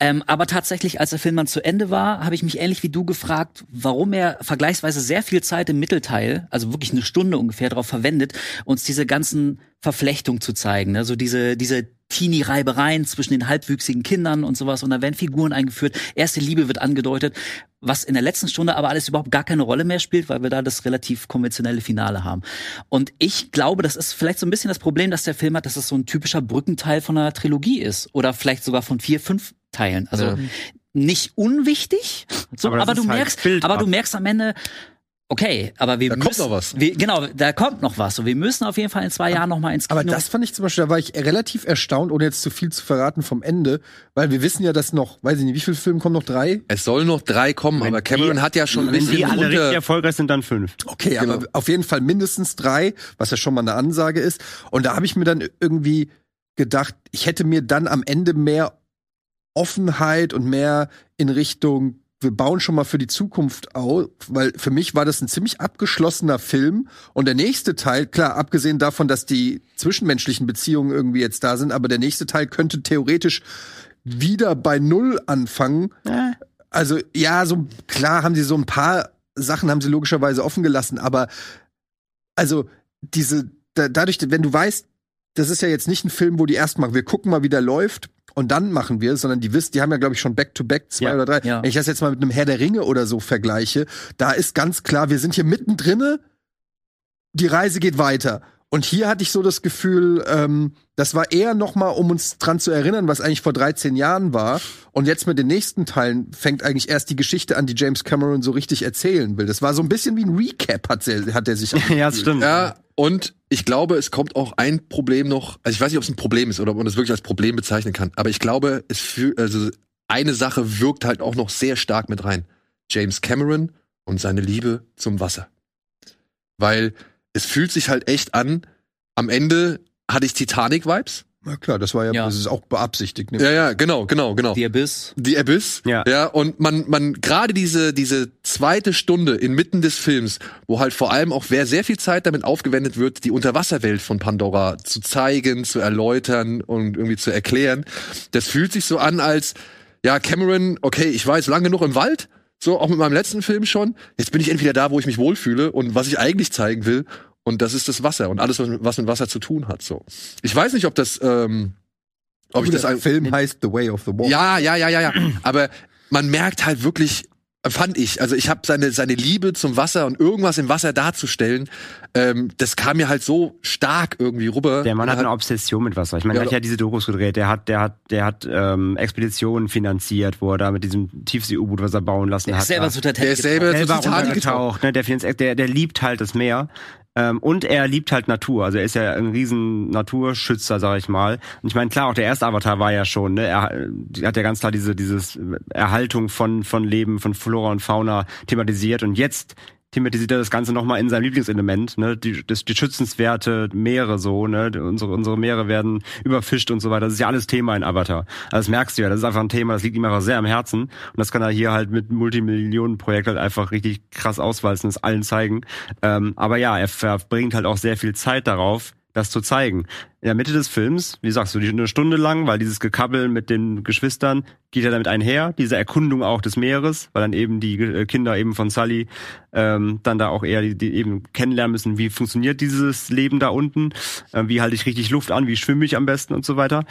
Ähm, aber tatsächlich, als der Film dann zu Ende war, habe ich mich ähnlich wie du gefragt, warum er vergleichsweise sehr viel Zeit im Mittelteil, also wirklich eine Stunde ungefähr, darauf verwendet, uns diese ganzen Verflechtung zu zeigen, ne? so diese diese Teenie-Reibereien zwischen den halbwüchsigen Kindern und sowas und da werden Figuren eingeführt, erste Liebe wird angedeutet, was in der letzten Stunde aber alles überhaupt gar keine Rolle mehr spielt, weil wir da das relativ konventionelle Finale haben. Und ich glaube, das ist vielleicht so ein bisschen das Problem, dass der Film hat, dass es so ein typischer Brückenteil von einer Trilogie ist oder vielleicht sogar von vier, fünf Teilen. Also Ja. nicht unwichtig, so, Aber aber, das du halt merkst, Bild aber ab. du merkst am Ende, okay, aber wir Da müssen, kommt noch was. Wir, genau, da kommt noch was. Und wir müssen auf jeden Fall in zwei Jahren noch mal ins Kino. Aber das fand ich zum Beispiel, da war ich relativ erstaunt, ohne jetzt zu viel zu verraten vom Ende, weil wir wissen ja, dass noch, weiß ich nicht, wie viele Filme kommen noch? Drei? Es soll noch drei kommen, Wenn aber Cameron die- hat ja schon ein Wenn die bisschen alle richtig erfolgreich sind, dann fünf. Okay, Genau. aber auf jeden Fall mindestens drei, was ja schon mal eine Ansage ist. Und da habe ich mir dann irgendwie gedacht, ich hätte mir dann am Ende mehr Offenheit und mehr in Richtung, wir bauen schon mal für die Zukunft auf, weil für mich war das ein ziemlich abgeschlossener Film. Und der nächste Teil, klar, abgesehen davon, dass die zwischenmenschlichen Beziehungen irgendwie jetzt da sind, aber der nächste Teil könnte theoretisch wieder bei Null anfangen. Also ja, so klar haben sie so ein paar Sachen haben sie logischerweise offen gelassen, aber also diese da, dadurch, wenn du weißt, das ist ja jetzt nicht ein Film, wo die erst mal, wir gucken mal, wie der läuft und dann machen wir es, sondern die wissen, die haben ja glaube ich schon Back to Back zwei Ja, oder drei. ja. Wenn ich das jetzt mal mit einem Herr der Ringe oder so vergleiche, da ist ganz klar, wir sind hier mittendrin, die Reise geht weiter. Und hier hatte ich so das Gefühl, ähm, das war eher noch mal, um uns dran zu erinnern, was eigentlich vor 13 Jahren war. Und jetzt mit den nächsten Teilen fängt eigentlich erst die Geschichte an, die James Cameron so richtig erzählen will. Das war so ein bisschen wie ein Recap, hat, er, hat er sich ja, das stimmt. Ja, und ich glaube, es kommt auch ein Problem noch. Also ich weiß nicht, ob es ein Problem ist oder ob man das wirklich als Problem bezeichnen kann. Aber ich glaube, es für, also eine Sache wirkt halt auch noch sehr stark mit rein. James Cameron und seine Liebe zum Wasser. Weil es fühlt sich halt echt an. Am Ende hatte ich Titanic-Vibes. Na klar, das war ja, Ja. das ist auch beabsichtigt. Ne? Ja, ja, genau, genau, genau. The Abyss. Die Abyss. Ja. ja und man, man, gerade diese, diese zweite Stunde inmitten des Films, wo halt vor allem auch wer sehr viel Zeit damit aufgewendet wird, die Unterwasserwelt von Pandora zu zeigen, zu erläutern und irgendwie zu erklären, das fühlt sich so an als, ja, Cameron, okay, ich war jetzt lange genug im Wald, so auch mit meinem letzten Film schon, jetzt bin ich entweder da, wo ich mich wohlfühle und was ich eigentlich zeigen will, und das ist das Wasser und alles, was mit, was mit Wasser zu tun hat, so. Ich weiß nicht, ob das, ähm, ob ich das der ein- Film heißt The Way of the Water. ja, ja, ja, ja, ja. Aber man merkt halt wirklich, fand ich, also ich habe seine seine Liebe zum Wasser und irgendwas im Wasser darzustellen, ähm, das kam mir halt so stark irgendwie rüber. Der Mann hat Und eine Obsession mit Wasser. Ich meine, Ja, der hat ja diese Dokus gedreht. Der hat, der hat, der hat ähm, Expeditionen finanziert, wo er da mit diesem Tiefsee-U-Boot, was er bauen lassen Der hat. ist selber zu Titanic. der ist selber zur Titanic getaucht. ne? Der, der, der liebt halt das Meer. Ähm, und er liebt halt Natur. Also er ist ja ein riesen Naturschützer, sag ich mal. Und ich meine, klar, auch der erste Avatar war ja schon, ne? Er äh, hat ja ganz klar diese dieses Erhaltung von von Leben, von Flora und Fauna thematisiert. Und jetzt thematisiert er das Ganze nochmal in seinem Lieblingselement, ne? Die, das, die schützenswerte Meere so, ne? Unsere, unsere Meere werden überfischt und so weiter. Das ist ja alles Thema in Avatar. Also das merkst du ja, das ist einfach ein Thema, das liegt ihm einfach sehr am Herzen. Und das kann er hier halt mit Multimillionenprojekt halt einfach richtig krass auswalzen, das allen zeigen. Ähm, aber ja, er verbringt halt auch sehr viel Zeit darauf, das zu zeigen. In der Mitte des Films, wie sagst du, die eine Stunde lang, weil dieses Gekabbel mit den Geschwistern geht ja damit einher, diese Erkundung auch des Meeres, weil dann eben die äh, Kinder eben von Sully ähm, dann da auch eher die, die eben kennenlernen müssen, wie funktioniert dieses Leben da unten, äh, wie halte ich richtig Luft an, wie schwimme ich am besten und so weiter.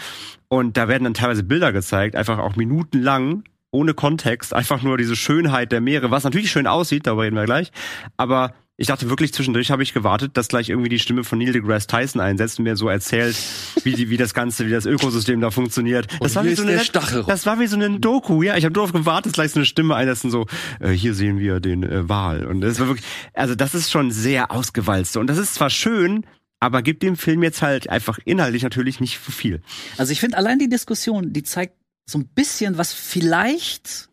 Und da werden dann teilweise Bilder gezeigt, einfach auch minutenlang, ohne Kontext, einfach nur diese Schönheit der Meere, was natürlich schön aussieht, darüber reden wir gleich, aber ich dachte wirklich zwischendurch habe ich gewartet, dass gleich irgendwie die Stimme von Neil deGrasse Tyson einsetzt und mir so erzählt, wie die, wie das ganze, wie das Ökosystem da funktioniert. Das hier wie so eine, das war wie so eine Doku, ja. Ich habe darauf gewartet, dass gleich so eine Stimme einsetzen, so äh, hier sehen wir den äh, Wal und das war wirklich, also das ist schon sehr ausgewalzt und das ist zwar schön, aber gibt dem Film jetzt halt einfach inhaltlich natürlich nicht viel. Also ich finde allein die Diskussion, die zeigt so ein bisschen, was vielleicht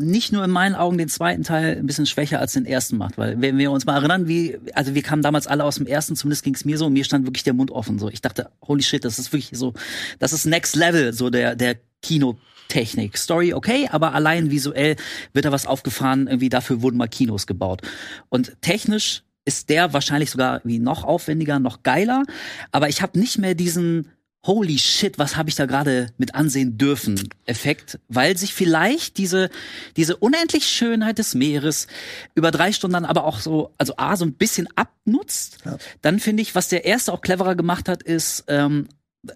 nicht nur in meinen Augen den zweiten Teil ein bisschen schwächer als den ersten macht, weil wenn wir uns mal erinnern, wie also wir kamen damals alle aus dem ersten, zumindest ging es mir so, mir stand wirklich der Mund offen so. Ich dachte, holy shit, das ist wirklich so, das ist next level so der der Kinotechnik. Story okay, aber allein visuell wird da was aufgefahren, irgendwie dafür wurden mal Kinos gebaut. Und technisch ist der wahrscheinlich sogar wie noch aufwendiger, noch geiler, aber ich habe nicht mehr diesen Holy shit, was habe ich da gerade mit ansehen dürfen? Effekt, weil sich vielleicht diese diese unendlich Schönheit des Meeres über drei Stunden dann aber auch so, also a so ein bisschen abnutzt. Dann finde ich, was der erste auch cleverer gemacht hat, ist ähm,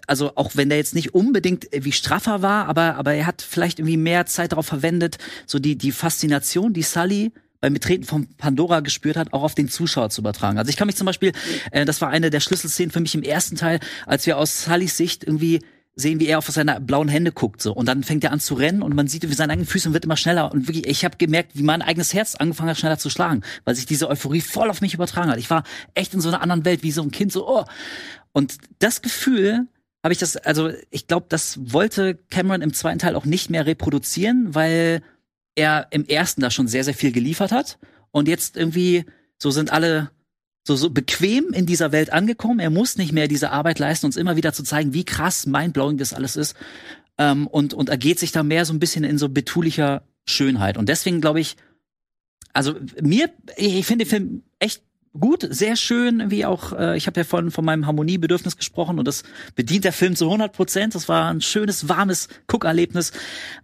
also auch wenn der jetzt nicht unbedingt wie straffer war, aber aber er hat vielleicht irgendwie mehr Zeit darauf verwendet, so die die Faszination, die Sully beim Betreten von Pandora gespürt hat, auch auf den Zuschauer zu übertragen. Also ich kann mich zum Beispiel, äh, das war eine der Schlüsselszenen für mich im ersten Teil, als wir aus Sullys Sicht irgendwie sehen, wie er auf seine blauen Hände guckt so und dann fängt er an zu rennen und man sieht, wie seine eigenen Füße und wird immer schneller und wirklich, ich habe gemerkt, wie mein eigenes Herz angefangen hat schneller zu schlagen, weil sich diese Euphorie voll auf mich übertragen hat. Ich war echt in so einer anderen Welt, wie so ein Kind so oh und das Gefühl habe ich das, also ich glaube, das wollte Cameron im zweiten Teil auch nicht mehr reproduzieren, weil er im ersten da schon sehr, sehr viel geliefert hat. Und jetzt irgendwie, so sind alle so, so bequem in dieser Welt angekommen. Er muss nicht mehr diese Arbeit leisten, uns immer wieder zu zeigen, wie krass mindblowing das alles ist. Ähm, und, und ergeht sich da mehr so ein bisschen in so betulicher Schönheit. Und deswegen glaube ich, also mir, ich, ich finde den Film echt gut, sehr schön, wie auch, äh, ich habe ja von, von meinem Harmoniebedürfnis gesprochen und das bedient der Film zu 100 Prozent. Das war ein schönes, warmes Guckerlebnis.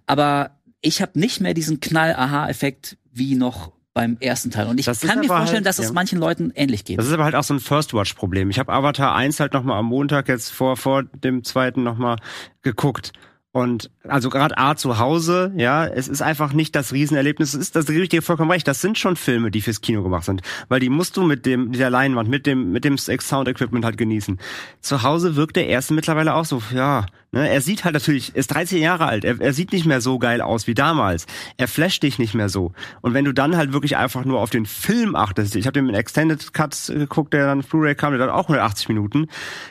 Aber ich habe nicht mehr diesen Knall-Aha-Effekt wie noch beim ersten Teil. Und ich Das kann mir aber vorstellen, halt- dass es ja. manchen Leuten ähnlich geht. Das ist aber halt auch so ein First-Watch-Problem. Ich habe Avatar 1 halt noch mal am Montag jetzt vor, vor dem zweiten noch mal geguckt. Und also gerade A zu Hause, ja, es ist einfach nicht das Riesenerlebnis. Es ist, das gebe ich dir vollkommen recht. Das sind schon Filme, die fürs Kino gemacht sind, weil die musst du mit dem dieser Leinwand, mit dem mit dem Sound Equipment halt genießen. Zu Hause wirkt der erste mittlerweile auch so, ja. Ne, er sieht halt natürlich, ist 13 Jahre alt. Er, er sieht nicht mehr so geil aus wie damals. Er flasht dich nicht mehr so. Und wenn du dann halt wirklich einfach nur auf den Film achtest, ich habe den mit Extended Cuts geguckt, der dann Blu-ray kam, der dann auch 180 Minuten.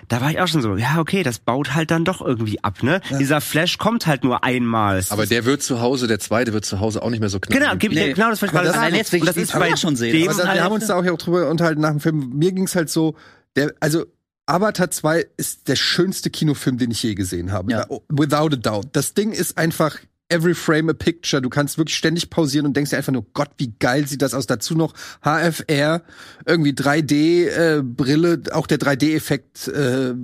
Da war ich auch schon so, ja okay, das baut halt dann doch irgendwie ab, ne? Dieser Flash kommt halt nur einmal. Aber der wird zu Hause, der zweite wird zu Hause auch nicht mehr so knapp. Genau, gib, Nee. genau das, das- das, Allein jetzt, das die ist bei schon sehe, dem das Aber ist da, wir halt- haben uns da auch ja auch drüber unterhalten nach dem Film. Mir ging's halt so, der, also Avatar 2 ist der schönste Kinofilm, den ich je gesehen habe. Ja. Without a doubt. Das Ding ist einfach every frame a picture. Du kannst wirklich ständig pausieren und denkst dir einfach nur, Gott, wie geil sieht das aus. Dazu noch HFR, irgendwie 3D-Brille, auch der 3D-Effekt äh,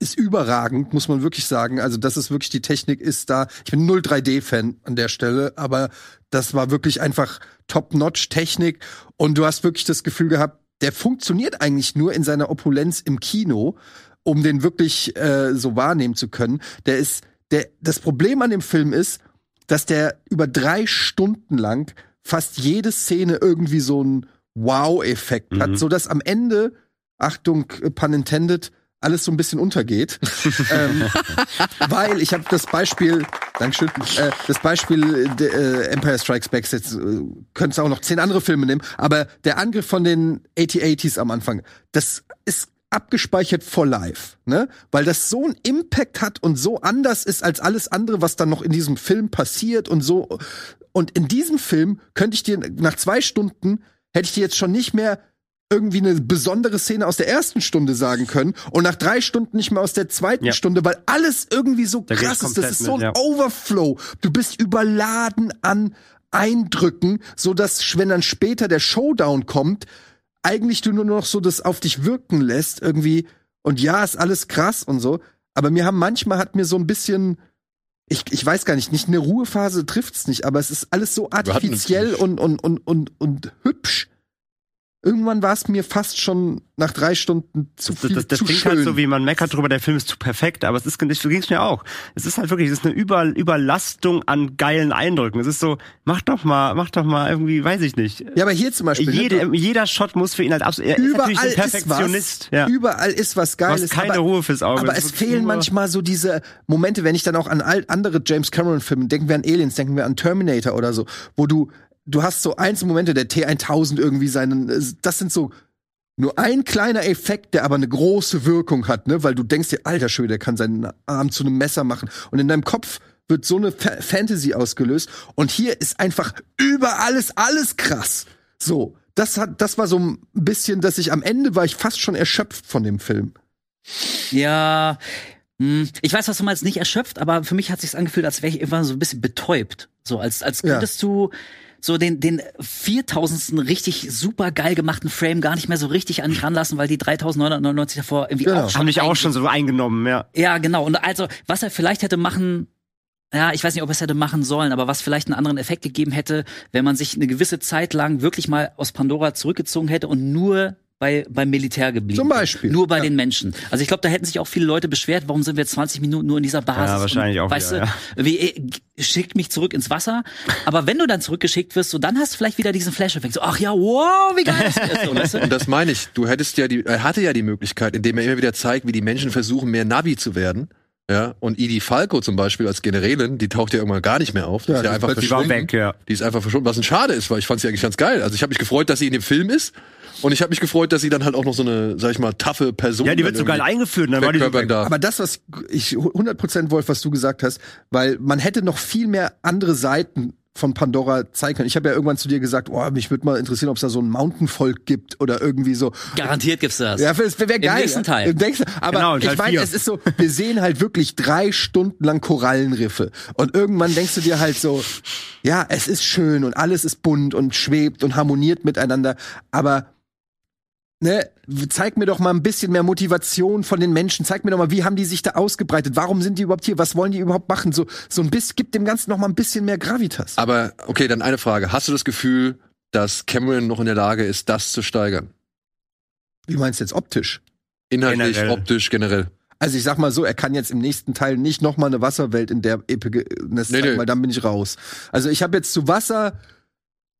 ist überragend, muss man wirklich sagen. Also das ist wirklich, die Technik ist da. Ich bin null 3D-Fan an der Stelle, aber das war wirklich einfach Top-Notch-Technik und du hast wirklich das Gefühl gehabt, der funktioniert eigentlich nur in seiner Opulenz im Kino, um den wirklich äh, so wahrnehmen zu können. Der ist, der, das Problem an dem Film ist, dass der über drei Stunden lang fast jede Szene irgendwie so einen Wow-Effekt hat, so dass am Ende, Achtung, äh, pun intended, alles so ein bisschen untergeht. ähm, weil ich habe das Beispiel, Dankeschön, äh, das Beispiel äh, Empire Strikes Back, jetzt äh, könntest auch noch zehn andere Filme nehmen, aber der Angriff von den 8080s am Anfang, das ist abgespeichert for life, ne? Weil das so einen Impact hat und so anders ist als alles andere, was dann noch in diesem Film passiert und so. Und in diesem Film könnte ich dir nach zwei Stunden hätte ich dir jetzt schon nicht mehr irgendwie eine besondere Szene aus der ersten Stunde sagen können und nach drei Stunden nicht mehr aus der zweiten Ja. Stunde, weil alles irgendwie so Da krass ist. Das ist so ein mit, ja. Overflow. Du bist überladen an Eindrücken, so dass wenn dann später der Showdown kommt, eigentlich du nur noch so das auf dich wirken lässt irgendwie und ja, ist alles krass und so, aber mir haben manchmal hat mir so ein bisschen ich, ich weiß gar nicht, nicht eine Ruhephase trifft's nicht, aber es ist alles so artifiziell und, und, und, und, und hübsch. Irgendwann war es mir fast schon nach drei Stunden zu viel, das, das zu klingt schön. halt so, wie man meckert drüber, der Film ist zu perfekt, aber es ist, so ging's mir auch. Es ist halt wirklich, es ist eine Über, Überlastung an geilen Eindrücken. Es ist so, mach doch mal, mach doch mal irgendwie, weiß ich nicht. ja, aber hier zum Beispiel. ne, Jede, du- jeder Shot muss für ihn halt absolut, er ist überall natürlich ein ist was. Perfektionist. ja. Überall ist was Du Geiles. hast keine aber, Ruhe fürs Auge. Aber es ist fehlen manchmal so diese Momente, wenn ich dann auch an all andere James Cameron-Filme, denken wir an Aliens, denken wir an Terminator oder so, wo du, du hast so einzelne Momente, der T1000 irgendwie seinen, das sind so nur ein kleiner Effekt, der aber eine große Wirkung hat, ne, weil du denkst dir, alter Schwede, der kann seinen Arm zu einem Messer machen und in deinem Kopf wird so eine Fa Fantasy ausgelöst und hier ist einfach über alles alles krass. So, das hat das war so ein bisschen, dass ich am Ende war ich fast schon erschöpft von dem Film. Ja, hm, ich weiß, was du meinst, nicht erschöpft, aber für mich hat sich's angefühlt, als wäre ich irgendwann so ein bisschen betäubt. So, als, als Ja. könntest du, so den, den 4000. richtig super geil gemachten Frame gar nicht mehr so richtig an dich ranlassen, weil die 3999 davor irgendwie Genau. auch schon Haben dich auch schon so eingenommen, ja. Ja, genau. Und also, was er vielleicht hätte machen, ja, ich weiß nicht, ob er es hätte machen sollen, aber was vielleicht einen anderen Effekt gegeben hätte, wenn man sich eine gewisse Zeit lang wirklich mal aus Pandora zurückgezogen hätte und nur bei, beim Militär geblieben. Zum. Beispiel, Nur bei ja. den Menschen. Also ich glaube, da hätten sich auch viele Leute beschwert, warum sind wir jetzt 20 Minuten nur in dieser Basis? Ja, wahrscheinlich und, auch Weißt wieder, du, wie, äh, schickt mich zurück ins Wasser. Aber wenn du dann zurückgeschickt wirst, so dann hast du vielleicht wieder diesen Flash-Effekt. So, ach ja, wow, wie geil ist das? So, weißt du? Und das meine ich. Du hättest ja die, er hatte ja die Möglichkeit, indem er immer wieder zeigt, wie die Menschen versuchen, mehr Navi zu werden. Ja, und Edie Falco zum Beispiel als Generälin, die taucht ja irgendwann gar nicht mehr auf. Die Ja, ist ja die einfach ist plötzlich Die war verschwunden. weg, ja. Die ist einfach verschwunden, was ein Schade ist, weil ich fand sie eigentlich ganz geil. Also ich habe mich gefreut, dass sie in dem Film ist. Und ich habe mich gefreut, dass sie dann halt auch noch so eine, sag ich mal, taffe Person Ja, die wird so geil eingeführt und dann war die so darf. Aber das, was ich 100% Wolf, was du gesagt hast, weil man hätte noch viel mehr andere Seiten von Pandora zeigen können. Ich habe ja irgendwann zu dir gesagt, oh, mich würde mal interessieren, ob es da so ein Mountain-Volk gibt oder irgendwie so. Garantiert gibt's das. Ja, das wäre geil. nächsten ja. Teil. Im nächsten, aber Genau, ich meine, es ist so, wir sehen halt wirklich drei Stunden lang Korallenriffe. Und irgendwann denkst du dir halt so, ja, es ist schön und alles ist bunt und schwebt und harmoniert miteinander, aber ne, zeig mir doch mal ein bisschen mehr Motivation von den Menschen. Zeig mir doch mal, wie haben die sich da ausgebreitet? Warum sind die überhaupt hier? Was wollen die überhaupt machen? So, so ein bisschen, gibt dem Ganzen noch mal ein bisschen mehr Gravitas. Aber okay, dann eine Frage. Hast du das Gefühl, dass Cameron noch in der Lage ist, das zu steigern? Wie meinst du jetzt optisch? Inhaltlich, Generell. optisch, generell. Also ich sag mal so, er kann jetzt im nächsten Teil nicht noch mal eine Wasserwelt in der Epic Nee, zeigen, nee. weil dann bin ich raus. Also ich habe jetzt zu Wasser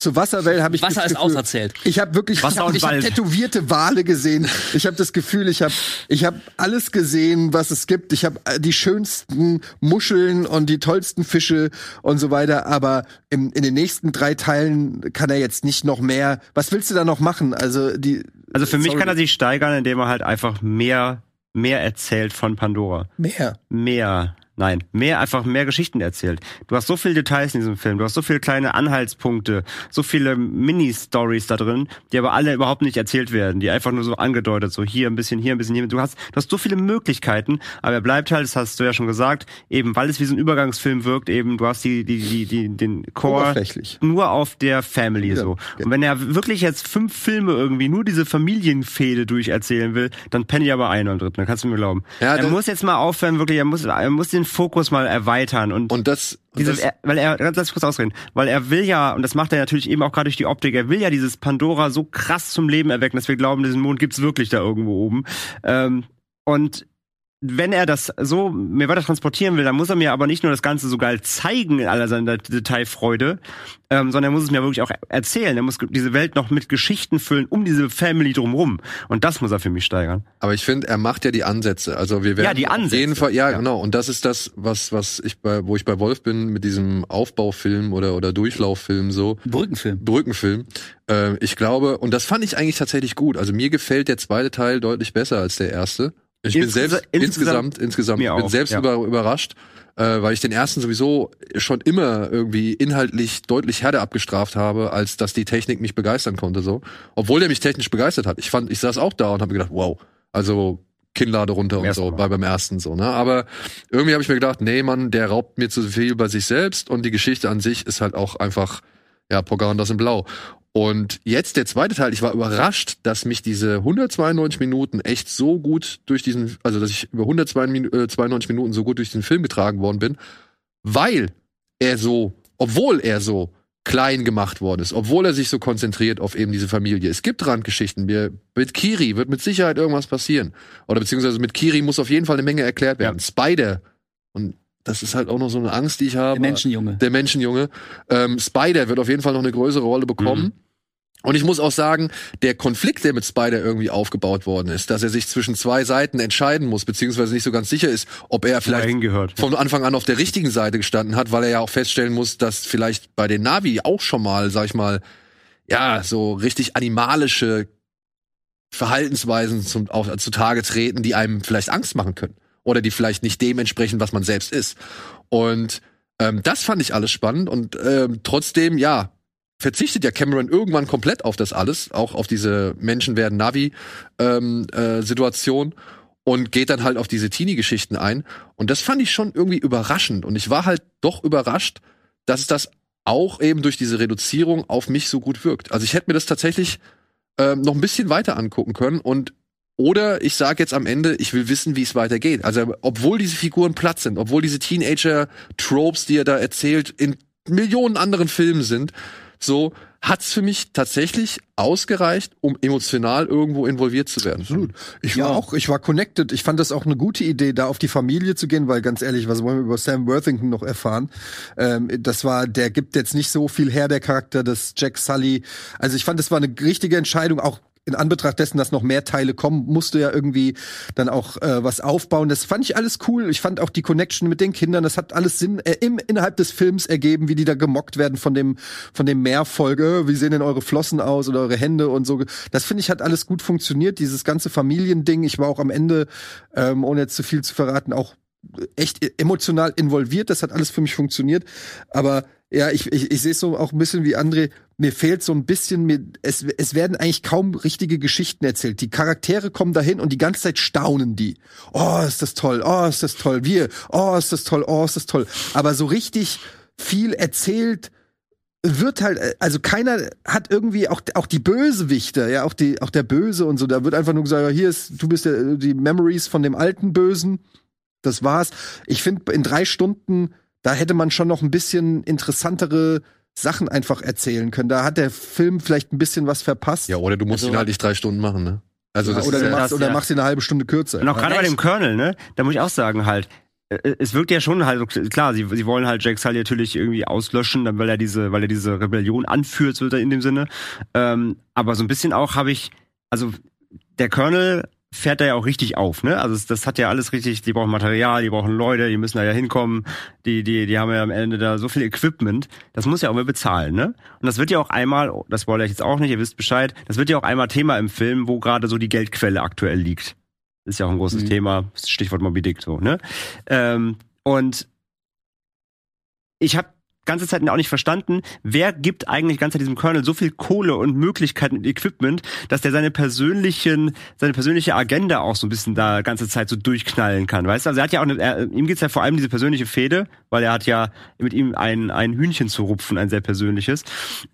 zu Wasserwelt habe ich Wasser das ist Gefühl- auserzählt. Ich habe wirklich Wasser ich hab, und ich hab tätowierte Wale gesehen. Ich habe das Gefühl, ich habe ich habe alles gesehen, was es gibt. Ich habe äh, die schönsten Muscheln und die tollsten Fische und so weiter, aber im, in den nächsten drei Teilen kann er jetzt nicht noch mehr. Was willst du da noch machen? Also die Also für mich sorry, kann er sich steigern, indem er halt einfach mehr, mehr erzählt von Pandora. mehr. Mehr. Nein, mehr einfach mehr Geschichten erzählt. Du hast so viele Details in diesem Film, du hast so viele kleine Anhaltspunkte, so viele Mini-Stories da drin, die aber alle überhaupt nicht erzählt werden, die einfach nur so angedeutet, so hier ein bisschen, hier ein bisschen, hier. Du hast, du hast so viele Möglichkeiten, aber er bleibt halt, das hast du ja schon gesagt, eben weil es wie so ein Übergangsfilm wirkt, eben du hast die, die, die, die den Core nur auf der Family Ja, so. Und wenn er wirklich jetzt fünf Filme irgendwie nur diese Familienfehde durcherzählen will, dann penne ich aber ein am dritten, dann kannst du mir glauben. Ja, er muss jetzt mal aufhören, wirklich, er muss, er muss den Fokus mal erweitern und, Und das, und diese, das er, weil er, lass mich kurz ausreden, weil er will ja, und das macht er natürlich eben auch gerade durch die Optik, er will ja dieses Pandora so krass zum Leben erwecken, dass wir glauben, diesen Mond gibt's wirklich da irgendwo oben. Ähm, und wenn er das so mir weiter transportieren will, dann muss er mir aber nicht nur das Ganze so geil zeigen in aller seiner Detailfreude, ähm, sondern er muss es mir wirklich auch erzählen. Er muss diese Welt noch mit Geschichten füllen um diese Family drumrum. Und das muss er für mich steigern. Aber ich finde, er macht ja die Ansätze. Also wir werden Ja, die auf Ansätze. jeden Fall, ja, Ja. genau. Und das ist das, was was ich bei, wo ich bei Wolf bin mit diesem Aufbaufilm oder oder Durchlauffilm so. Brückenfilm. Brückenfilm. Äh, ich glaube, und das fand ich eigentlich tatsächlich gut. Also mir gefällt der zweite Teil deutlich besser als der erste. Ich bin selbst insgesamt- insgesamt ich bin selbst ja. über, überrascht, äh, weil ich den ersten sowieso schon immer irgendwie inhaltlich deutlich härter abgestraft habe, als dass die Technik mich begeistern konnte so. Obwohl der mich technisch begeistert hat. Ich fand, ich saß auch da und habe gedacht, wow, also Kinnlade runter und so, bei beim ersten so, ne? Aber irgendwie habe ich mir gedacht, nee, Mann, der raubt mir zu viel bei sich selbst und die Geschichte an sich ist halt auch einfach, ja, Pocahontas in Blau. Und jetzt der zweite Teil, ich war überrascht, dass mich diese 192 Minuten echt so gut durch diesen, also dass ich über 192 Minuten so gut durch den Film getragen worden bin, weil er so, obwohl er so klein gemacht worden ist, obwohl er sich so konzentriert auf eben diese Familie. Es gibt Randgeschichten. Wir, mit Kiri wird mit Sicherheit irgendwas passieren. Oder beziehungsweise mit Kiri muss auf jeden Fall eine Menge erklärt werden. Spider, und das ist halt auch noch so eine Angst, die ich habe. Der Menschenjunge. Der Menschenjunge. Ähm, Spider wird auf jeden Fall noch eine größere Rolle bekommen. Und ich muss auch sagen, der Konflikt, der mit Spider irgendwie aufgebaut worden ist, dass er sich zwischen zwei Seiten entscheiden muss, beziehungsweise nicht so ganz sicher ist, ob er er vielleicht hingehört. von Anfang an auf der richtigen Seite gestanden hat, weil er ja auch feststellen muss, dass vielleicht bei den Navi auch schon mal, sag ich mal, ja, so richtig animalische Verhaltensweisen zum, auf, zutage treten, die einem vielleicht Angst machen können. Oder die vielleicht nicht dem entsprechen, was man selbst ist. Und ähm, das fand ich alles spannend. Und ähm, trotzdem, ja, verzichtet ja Cameron irgendwann komplett auf das alles, auch auf diese Menschen werden Navi-Situation. äh, Situation und geht dann halt auf diese Teenie-Geschichten ein. Und das fand ich schon irgendwie überraschend. Und ich war halt doch überrascht, dass das auch eben durch diese Reduzierung auf mich so gut wirkt. Also ich hätte mir das tatsächlich ähm, noch ein bisschen weiter angucken können und oder ich sage jetzt am Ende, ich will wissen, wie es weitergeht. Also obwohl diese Figuren platt sind, obwohl diese Teenager-Tropes, die er da erzählt, in Millionen anderen Filmen sind, so hat's für mich tatsächlich ausgereicht, um emotional irgendwo involviert zu werden. Absolut. Ich war auch, ich war connected. Ich fand das auch eine gute Idee, da auf die Familie zu gehen, weil ganz ehrlich, was wollen wir über Sam Worthington noch erfahren? Ähm, das war, der gibt jetzt nicht so viel her, der Charakter des Jack Sully. Also ich fand, das war eine richtige Entscheidung, auch in Anbetracht dessen, dass noch mehr Teile kommen, musste ja irgendwie dann auch äh, was aufbauen. Das fand ich alles cool. Ich fand auch die Connection mit den Kindern, das hat alles Sinn äh, im, innerhalb des Films ergeben, wie die da gemockt werden von dem von dem Mehrfolge. Wie sehen denn eure Flossen aus oder eure Hände und so. Das finde ich hat alles gut funktioniert. Dieses ganze Familiending. Ich war auch am Ende, ähm, ohne jetzt zu viel zu verraten, auch echt emotional involviert. Das hat alles für mich funktioniert. Aber ja, ich, ich, ich sehe es so auch ein bisschen wie André. Mir fehlt so ein bisschen, mir, es, es werden eigentlich kaum richtige Geschichten erzählt. Die Charaktere kommen dahin und die ganze Zeit staunen die. Oh, ist das toll, oh, ist das toll, wir, oh, ist das toll, oh, ist das toll. Aber so richtig viel erzählt wird halt, also keiner hat irgendwie auch auch die Bösewichte, ja, auch die auch der Böse und so, da wird einfach nur gesagt, ja, hier ist, du bist der, die Memories von dem alten Bösen. Das war's. Ich finde, in drei Stunden da hätte man schon noch ein bisschen interessantere Sachen einfach erzählen können. Da hat der Film vielleicht ein bisschen was verpasst. Ja, oder du musst Also- ihn halt nicht drei Stunden machen, ne? Also Ja, das oder ist du ja, machst, das, oder ja. machst ihn eine halbe Stunde kürzer. Und auch Ja. gerade bei dem Colonel, ne, da muss ich auch sagen, halt, äh, es wirkt ja schon halt, klar, sie, sie wollen halt Jack Sully natürlich irgendwie auslöschen, weil er diese, weil er diese Rebellion anführt, so in dem Sinne. Ähm, aber so ein bisschen auch habe ich, also der Colonel fährt da ja auch richtig auf, ne? Also das, das hat ja alles richtig, die brauchen Material, die brauchen Leute, die müssen da ja hinkommen, die, die, die haben ja am Ende da so viel Equipment, das muss ja auch mal bezahlen, ne? Und das wird ja auch einmal, das wollte ich jetzt auch nicht, ihr wisst Bescheid, das wird ja auch einmal Thema im Film, wo gerade so die Geldquelle aktuell liegt. Ist ja auch ein großes Mhm. Thema, Stichwort Moby Dick so, ne? Ähm, und ich habe ganze Zeit auch nicht verstanden, wer gibt eigentlich ganz diesem Colonel so viel Kohle und Möglichkeiten und Equipment, dass der seine persönlichen, seine persönliche Agenda auch so ein bisschen da ganze Zeit so durchknallen kann, weißt du? Also er hat ja auch, eine, er, ihm geht's ja vor allem diese persönliche Fehde, weil er hat ja mit ihm ein, ein Hühnchen zu rupfen, ein sehr persönliches.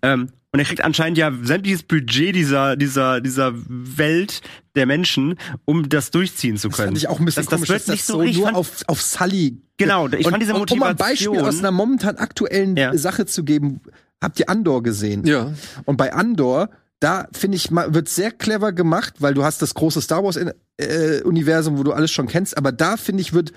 Ähm, und er kriegt anscheinend ja sämtliches Budget dieser, dieser, dieser Welt der Menschen, um das durchziehen zu Das können. fand ich auch ein bisschen das, das komisch, wird dass nicht das so so richtig. nur fand- auf, auf Sully. Genau, ich und, fand diese und um ein Beispiel Motivation- aus einer momentan aktuellen Ja. Sache zu geben, habt ihr Andor gesehen? ja. Und bei Andor, da finde ich, wird sehr clever gemacht, weil du hast das große Star Wars äh, Universum, wo du alles schon kennst, aber da finde ich wird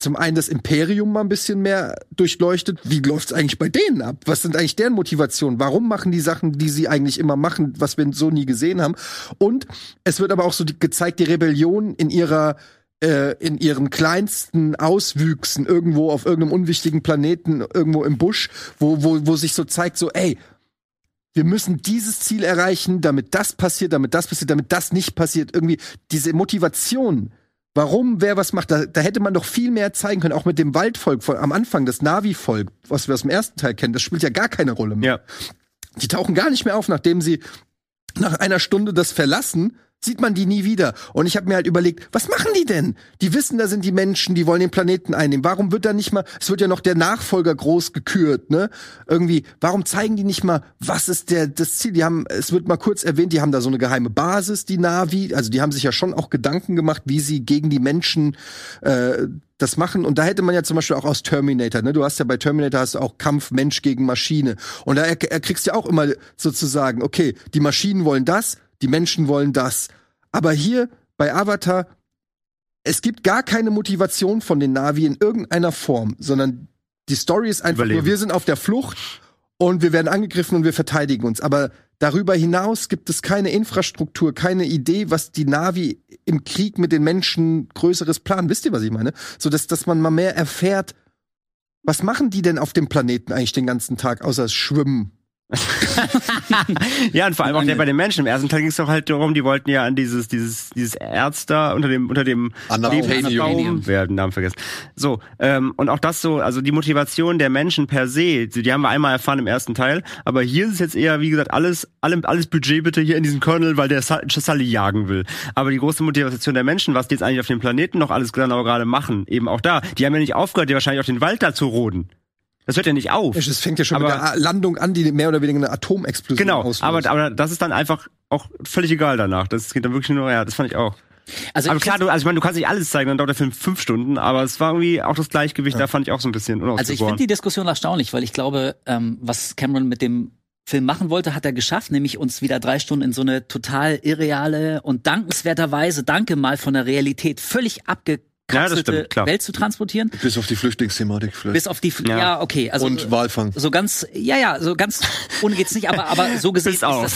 zum einen das Imperium mal ein bisschen mehr durchleuchtet. Wie läuft's eigentlich bei denen ab? Was sind eigentlich deren Motivationen? Warum machen die Sachen, die sie eigentlich immer machen, was wir so nie gesehen haben? Und es wird aber auch so die, gezeigt, die Rebellion in ihrer äh, in ihren kleinsten Auswüchsen irgendwo auf irgendeinem unwichtigen Planeten irgendwo im Busch, wo wo wo sich so zeigt so ey wir müssen dieses Ziel erreichen, damit das passiert, damit das passiert, damit das nicht passiert. Irgendwie diese Motivation, warum wer was macht, da, da hätte man doch viel mehr zeigen können, auch mit dem Waldvolk von, am Anfang, das Navi-Volk, was wir aus dem ersten Teil kennen, das spielt ja gar keine Rolle mehr. Ja. Die tauchen gar nicht mehr auf, nachdem sie nach einer Stunde das verlassen, sieht man die nie wieder. Und ich habe mir halt überlegt, was machen die denn? Die wissen, da sind die Menschen, die wollen den Planeten einnehmen. Warum wird da nicht mal, es wird ja noch der Nachfolger groß gekürt, ne? Irgendwie, warum zeigen die nicht mal, was ist der, das Ziel? Die haben, es wird mal kurz erwähnt, die haben da so eine geheime Basis, die Navi. Also die haben sich ja schon auch Gedanken gemacht, wie sie gegen die Menschen äh, das machen. Und da hätte man ja zum Beispiel auch aus Terminator, ne? Du hast ja bei Terminator hast du auch Kampf Mensch gegen Maschine. Und da er, er kriegst du ja auch immer sozusagen, okay, die Maschinen wollen das, die Menschen wollen das. Aber hier bei Avatar, es gibt gar keine Motivation von den Navi in irgendeiner Form, sondern die Story ist einfach Überleben. nur, wir sind auf der Flucht und wir werden angegriffen und wir verteidigen uns. Aber darüber hinaus gibt es keine Infrastruktur, keine Idee, was die Navi im Krieg mit den Menschen größeres planen. Wisst ihr, was ich meine? So dass, dass man mal mehr erfährt, was machen die denn auf dem Planeten eigentlich den ganzen Tag, außer schwimmen? Ja, und vor allem auch der bei den Menschen. Im ersten Teil ging es doch halt darum, die wollten ja an dieses, dieses, dieses Erz da unter dem, unter dem. Baum werden, Namen vergessen. So, ähm, und auch das so, also die Motivation der Menschen per se, die die haben wir einmal erfahren im ersten Teil, aber hier ist es jetzt eher, wie gesagt, alles, alle, alles Budget bitte hier in diesen Colonel, weil der Sa- Sully jagen will. Aber die große Motivation der Menschen, was die jetzt eigentlich auf dem Planeten noch alles genau gerade machen, eben auch da, die haben ja nicht aufgehört, die wahrscheinlich auf den Wald da zu roden. Das hört ja nicht auf. Es fängt ja schon Aber- mit der Landung an, die mehr oder weniger eine Atomexplosion Genau, auslöst. aber, aber das ist dann einfach auch völlig egal danach. Das geht dann wirklich nur, ja, das fand ich auch. Also aber ich klar, du, also ich meine, du kannst nicht alles zeigen, dann dauert der Film fünf Stunden, aber es war irgendwie auch das Gleichgewicht, da fand ich auch so ein bisschen Also ich finde die Diskussion erstaunlich, weil ich glaube, ähm, was Cameron mit dem Film machen wollte, hat er geschafft, nämlich uns wieder drei Stunden in so eine total irreale und dankenswerterweise, danke mal von der Realität, völlig Ja, das stimmt, klar. Welt zu transportieren. Bis auf die Flüchtlingsthematik vielleicht. Bis auf die, ja, Ja. okay, also und Walfang. so ganz, ja, ja, so ganz ohne geht's nicht, aber aber so gesehen Bis ist auf. das,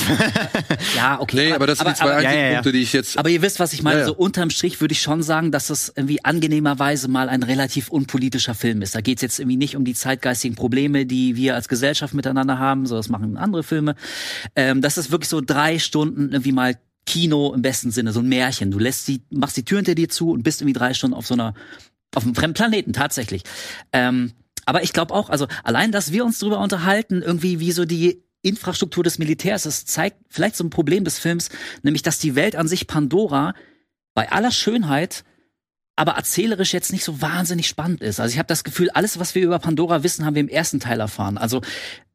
ja, okay. Nee, aber das sind die zwei aber, einzigen ja, ja, ja. Punkte, die ich jetzt. aber ihr wisst, was ich meine. Ja, ja. So unterm Strich würde ich schon sagen, dass es irgendwie angenehmerweise mal ein relativ unpolitischer Film ist. Da geht's jetzt irgendwie nicht um die zeitgeistigen Probleme, die wir als Gesellschaft miteinander haben. So, das machen andere Filme. Ähm, das ist wirklich so drei Stunden irgendwie mal Kino im besten Sinne, so ein Märchen. Du lässt die, machst die Tür hinter dir zu und bist irgendwie drei Stunden auf so einer, auf einem fremden Planeten, tatsächlich. Ähm, aber ich glaube auch, also allein, dass wir uns darüber unterhalten, irgendwie wie so die Infrastruktur des Militärs, das zeigt vielleicht so ein Problem des Films, nämlich dass die Welt an sich Pandora bei aller Schönheit aber erzählerisch jetzt nicht so wahnsinnig spannend ist. Also ich habe das Gefühl, alles, was wir über Pandora wissen, haben wir im ersten Teil erfahren. Also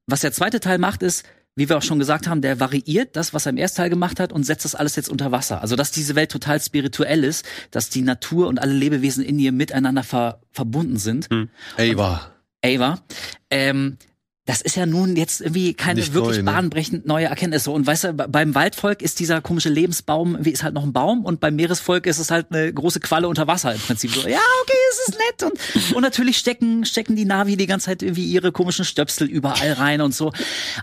was der zweite Teil macht, ist, wie wir auch schon gesagt haben, der variiert das, was er im ersten Teil gemacht hat und setzt das alles jetzt unter Wasser. Also dass diese Welt total spirituell ist, dass die Natur und alle Lebewesen in ihr miteinander ver verbunden sind. Ava. Ava. Ähm, das ist ja nun jetzt irgendwie keine Nicht wirklich neu, ne? bahnbrechend neue Erkenntnis. So, Und weißt du, be- beim Waldvolk ist dieser komische Lebensbaum, wie ist halt noch ein Baum und beim Meeresvolk ist es halt eine große Qualle unter Wasser im Prinzip. So, ja, okay, es ist nett. Und, und natürlich stecken, stecken die Navi die ganze Zeit irgendwie ihre komischen Stöpsel überall rein und so.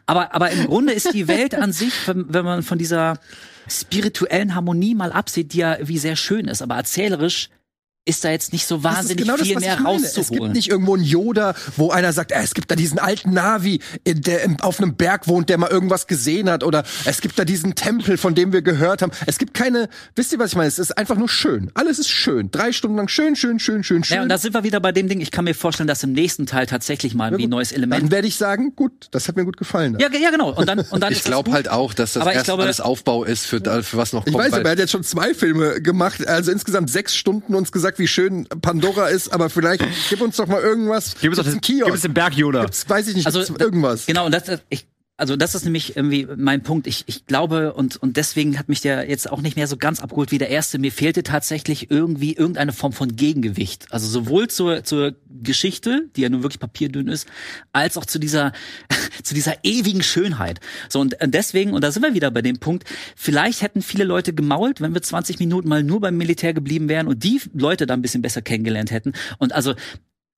Aber, aber im Grunde ist die Welt an sich, wenn, wenn man von dieser spirituellen Harmonie mal absieht, die ja wie sehr schön ist, aber erzählerisch ist da jetzt nicht so Das wahnsinnig genau das, viel was mehr ich rauszuholen. Es gibt nicht irgendwo einen Yoda, wo einer sagt, äh, es gibt da diesen alten Navi, äh, der auf einem Berg wohnt, der mal irgendwas gesehen hat. Oder es gibt da diesen Tempel, von dem wir gehört haben. Es gibt keine, wisst ihr, was ich meine? Es ist einfach nur schön. Alles ist schön. Drei Stunden lang schön, schön, schön, schön, schön. Ja, und da sind wir wieder bei dem Ding. Ich kann mir vorstellen, dass im nächsten Teil tatsächlich mal ein neues Element. Dann werde ich sagen, gut, das hat mir gut gefallen. Ja, ja, genau. Und dann, und dann Ich ist das glaube halt auch, dass das ich erst glaube- alles Aufbau ist für, für was noch Ich kommt. weiß, weil- aber er hat jetzt schon zwei Filme gemacht, also insgesamt sechs Stunden uns gesagt, wie schön Pandora ist, aber vielleicht gib uns doch mal irgendwas. Gib uns doch den, einen Kiosk? gib uns den Berg Yoda. Gibt's, weiß ich nicht, Also, irgendwas. Genau, und das, ich, also das ist nämlich irgendwie mein Punkt. Ich, ich glaube, und, und deswegen hat mich der jetzt auch nicht mehr so ganz abgeholt wie der erste. Mir fehlte tatsächlich irgendwie irgendeine Form von Gegengewicht. Also sowohl zur, zur Geschichte, die ja nun wirklich papierdünn ist, als auch zu dieser, zu dieser ewigen Schönheit. So, und deswegen, und da sind wir wieder bei dem Punkt, vielleicht hätten viele Leute gemault, wenn wir 20 Minuten mal nur beim Militär geblieben wären und die Leute da ein bisschen besser kennengelernt hätten. Und also,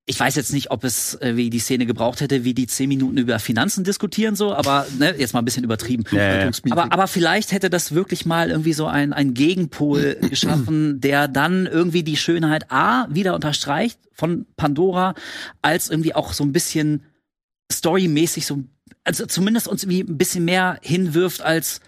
ich weiß jetzt nicht, ob es äh, wie die Szene gebraucht hätte, wie die zehn Minuten über Finanzen diskutieren so, aber ne, jetzt mal ein bisschen übertrieben. Ja, ja. Aber, aber vielleicht hätte das wirklich mal irgendwie so ein, ein Gegenpol geschaffen, der dann irgendwie die Schönheit A wieder unterstreicht von Pandora, als irgendwie auch so ein bisschen storymäßig so, also zumindest uns irgendwie ein bisschen mehr hinwirft als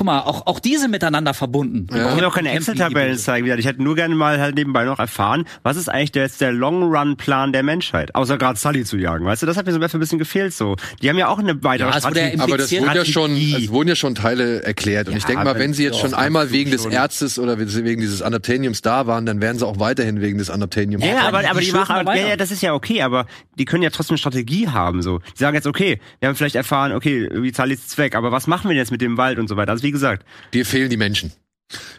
Guck mal, auch, auch diese miteinander verbunden. Ich brauche auch keine die Excel-Tabellen zeigen wieder. Ich hätte nur gerne mal halt nebenbei noch erfahren, was ist eigentlich der, jetzt der Long-Run-Plan der Menschheit? Außer gerade Sully zu jagen, weißt du? Das hat mir so ein bisschen gefehlt so. Die haben ja auch eine weitere Ja, ja Strategie. aber das wurden ja schon, es wurden ja schon Teile erklärt. Und Ja, ich denke mal, aber wenn sie jetzt ja, schon einmal wegen des Stunden. Erzes oder wegen dieses Adaptaniums da waren, dann werden sie auch weiterhin wegen des Adaptaniums. Ja, ja, aber, die aber die schürfen machen, mal ja, ja, das ist ja okay, aber die können ja trotzdem eine Strategie haben, so. Die sagen jetzt, okay, wir haben vielleicht erfahren, okay, wie Sully ist weg, aber was machen wir denn jetzt mit dem Wald und so weiter? Also, wie gesagt. Dir fehlen die Menschen.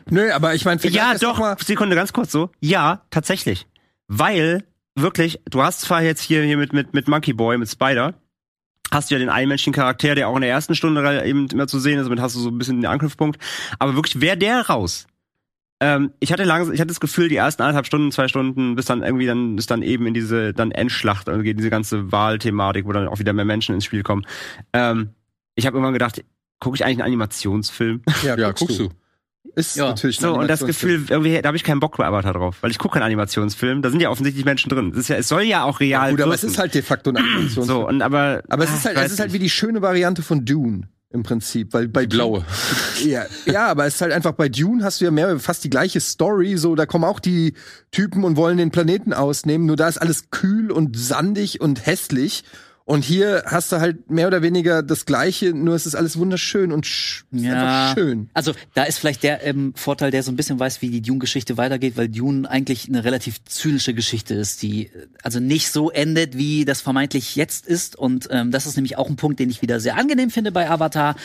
Nö, aber ich meine, Ja, doch, Sekunde, ganz kurz so. Ja, tatsächlich. Weil, wirklich, du hast zwar jetzt hier, hier mit, mit, mit Monkey Boy, mit Spider, hast du ja den einmenschlichen Charakter, der auch in der ersten Stunde eben immer zu sehen ist, damit hast du so ein bisschen den Anknüpfpunkt. Aber wirklich, wäre der raus? Ähm, ich hatte langsam, ich hatte das Gefühl, die ersten eineinhalb Stunden, zwei Stunden, bis dann irgendwie dann ist dann eben in diese dann Endschlacht, also geht diese ganze Wahlthematik, wo dann auch wieder mehr Menschen ins Spiel kommen. Ähm, ich habe irgendwann gedacht, gucke ich eigentlich einen Animationsfilm? Ja, Ja, guckst du. Ist Ja. natürlich ein So, und das. Gefühl, irgendwie, da habe ich keinen Bock bei Avatar drauf, weil ich gucke keinen Animationsfilm, da sind ja offensichtlich Menschen drin. Das ist ja, es soll ja auch real Gut, aber es wirken. ist halt de facto ein Animationsfilm. so, und aber. aber es ah, ist halt, ich es ist halt wie die schöne Variante von Dune im Prinzip, weil bei Die blaue. Ja, ja, aber es ist halt einfach bei Dune hast du ja mehr fast die gleiche Story, so da kommen auch die Typen und wollen den Planeten ausnehmen, nur da ist alles kühl und sandig und hässlich Und hier hast du halt mehr oder weniger das Gleiche, nur es ist alles wunderschön und sch ist einfach schön. Also da ist vielleicht der ähm, Vorteil, der so ein bisschen weiß, wie die Dune-Geschichte weitergeht, weil Dune eigentlich eine relativ zynische Geschichte ist, die äh, also nicht so endet, wie das vermeintlich jetzt ist. Und ähm, das ist nämlich auch ein Punkt, den ich wieder sehr angenehm finde bei Avatar.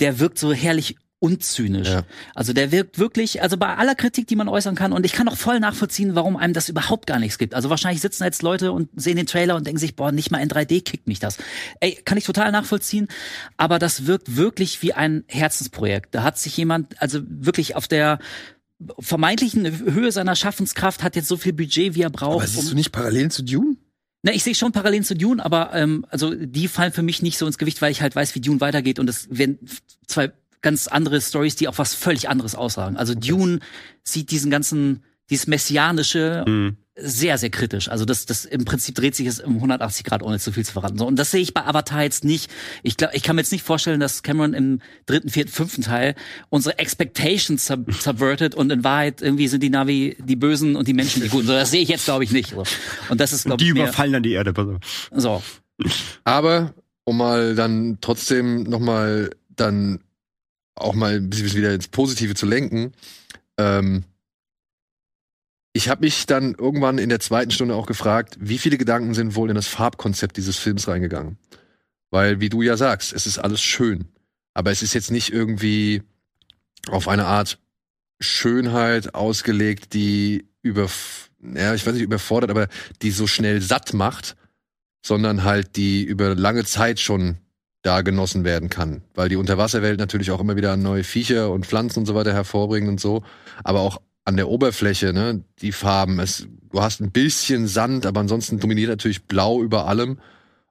Der wirkt so herrlich unzynisch. Ja. Also der wirkt wirklich, also bei aller Kritik, die man äußern kann, und ich kann auch voll nachvollziehen, warum einem das überhaupt gar nichts gibt. Also wahrscheinlich sitzen jetzt Leute und sehen den Trailer und denken sich, boah, nicht mal in 3D kickt mich das. Ey, kann ich total nachvollziehen, aber das wirkt wirklich wie ein Herzensprojekt. Da hat sich jemand, also wirklich auf der vermeintlichen Höhe seiner Schaffenskraft hat jetzt so viel Budget, wie er braucht. Aber siehst um- du nicht Parallelen zu Dune? na, ich sehe schon Parallelen zu Dune, aber ähm, also die fallen für mich nicht so ins Gewicht, weil ich halt weiß, wie Dune weitergeht und es werden zwei ganz andere Stories, die auf was völlig anderes aussagen. Also Dune sieht diesen ganzen, dieses messianische Mhm. sehr, sehr kritisch. Also das, das im Prinzip dreht sich es um 180 Grad, ohne zu viel zu verraten. So, und das sehe ich bei Avatar jetzt nicht. Ich glaube, ich kann mir jetzt nicht vorstellen, dass Cameron im dritten, vierten, fünften Teil unsere Expectations sub subverted und in Wahrheit irgendwie sind die Navi die Bösen und die Menschen die Guten. So, das sehe ich jetzt, glaube ich, nicht. So. Und das ist, glaube Die ich, mehr, überfallen dann die Erde. so. Aber um mal dann trotzdem noch mal dann auch mal ein bisschen wieder ins Positive zu lenken, ähm, ich habe mich dann irgendwann in der zweiten Stunde auch gefragt, wie viele Gedanken sind wohl in das Farbkonzept dieses Films reingegangen? Weil, wie du ja sagst, es ist alles schön. Aber es ist jetzt nicht irgendwie auf eine Art Schönheit ausgelegt, die über, ja, ich weiß nicht, überfordert, aber die so schnell satt macht, sondern halt die über lange Zeit schon da genossen werden kann. Weil die Unterwasserwelt natürlich auch immer wieder neue Viecher und Pflanzen und so weiter hervorbringt und so. Aber auch an der Oberfläche, ne, die Farben. Es, du hast ein bisschen Sand, aber ansonsten dominiert natürlich Blau über allem.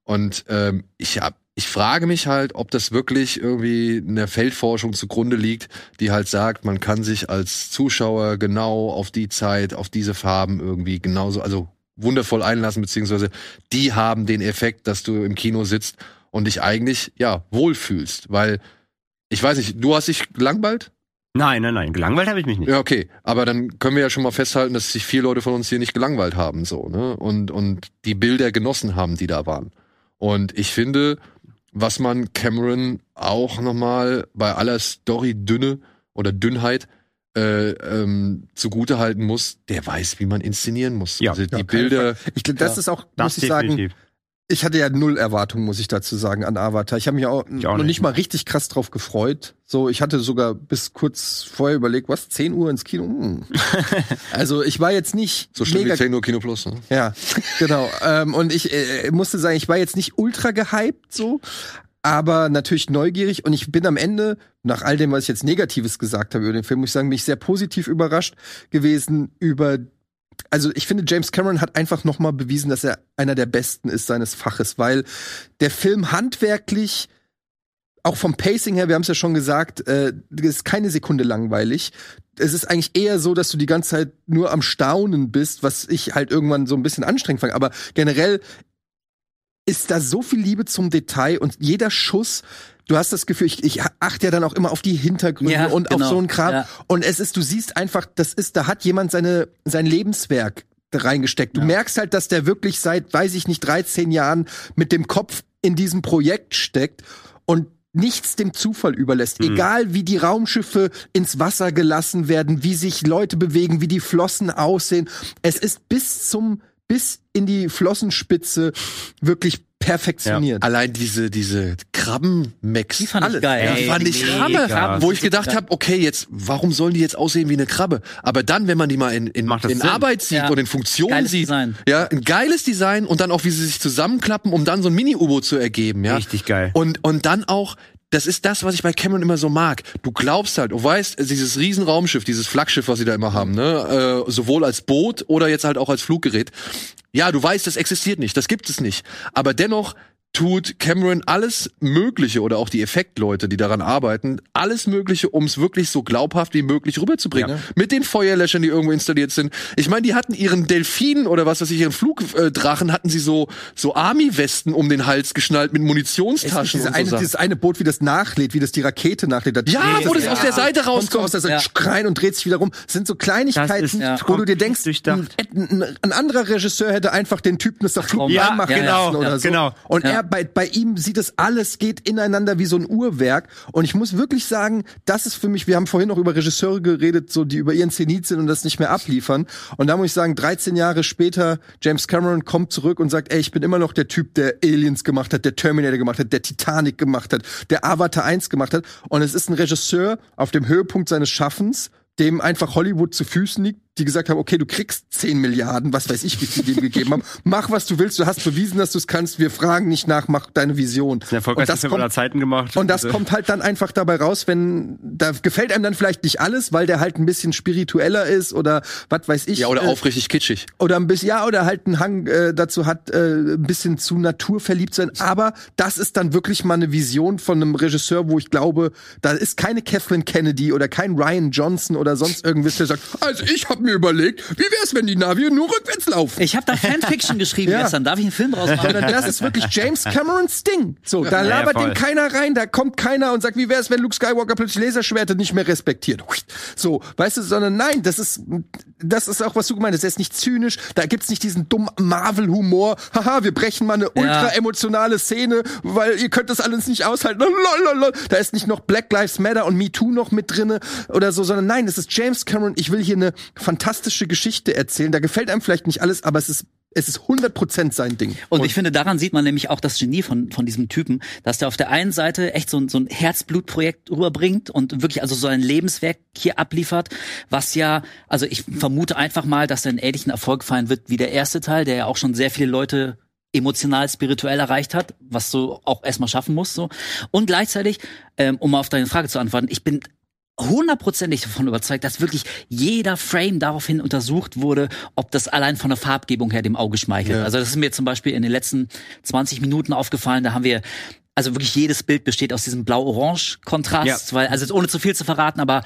Und ähm, ich hab, ich frage mich halt, ob das wirklich irgendwie in der Feldforschung zugrunde liegt, die halt sagt, man kann sich als Zuschauer genau auf die Zeit, auf diese Farben irgendwie genauso, also wundervoll einlassen, beziehungsweise die haben den Effekt, dass du im Kino sitzt und dich eigentlich, ja, wohlfühlst. Weil, ich weiß nicht, du hast dich gelangweilt? Nein, nein, nein. Gelangweilt habe ich mich nicht. Ja, okay. Aber dann können wir ja schon mal festhalten, dass sich vier Leute von uns hier nicht gelangweilt haben, so, ne? Und, und die Bilder genossen haben, die da waren. Und ich finde, was man Cameron auch nochmal bei aller Story-Dünne oder Dünnheit äh, ähm, zugute halten muss, der weiß, wie man inszenieren muss. Ja. also die Ja, Bilder, Ich glaube, das ist auch, Das muss ich sagen, definitiv. Ich hatte ja null Erwartungen, muss ich dazu sagen, an Avatar. Ich habe mich auch, Ich auch noch nicht. nicht mal richtig krass drauf gefreut. So, ich hatte sogar bis kurz vorher überlegt, was, 10 Uhr ins Kino? Hm. also ich war jetzt nicht so schlimm mega wie 10 Uhr Kino Plus, ne? Ja, genau. ähm, und ich äh, musste sagen, ich war jetzt nicht ultra gehypt so, aber natürlich neugierig und ich bin am Ende, nach all dem, was ich jetzt Negatives gesagt habe über den Film, muss ich sagen, bin ich sehr positiv überrascht gewesen über also ich finde, James Cameron hat einfach noch mal bewiesen, dass er einer der Besten ist seines Faches, weil der Film handwerklich auch vom Pacing her, wir haben es ja schon gesagt, äh, ist keine Sekunde langweilig. Es ist eigentlich eher so, dass du die ganze Zeit nur am Staunen bist, was ich halt irgendwann so ein bisschen anstrengend fand. Aber generell ist da so viel Liebe zum Detail und jeder Schuss, du hast das Gefühl, ich, ich achte ja dann auch immer auf die Hintergründe Ja, und genau. auf so einen Kram. Ja. Und es ist, du siehst einfach, das ist, da hat jemand seine, sein Lebenswerk reingesteckt. Du merkst halt, dass der wirklich seit, weiß ich nicht, 13 Jahren mit dem Kopf in diesem Projekt steckt und nichts dem Zufall überlässt. Egal wie die Raumschiffe ins Wasser gelassen werden, wie sich Leute bewegen, wie die Flossen aussehen. Es ist bis zum, bis in die Flossenspitze wirklich perfektioniert. Allein diese, diese Krabben-Max. Die fand ich Alles. geil. Die fand ich. Hammer, wo ich gedacht habe, okay, jetzt, warum sollen die jetzt aussehen wie eine Krabbe? Aber dann, wenn man die mal in, in, in Sinn. Arbeit sieht Ja. und in Funktion Geiles sieht, Design. ja, ein geiles Design und dann auch, wie sie sich zusammenklappen, um dann so ein Mini-U-Boot zu ergeben, ja. Richtig geil. Und, und dann auch, das ist das, was ich bei Cameron immer so mag. Du glaubst halt, du weißt, dieses Riesenraumschiff, dieses Flaggschiff, was sie da immer haben, ne, äh, sowohl als Boot oder jetzt halt auch als Fluggerät. Ja, du weißt, das existiert nicht, das gibt es nicht. Aber dennoch tut Cameron alles Mögliche oder auch die Effektleute, die daran arbeiten, alles Mögliche, um es wirklich so glaubhaft wie möglich rüberzubringen. Ja. Mit den Feuerlöschern, die irgendwo installiert sind. Ich meine, die hatten ihren Delfin oder was weiß ich, ihren Flugdrachen, hatten sie so so Army-Westen um den Hals geschnallt mit Es ist Munitionstaschen diese und so eine, Sachen. dieses eine Boot, wie das nachlädt, wie das die Rakete nachlädt. Da Ja, wo es das aus der Seite kommt so rauskommt. aus der Seite Ja. rein und dreht sich wieder rum. Das sind so Kleinigkeiten, Das ist, ja, wo du dir denkst, ein, ein, ein anderer Regisseur hätte einfach den Typen das da Flug Ja, reinmachen ja, lassen ja, oder ja, so. genau. Und Ja. Ja, bei, bei ihm sieht es alles geht ineinander wie so ein Uhrwerk. Und ich muss wirklich sagen, das ist für mich, wir haben vorhin noch über Regisseure geredet, so die über ihren Zenit sind und das nicht mehr abliefern. Und da muss ich sagen, 13 Jahre später, James Cameron kommt zurück und sagt, ey, ich bin immer noch der Typ, der Aliens gemacht hat, der Terminator gemacht hat, der Titanic gemacht hat, der Avatar 1 gemacht hat. Und es ist ein Regisseur auf dem Höhepunkt seines Schaffens, dem einfach Hollywood zu Füßen liegt, die gesagt haben, okay, du kriegst 10 Milliarden, was weiß ich, wie viel die dem gegeben haben. Mach, was du willst, du hast bewiesen, dass du es kannst, wir fragen nicht nach, mach deine Vision. Den erfolgreichsten Film aller Zeiten gemacht. Und das Also- kommt halt dann einfach dabei raus, wenn, da gefällt einem dann vielleicht nicht alles, weil der halt ein bisschen spiritueller ist oder was weiß ich. Ja, oder äh, aufrichtig kitschig. oder ein bisschen, ja, oder halt einen Hang äh, dazu hat, äh, ein bisschen zu Natur verliebt sein. Aber das ist dann wirklich mal eine Vision von einem Regisseur, wo ich glaube, da ist keine Kathleen Kennedy oder kein Ryan Johnson oder sonst irgendwas, der sagt, also ich habe mir überlegt, wie wär's, wenn die Navi nur rückwärts laufen? Ich habe da Fanfiction geschrieben Ja. gestern. Darf ich einen Film draus machen? Sondern das ist wirklich James Camerons Ding. So, da Ja, ja, labert voll. den keiner rein, da kommt keiner und sagt, wie wär's, wenn Luke Skywalker plötzlich Laserschwerter nicht mehr respektiert. So, weißt du, sondern nein, das ist, das ist auch, was du gemeint hast. Er ist nicht zynisch, da gibt's nicht diesen dummen Marvel-Humor. Haha, wir brechen mal eine ultra emotionale Szene, weil ihr könnt das alles nicht aushalten. Lalalala. Da ist nicht noch Black Lives Matter und Me Too noch mit drinne oder so, sondern nein, das ist James Cameron. Ich will hier eine fantastische Geschichte erzählen. Da gefällt einem vielleicht nicht alles, aber es ist, es ist 100% sein Ding. Und ich finde, daran sieht man nämlich auch das Genie von, von diesem Typen, dass der auf der einen Seite echt so ein, so ein Herzblutprojekt rüberbringt und wirklich also so ein Lebenswerk hier abliefert, was ja, also ich vermute einfach mal, dass er einen ähnlichen Erfolg feiern wird wie der erste Teil, der ja auch schon sehr viele Leute emotional, spirituell erreicht hat, was du auch erstmal schaffen musst. So. Und gleichzeitig, ähm, um auf deine Frage zu antworten, ich bin hundertprozentig davon überzeugt, dass wirklich jeder Frame daraufhin untersucht wurde, ob das allein von der Farbgebung her dem Auge schmeichelt. Also das ist mir zum Beispiel in den letzten 20 Minuten aufgefallen, da haben wir also wirklich jedes Bild besteht aus diesem Blau-Orange-Kontrast, Ja. weil, also ohne zu viel zu verraten, aber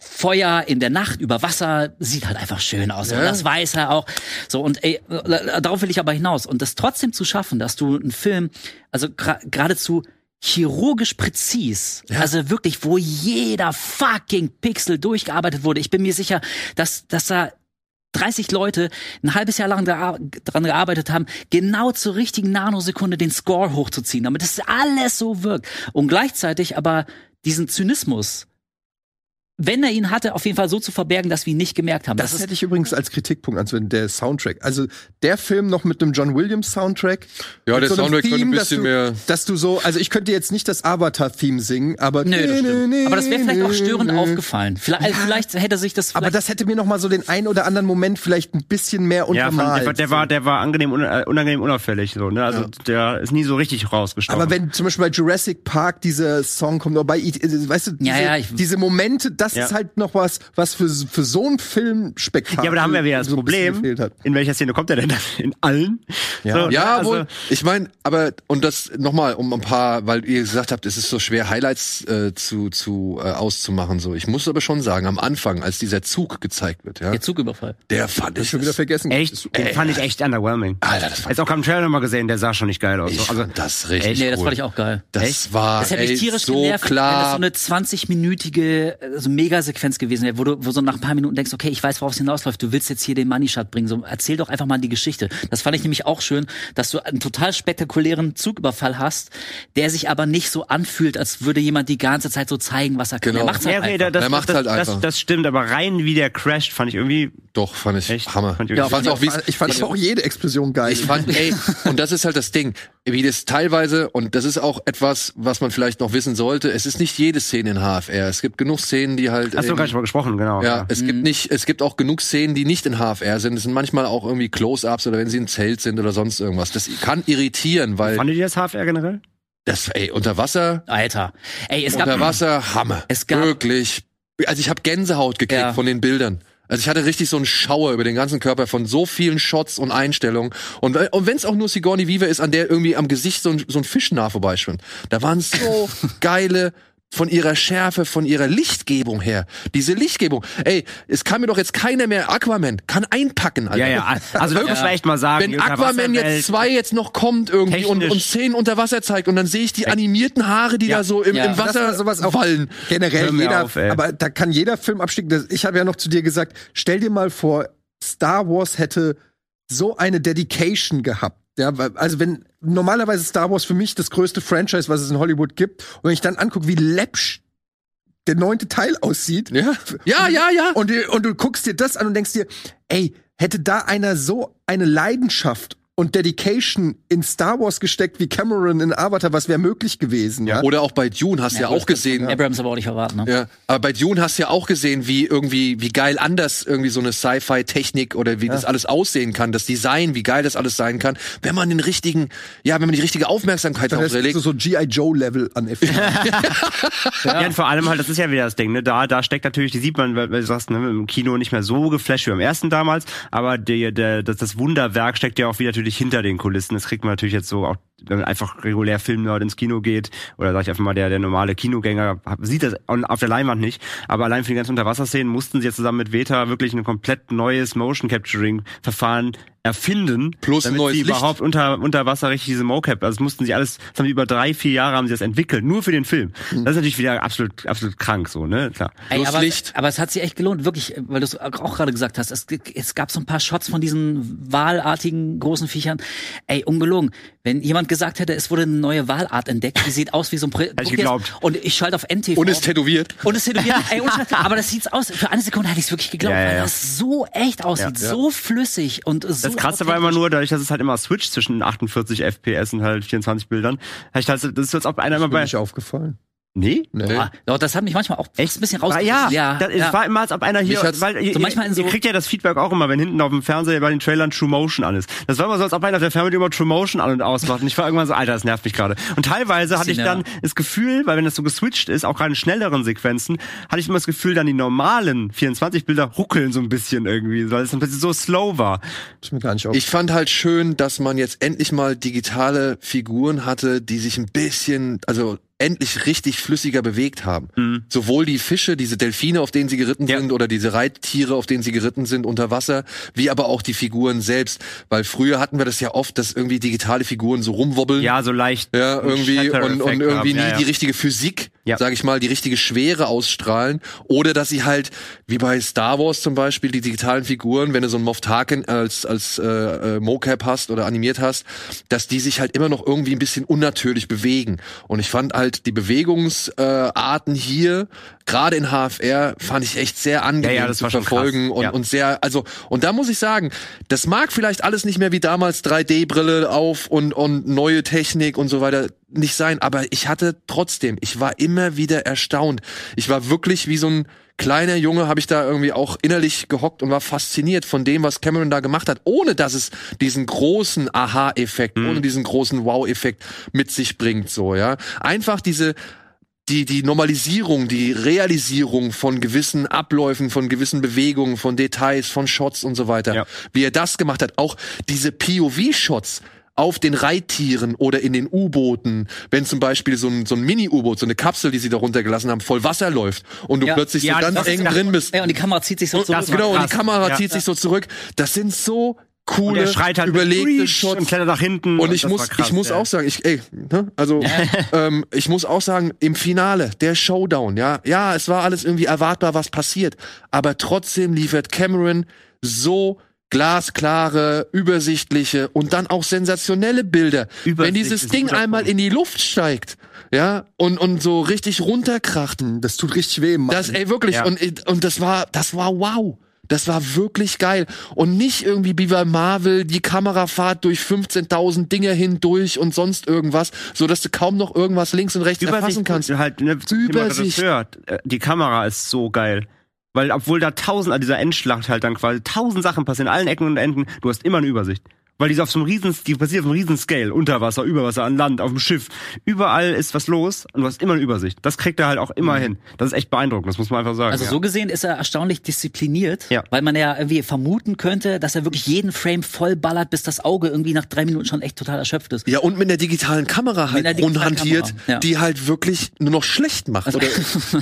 Feuer in der Nacht über Wasser sieht halt einfach schön aus. Und das weiß er auch. So, und ey, darauf will ich aber hinaus. Und das trotzdem zu schaffen, dass du einen Film, also geradezu chirurgisch präzis, also wirklich, wo jeder fucking Pixel durchgearbeitet wurde. Ich bin mir sicher, dass, dass da 30 Leute ein halbes Jahr lang da, dran gearbeitet haben, genau zur richtigen Nanosekunde den Score hochzuziehen, damit das alles so wirkt. Und gleichzeitig aber diesen Zynismus, wenn er ihn hatte, auf jeden Fall so zu verbergen, dass wir ihn nicht gemerkt haben. Das, Das, hätte ich übrigens als Kritikpunkt ansehen, der Soundtrack. Also der Film noch mit einem John Williams Soundtrack. Ja, der so Soundtrack könnte ein dass bisschen du, mehr- Dass du so, also ich könnte jetzt nicht das Avatar-Theme singen, aber. Nö, das stimmt. Aber das wäre vielleicht auch störend aufgefallen. Vielleicht, Ja. vielleicht hätte sich das Aber das hätte mir noch mal so den einen oder anderen Moment vielleicht ein bisschen mehr Ja, fand, untermalt. der, war- der war, der war angenehm, äh, unangenehm unauffällig, so, ne? Also, der ist nie so richtig rausgestochen. aber wenn zum Beispiel bei Jurassic Park dieser Song kommt, oder bei, äh, weißt du, diese, Ja, ja, ich- diese Momente, das Ja. ist halt noch was, was für, für so einen Filmspektakel ja, aber da haben wir wieder das so Problem. hat. In welcher Szene kommt er denn? In allen? Ja. So, Ja, also, wohl. Ich meine, aber und das nochmal um ein paar, weil ihr gesagt habt, es ist so schwer Highlights äh, zu zu äh, auszumachen. So, ich muss aber schon sagen, am Anfang, als dieser Zug gezeigt wird, ja, der Zugüberfall. der fand ich Schon wieder vergessen. Echt? Den fand ich echt underwhelming. Alter, das fand Jetzt auch am Trailer nochmal gesehen, der sah schon nicht geil aus. ich also, fand das richtig echt? Nee, das cool. fand ich auch geil. Das war Das hätte mich ey, tierisch so genervt, wenn das klar. so eine 20-minütige also Megasequenz gewesen wäre, wo du wo so nach ein paar Minuten denkst, okay, ich weiß, worauf es hinausläuft, du willst jetzt hier den Money Shot bringen, so erzähl doch einfach mal die Geschichte. Das fand ich nämlich auch schön, dass du einen total spektakulären Zugüberfall hast, der sich aber nicht so anfühlt, als würde jemand die ganze Zeit so zeigen, was er kann. Genau. Er macht's halt ja, okay, einfach. das, Er macht das, halt das, einfach. das stimmt, aber rein wie der crasht, fand ich irgendwie Doch, fand ich echt. Hammer. Fand ich ich irgendwie- fand auch, wie ich fand auch jede Explosion geil. Ich fand, ey, und das ist halt das Ding, wie das teilweise, und das ist auch etwas, was man vielleicht noch wissen sollte, es ist nicht jede Szene in HFR. Es gibt genug Szenen, die halt. Hast du gar nicht mal gesprochen, genau. ja, es gibt nicht, es gibt auch genug Szenen, die nicht in HFR sind. Es sind manchmal auch irgendwie Close-ups oder wenn sie im Zelt sind oder sonst irgendwas. Das kann irritieren, weil Fandet ihr das HFR generell? das, ey, unter Wasser, Alter. Ey, es gab unter Wasser, Hammer. Es gab- wirklich. Also ich habe Gänsehaut gekriegt Ja. von den Bildern. Also ich hatte richtig so einen Schauer über den ganzen Körper von so vielen Shots und Einstellungen. Und, und wenn es auch nur Sigourney Weaver ist, an der irgendwie am Gesicht so ein, so ein Fisch nah vorbeischwimmt. Da waren so geile von ihrer Schärfe, von ihrer Lichtgebung her. Diese Lichtgebung. Ey, es kann mir doch jetzt keiner mehr Aquaman kann einpacken, Alter. Ja, ja. Also muss man echt mal sagen, Wenn Aquaman jetzt zwei jetzt noch kommt irgendwie und, Technisch. und Szenen unter Wasser zeigt und dann sehe ich die animierten Haare, die Ja. da so im, Ja. im Wasser sowas auch wallen. generell jeder, auf, aber da kann jeder Film abstiegen. Ich habe ja noch zu dir gesagt, stell dir mal vor, Star Wars hätte so eine Dedication gehabt Ja, weil- also wenn normalerweise Star Wars für mich das größte Franchise, was es in Hollywood gibt, und wenn ich dann angucke, wie läppsch der neunte Teil aussieht, Ja, ja, ja, ja. und, du- und du guckst dir das an und denkst dir, ey, hätte da einer so eine Leidenschaft und Dedication in Star Wars gesteckt wie Cameron in Avatar, was wäre möglich gewesen, ja? Oder auch bei Dune hast du ja, auch gesehen. Abrams aber auch nicht erwarten. Ne? Ja, aber bei Dune hast du ja auch gesehen, wie irgendwie, wie geil anders irgendwie so eine Sci-Fi-Technik oder wie das alles aussehen kann, das Design, wie geil das alles sein kann, wenn man den richtigen, ja, wenn man die richtige Aufmerksamkeit Das darauf ist so, legt. so G.I. Joe-Level an Effekten. Ja. und vor allem halt, das ist ja wieder das Ding, ne? Da, da steckt natürlich, die sieht man, weil, du sagst, ne, im Kino nicht mehr so geflasht wie beim ersten damals, aber der, der, das, das Wunderwerk steckt ja auch wieder natürlich hinter den Kulissen. Das kriegt man natürlich jetzt so auch, wenn man einfach regulär Filmnerd ins Kino geht, oder sag ich einfach mal, der, der normale Kinogänger sieht das auf der Leinwand nicht. Aber allein für die ganzen Unterwasserszenen mussten sie jetzt zusammen mit Veta wirklich ein komplett neues Motion Capturing Verfahren erfinden, Plus ein damit neues sie Licht. überhaupt unter, unter Wasser richtig diese Mocap, also das mussten sie alles, das haben die über drei, vier Jahre haben sie das entwickelt, nur für den Film. Hm. Das ist natürlich wieder absolut, absolut krank, so, ne, klar. Ey, Plus aber, Licht. aber es hat sich echt gelohnt, wirklich, weil du es auch gerade gesagt hast. Es, es gab so ein paar Shots von diesen wahlartigen großen Viechern. Ey, ungelogen. Wenn jemand gesagt hätte, es wurde eine neue Walart entdeckt, die sieht aus wie so ein Prä ich geglaubt. Und ich schalte auf NTV. Und ist tätowiert. Und es tätowiert. Ey, und, aber das sieht's aus. Für eine Sekunde hätte ich es wirklich geglaubt, Ja, ja, weil ja. das so echt aussieht, Ja. so flüssig und so. Das Krasse war immer nur, dadurch, dass es halt immer switcht zwischen 48 FPS und halt 24 Bildern. Ich halt, das ist, als ob einer immer Ist mir bei. nicht aufgefallen. Nee? Nee. Ja, doch, das hat mich manchmal auch Echt? ein bisschen Ah, rausgerissen. ja, das, es war immer, als ob einer hier, weil ihr, So manchmal so- ihr kriegt ja das Feedback auch immer, wenn hinten auf dem Fernseher bei den Trailern True Motion an ist. Das war immer so, als ob einer auf der Fernbedienung immer True Motion an und aus macht. Und ich war irgendwann so, Alter, das nervt mich gerade. Und teilweise hatte ich dann das Gefühl, weil wenn das so geswitcht ist, auch gerade in schnelleren Sequenzen, hatte ich immer das Gefühl, dann die normalen 24 Bilder ruckeln so ein bisschen irgendwie, weil es ein bisschen so slow war. Ist mir gar nicht Ich fand halt schön, dass man jetzt endlich mal digitale Figuren hatte, die sich ein bisschen, also endlich richtig flüssiger bewegt haben. Sowohl die Fische, diese Delfine, auf denen sie geritten Ja. sind, oder diese Reittiere, auf denen sie geritten sind unter Wasser, wie aber auch die Figuren selbst. Weil früher hatten wir das ja oft, dass irgendwie digitale Figuren so rumwobbeln. Ja, so leicht. Ja, irgendwie und, und irgendwie nie Ja, ja. die richtige Physik, Ja. sag ich mal, die richtige Schwere ausstrahlen. Oder dass sie halt, wie bei Star Wars zum Beispiel, die digitalen Figuren, wenn du so einen Moff Tarkin als, als äh, äh, Mocap hast oder animiert hast, dass die sich halt immer noch irgendwie ein bisschen unnatürlich bewegen. Und ich fand halt die Bewegungsarten äh, hier, gerade in HFR, fand ich echt sehr angenehm Ja, ja, das zu verfolgen und, Ja. und sehr, also, und da muss ich sagen, das mag vielleicht alles nicht mehr wie damals 3D-Brille auf und, und neue Technik und so weiter nicht sein, aber ich hatte trotzdem, ich war immer wieder erstaunt. Ich war wirklich wie so ein kleiner Junge, habe ich da irgendwie auch innerlich gehockt und war fasziniert von dem, was Cameron da gemacht hat, ohne dass es diesen großen Aha-Effekt, ohne diesen großen Wow-Effekt mit sich bringt, so, ja. Einfach diese, die, die Normalisierung, die Realisierung von gewissen Abläufen, von gewissen Bewegungen, von Details, von Shots und so weiter. Ja. Wie er das gemacht hat. Auch diese POV-Shots auf den Reittieren oder in den U-Booten, wenn zum Beispiel so ein, so ein Mini-U-Boot, so eine Kapsel, die sie da runtergelassen haben, voll Wasser läuft und du Ja. plötzlich Ja, so ganz eng drin bist. Ja, und die Kamera zieht sich so zurück. das Genau, und die. Kamera zieht sich so zurück. Das sind so Und coole, er schreit halt mit überlegte Shots. und klettert nach hinten. Und ich das muss, krass, ich muss ja. auch sagen, ich, ey, ne, also, ähm, ich muss auch sagen, im Finale, der Showdown, ja, ja, es war alles irgendwie erwartbar, was passiert, aber trotzdem liefert Cameron so glasklare, übersichtliche und dann auch sensationelle Bilder. Wenn dieses Ding einmal in die Luft steigt, ja, und, und so richtig runterkracht, Das tut richtig weh. Mann. das, ey, wirklich. Ja. Und, und das war, das war wow. Das war wirklich geil. Und nicht irgendwie wie bei Marvel die Kamerafahrt durch 15.000 Dinger hindurch und sonst irgendwas, so dass du kaum noch irgendwas links und rechts erfassen kannst. Halt, ne, Übersicht. Äh, Die Kamera ist so geil. Weil obwohl da tausend, an dieser Endschlacht halt dann quasi tausend Sachen passieren, in allen Ecken und Enden, du hast immer eine Übersicht. Weil die ist auf so einem riesen, die passiert auf einem riesen Scale, unter Wasser, über Wasser, an Land, auf dem Schiff. Überall ist was los und du hast immer eine Übersicht. Das kriegt er halt auch immer hin. Das ist echt beeindruckend, das muss man einfach sagen. Also ja. so gesehen ist er erstaunlich diszipliniert, Ja. weil man ja irgendwie vermuten könnte, dass er wirklich jeden Frame voll ballert, bis das Auge irgendwie nach drei Minuten schon echt total erschöpft ist. Ja, und mit einer digitalen Kamera halt digitalen rumhantiert, Kamera, ja. die halt wirklich nur noch schlecht macht. Oder,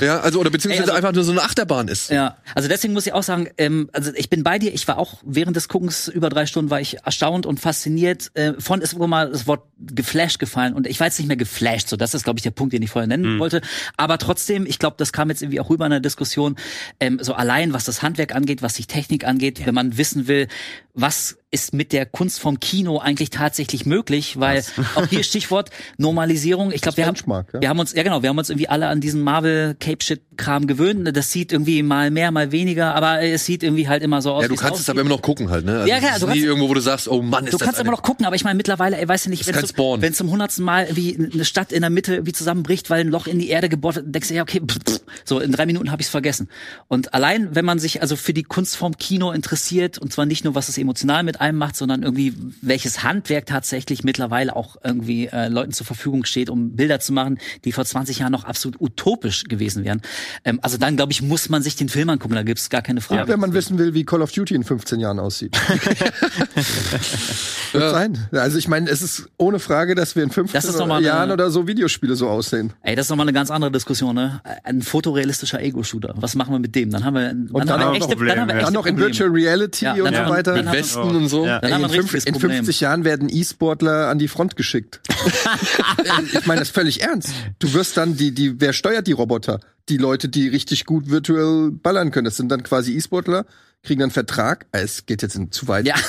ja, also, oder beziehungsweise Ey, also- einfach nur so eine Achterbahn ist. Ja, also deswegen muss ich auch sagen, ähm, also ich bin bei dir, ich war auch während des Guckens über drei Stunden war ich erstaunt und fasziniert. Äh, von ist mal das Wort geflasht gefallen und ich war jetzt nicht mehr geflasht, so das ist glaube ich der Punkt, den ich vorher nennen wollte. Aber trotzdem, ich glaube, das kam jetzt irgendwie auch rüber in der Diskussion, ähm, so allein was das Handwerk angeht, was die Technik angeht, wenn man wissen will, was ist mit der Kunstform Kino eigentlich tatsächlich möglich, weil auch hier Stichwort Normalisierung. Ich glaube, wir haben, ja. wir haben uns, ja genau, wir haben uns irgendwie alle an diesen Marvel Cape Shit Kram gewöhnt. Das sieht irgendwie mal mehr, mal weniger, aber es sieht irgendwie halt immer so aus. Ja, du wie kannst es aber immer noch gucken halt, ne? Also Ja, klar, es ist du nie kannst- irgendwo, wo du sagst, oh Mann, ist Du das kannst eine- immer noch gucken, aber ich meine mittlerweile, ey, weißt du nicht, wenn zum, hundertsten Mal wie eine Stadt in der Mitte irgendwie zusammenbricht, weil ein Loch in die Erde gebohrt wird, denkst du ja, okay, pff, pff, so in drei Minuten habe ich es vergessen. Und allein, wenn man sich also für die Kunstform Kino interessiert, und zwar nicht nur, was es emotional mit einem macht, sondern irgendwie, welches Handwerk tatsächlich mittlerweile auch irgendwie äh, Leuten zur Verfügung steht, um Bilder zu machen, die vor 20 Jahren noch absolut utopisch gewesen wären. Ähm, also dann, glaube ich, muss man sich den Film angucken, da gibt's gar keine Frage. Wenn man wissen will, wie Call of Duty in 15 Jahren aussieht. Wird sein. Also ich meine, es ist ohne Frage, dass wir in 15 Das ist noch mal eine- Jahren oder so Videospiele so aussehen. Ey, das ist nochmal eine ganz andere Diskussion, ne? Ein fotorealistischer Ego-Shooter. Was machen wir mit dem? Dann haben wir, dann, dann haben wir echte, Probleme, dann haben wir ja. echte Dann noch in. Virtual Reality Ja, und so weiter. wir- Westen und so. Ja. Dann haben wir ein in, fünf, in Problem. 50 Jahren werden E-Sportler an die Front geschickt. ich meine das völlig ernst. Du wirst dann die, die, wer steuert die Roboter? Die Leute, die richtig gut virtuell ballern können. Das sind dann quasi E-Sportler, kriegen dann Vertrag. Ah, Es geht jetzt in, zu weit. Ja.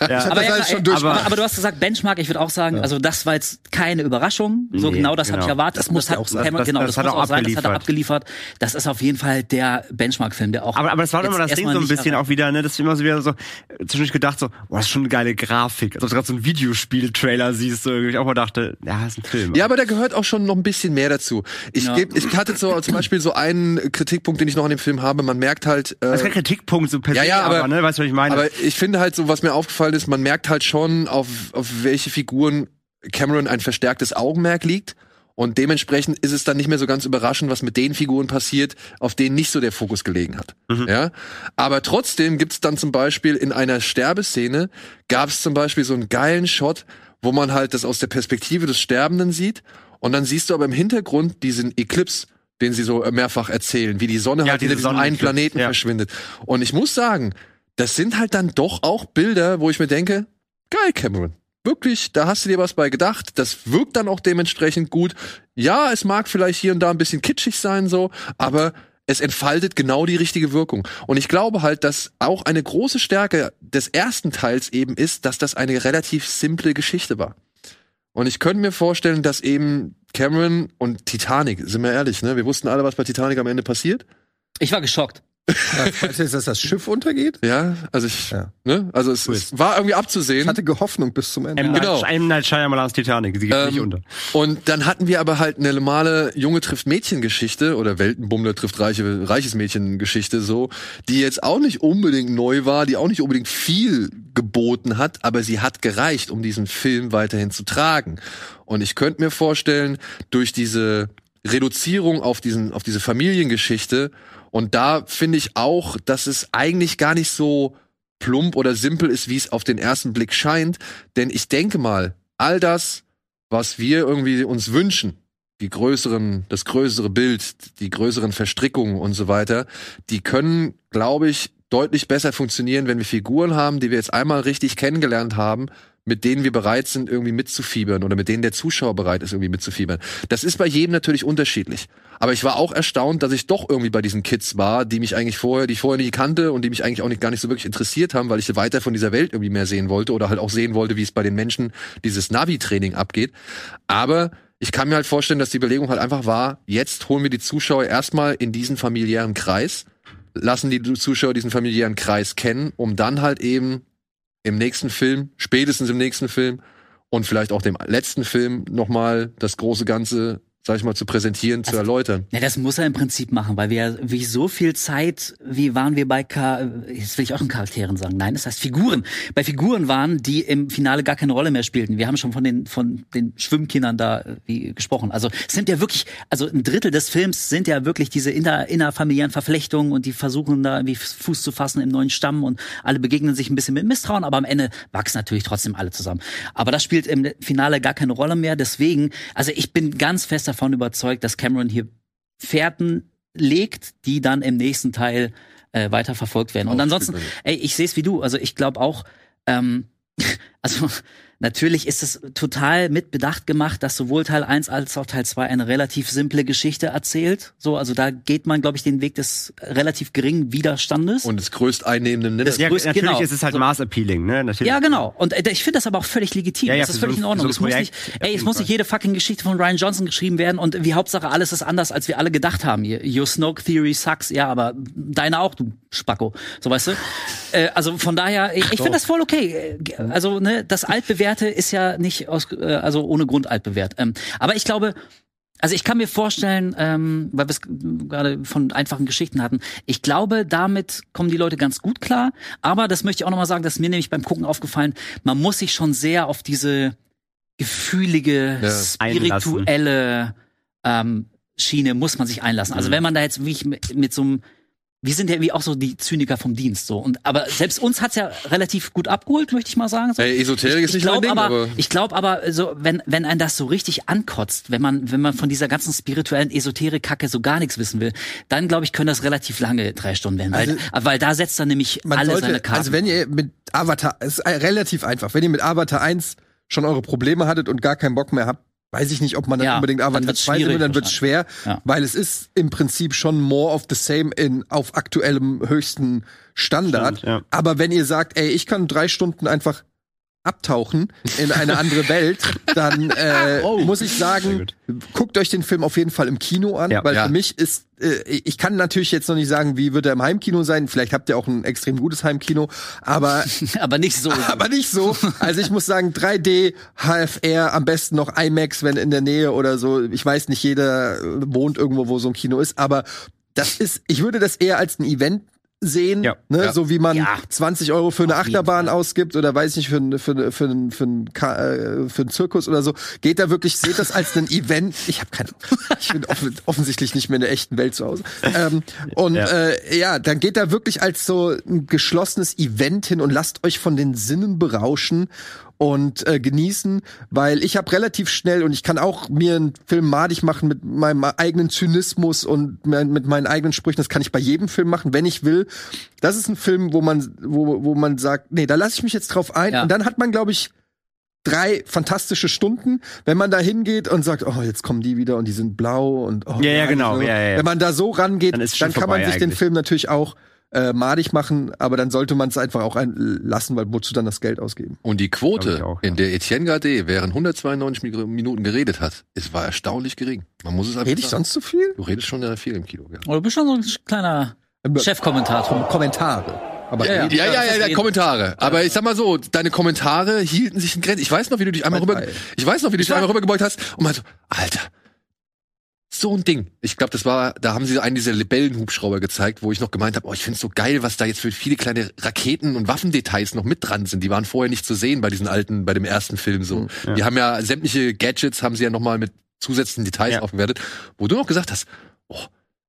Hab aber, das ja, durch. aber, aber du hast gesagt Benchmark, ich würde auch sagen, also das war jetzt keine Überraschung. So Nee, genau das habe ich genau. erwartet. Das muss hat ja auch sein. Das- genau, das das, hat muss er auch sein, das hat er abgeliefert. Das ist auf jeden Fall der Benchmark-Film, der auch. Aber, aber das war immer das Ding so ein bisschen auch wieder, ne, dass ich immer so wieder so zwischendurch gedacht so, boah, das ist schon eine geile Grafik. Also gerade so ein Videospiel-Trailer siehst, so, ich auch mal dachte, ja, das ist ein Film. Ja, aber da gehört auch schon noch ein bisschen mehr dazu. Ich, Ja. geb, ich hatte so zum Beispiel so einen Kritikpunkt, den ich noch an dem Film habe. Man merkt halt, äh, das ist kein Kritikpunkt so per Ja, ja, aber- ne, weißt du, was ich meine? aber ich finde halt so, was mir aufgefallen ist, man merkt halt schon, auf, auf welche Figuren Cameron ein verstärktes Augenmerk liegt. Und dementsprechend ist es dann nicht mehr so ganz überraschend, was mit den Figuren passiert, auf denen nicht so der Fokus gelegen hat. Ja, aber trotzdem gibt's dann zum Beispiel in einer Sterbeszene gab's zum Beispiel so einen geilen Shot, wo man halt das aus der Perspektive des Sterbenden sieht und dann siehst du aber im Hintergrund diesen Eclipse, den sie so mehrfach erzählen, wie die Sonne Ja, halt diese hinter diesem einen Planeten ja. verschwindet. Und ich muss sagen, das sind halt dann doch auch Bilder, wo ich mir denke, geil, Cameron. Wirklich, da hast du dir was bei gedacht. Das wirkt dann auch dementsprechend gut. Ja, es mag vielleicht hier und da ein bisschen kitschig sein, so, aber es entfaltet genau die richtige Wirkung. Und ich glaube halt, dass auch eine große Stärke des ersten Teils eben ist, dass das eine relativ simple Geschichte war. Und ich könnte mir vorstellen, dass eben Cameron und Titanic, sind wir ehrlich, ne? Wir wussten alle, was bei Titanic am Ende passiert. Ich war geschockt. Weißt du jetzt, dass das Schiff untergeht? Ja, also ich, Ja. ne? Also es, es war irgendwie Ich abzusehen. hatte Hoffnung bis zum Ende. M. genau. M. Night Shyamalan's Titanic, sie geht Ähm, nicht unter. Und dann hatten wir aber halt eine normale Junge trifft Mädchen Geschichte oder Weltenbummler trifft reiche, reiches Mädchen Geschichte so, die jetzt auch nicht unbedingt neu war, die auch nicht unbedingt viel geboten hat, aber sie hat gereicht, um diesen Film weiterhin zu tragen. Und ich könnte mir vorstellen, durch diese Reduzierung auf diesen, auf diese Familiengeschichte und da finde ich auch, dass es eigentlich gar nicht so plump oder simpel ist, wie es auf den ersten Blick scheint. Denn ich denke mal, all das, was wir irgendwie uns wünschen, die größeren, das größere Bild, die größeren Verstrickungen und so weiter, die können, glaube ich, deutlich besser funktionieren, wenn wir Figuren haben, die wir jetzt einmal richtig kennengelernt haben, mit denen wir bereit sind, irgendwie mitzufiebern oder mit denen der Zuschauer bereit ist, irgendwie mitzufiebern. Das ist bei jedem natürlich unterschiedlich. Aber ich war auch erstaunt, dass ich doch irgendwie bei diesen Kids war, die mich eigentlich vorher, die ich vorher nie kannte und die mich eigentlich auch nicht, gar nicht so wirklich interessiert haben, weil ich weiter von dieser Welt irgendwie mehr sehen wollte oder halt auch sehen wollte, wie es bei den Menschen dieses Navi-Training abgeht. Aber ich kann mir halt vorstellen, dass die Überlegung halt einfach war, jetzt holen wir die Zuschauer erstmal in diesen familiären Kreis, lassen die Zuschauer diesen familiären Kreis kennen, um dann halt eben im nächsten Film, spätestens im nächsten Film und vielleicht auch dem letzten Film nochmal das große Ganze, sag ich mal, zu präsentieren, zu erläutern. Ja, das muss er im Prinzip machen, weil wir ja wie so viel Zeit, wie waren wir bei Ka jetzt will ich auch in Charakteren sagen. Nein, das heißt Figuren. Bei Figuren waren, die im Finale gar keine Rolle mehr spielten. Wir haben schon von den von den Schwimmkindern da äh, wie gesprochen. Also es sind ja wirklich, also ein Drittel des Films sind ja wirklich diese inner, innerfamiliären Verflechtungen und die versuchen da irgendwie Fuß zu fassen im neuen Stamm und alle begegnen sich ein bisschen mit Misstrauen, aber am Ende wachsen natürlich trotzdem alle zusammen. Aber das spielt im Finale gar keine Rolle mehr. Deswegen, also ich bin ganz fest davon überzeugt, dass Cameron hier Fährten legt, die dann im nächsten Teil äh, weiter verfolgt werden. Und ansonsten, ey, ich sehe es wie du. Also ich glaube auch, ähm, also Natürlich ist es total mit Bedacht gemacht, dass sowohl Teil 1 als auch Teil 2 eine relativ simple Geschichte erzählt. So, also da geht man, glaube ich, den Weg des relativ geringen Widerstandes. Und das größt einnehmenden Das Ja, größte- natürlich genau. ist es halt So. mass appealing, ne? Natürlich. Ja, genau. Und äh, ich finde das aber auch völlig legitim. Ja, ja, das ist völlig so in ein- Ordnung. so ein es muss Projekt, nicht, ey, es muss nicht jede fucking Geschichte von Ryan Johnson geschrieben werden und wie Hauptsache alles ist anders, als wir alle gedacht haben. Your Snoke Theory sucks. Ja, aber deine auch, du Spacko. So weißt du. äh, also von daher, ich, ich finde das voll okay. Äh, Also ne, das altbewährte ist ja nicht aus, äh, also ohne Grund altbewährt. Ähm, aber ich glaube, also ich kann mir vorstellen, ähm, weil wir es gerade von einfachen Geschichten hatten, ich glaube, damit kommen die Leute ganz gut klar. Aber das möchte ich auch nochmal sagen, das ist mir nämlich beim Gucken aufgefallen, man muss sich schon sehr auf diese gefühlige, Ja. spirituelle ähm, Schiene muss man sich einlassen. Also wenn man da jetzt wirklich mit, mit so einem wir sind ja wie auch so die Zyniker vom Dienst so und aber selbst uns hat's ja relativ gut abgeholt, möchte ich mal sagen. So. Ey, Esoterik ist ich nicht mein glaub Ding, aber, aber ich glaube aber so wenn wenn ein das so richtig ankotzt, wenn man wenn man von dieser ganzen spirituellen Esoterik Kacke so gar nichts wissen will, dann glaube ich können das relativ lange drei Stunden werden, weil weil da setzt er nämlich Man alle sollte, seine Karten. also wenn ihr mit Avatar, ist relativ einfach, wenn ihr mit Avatar 1 schon eure Probleme hattet und gar keinen Bock mehr habt, weiß ich nicht, ob man dann Ja, unbedingt dann Avatar wird's 2 schwierig dann wird's schwer, Ja. weil es ist im Prinzip schon more of the same in, auf aktuellem höchsten Standard. Stimmt, ja. Aber wenn ihr sagt, ey, ich kann drei Stunden einfach abtauchen in eine andere Welt, dann äh, muss ich sagen, guckt euch den Film auf jeden Fall im Kino an, Ja. weil Ja. für mich ist, äh, ich kann natürlich jetzt noch nicht sagen, wie wird er im Heimkino sein. Vielleicht habt ihr auch ein extrem gutes Heimkino, aber aber nicht so. aber nicht so. Also ich muss sagen, 3D, HFR, am besten noch IMAX, wenn in der Nähe oder so. Ich weiß nicht, jeder wohnt irgendwo, wo so ein Kino ist, aber das ist, ich würde das eher als ein Event sehen, Ja. ne? Ja. so wie man Ja. 20 Euro für eine Auf Achterbahn ausgibt oder weiß nicht, für, für, für, für, ein Ka- äh, für einen Zirkus oder so. Geht da wirklich, seht das als ein Event. Ich habe keine ich bin offen, offensichtlich nicht mehr in der echten Welt zu Hause. Ähm, und Ja. Äh, ja, dann geht da wirklich als so ein geschlossenes Event hin und lasst euch von den Sinnen berauschen und äh, genießen, weil ich habe relativ schnell und ich kann auch mir einen Film madig machen mit meinem eigenen Zynismus und mit meinen eigenen Sprüchen. Das kann ich bei jedem Film machen, wenn ich will. Das ist ein Film, wo man, wo, wo man sagt, nee, da lasse ich mich jetzt drauf ein. Ja. Und dann hat man, glaube ich, drei fantastische Stunden, wenn man da hingeht und sagt, oh, jetzt kommen die wieder und die sind blau und oh, Ja, ja, nein, genau. Ja, ja, ja. Wenn man da so rangeht, Dann dann, kann man sich den eigentlich. Film natürlich auch äh, madig machen, aber dann sollte man es einfach auch ein lassen, weil wozu dann das Geld ausgeben? Und die Quote, auch, ja. in der Etienne Gade während 192 Min- Minuten geredet hat, es war erstaunlich gering. Man muss es einfach Rede ich sagen. sonst so viel? Du redest schon sehr viel im Kino. Ja, Oder du bist schon so ein kleiner Chefkommentator. Kommentare. Aber Ja, ja. ja, ja, Kommentare. Aber ich sag mal so, deine Kommentare hielten sich in Grenzen. Ich weiß noch, wie du dich einmal rüber, ich weiß noch, wie du dich einmal rübergebeugt hast und meinte, Alter, so ein Ding. Ich glaube, das war, da haben sie einen dieser Libellenhubschrauber gezeigt, wo ich noch gemeint habe, oh, ich find's so geil, was da jetzt für viele kleine Raketen und Waffendetails noch mit dran sind. Die waren vorher nicht zu sehen bei diesen alten, bei dem ersten Film so. Die haben ja sämtliche Gadgets haben sie ja noch mal mit zusätzlichen Details Ja. aufgewertet, wo du noch gesagt hast, oh,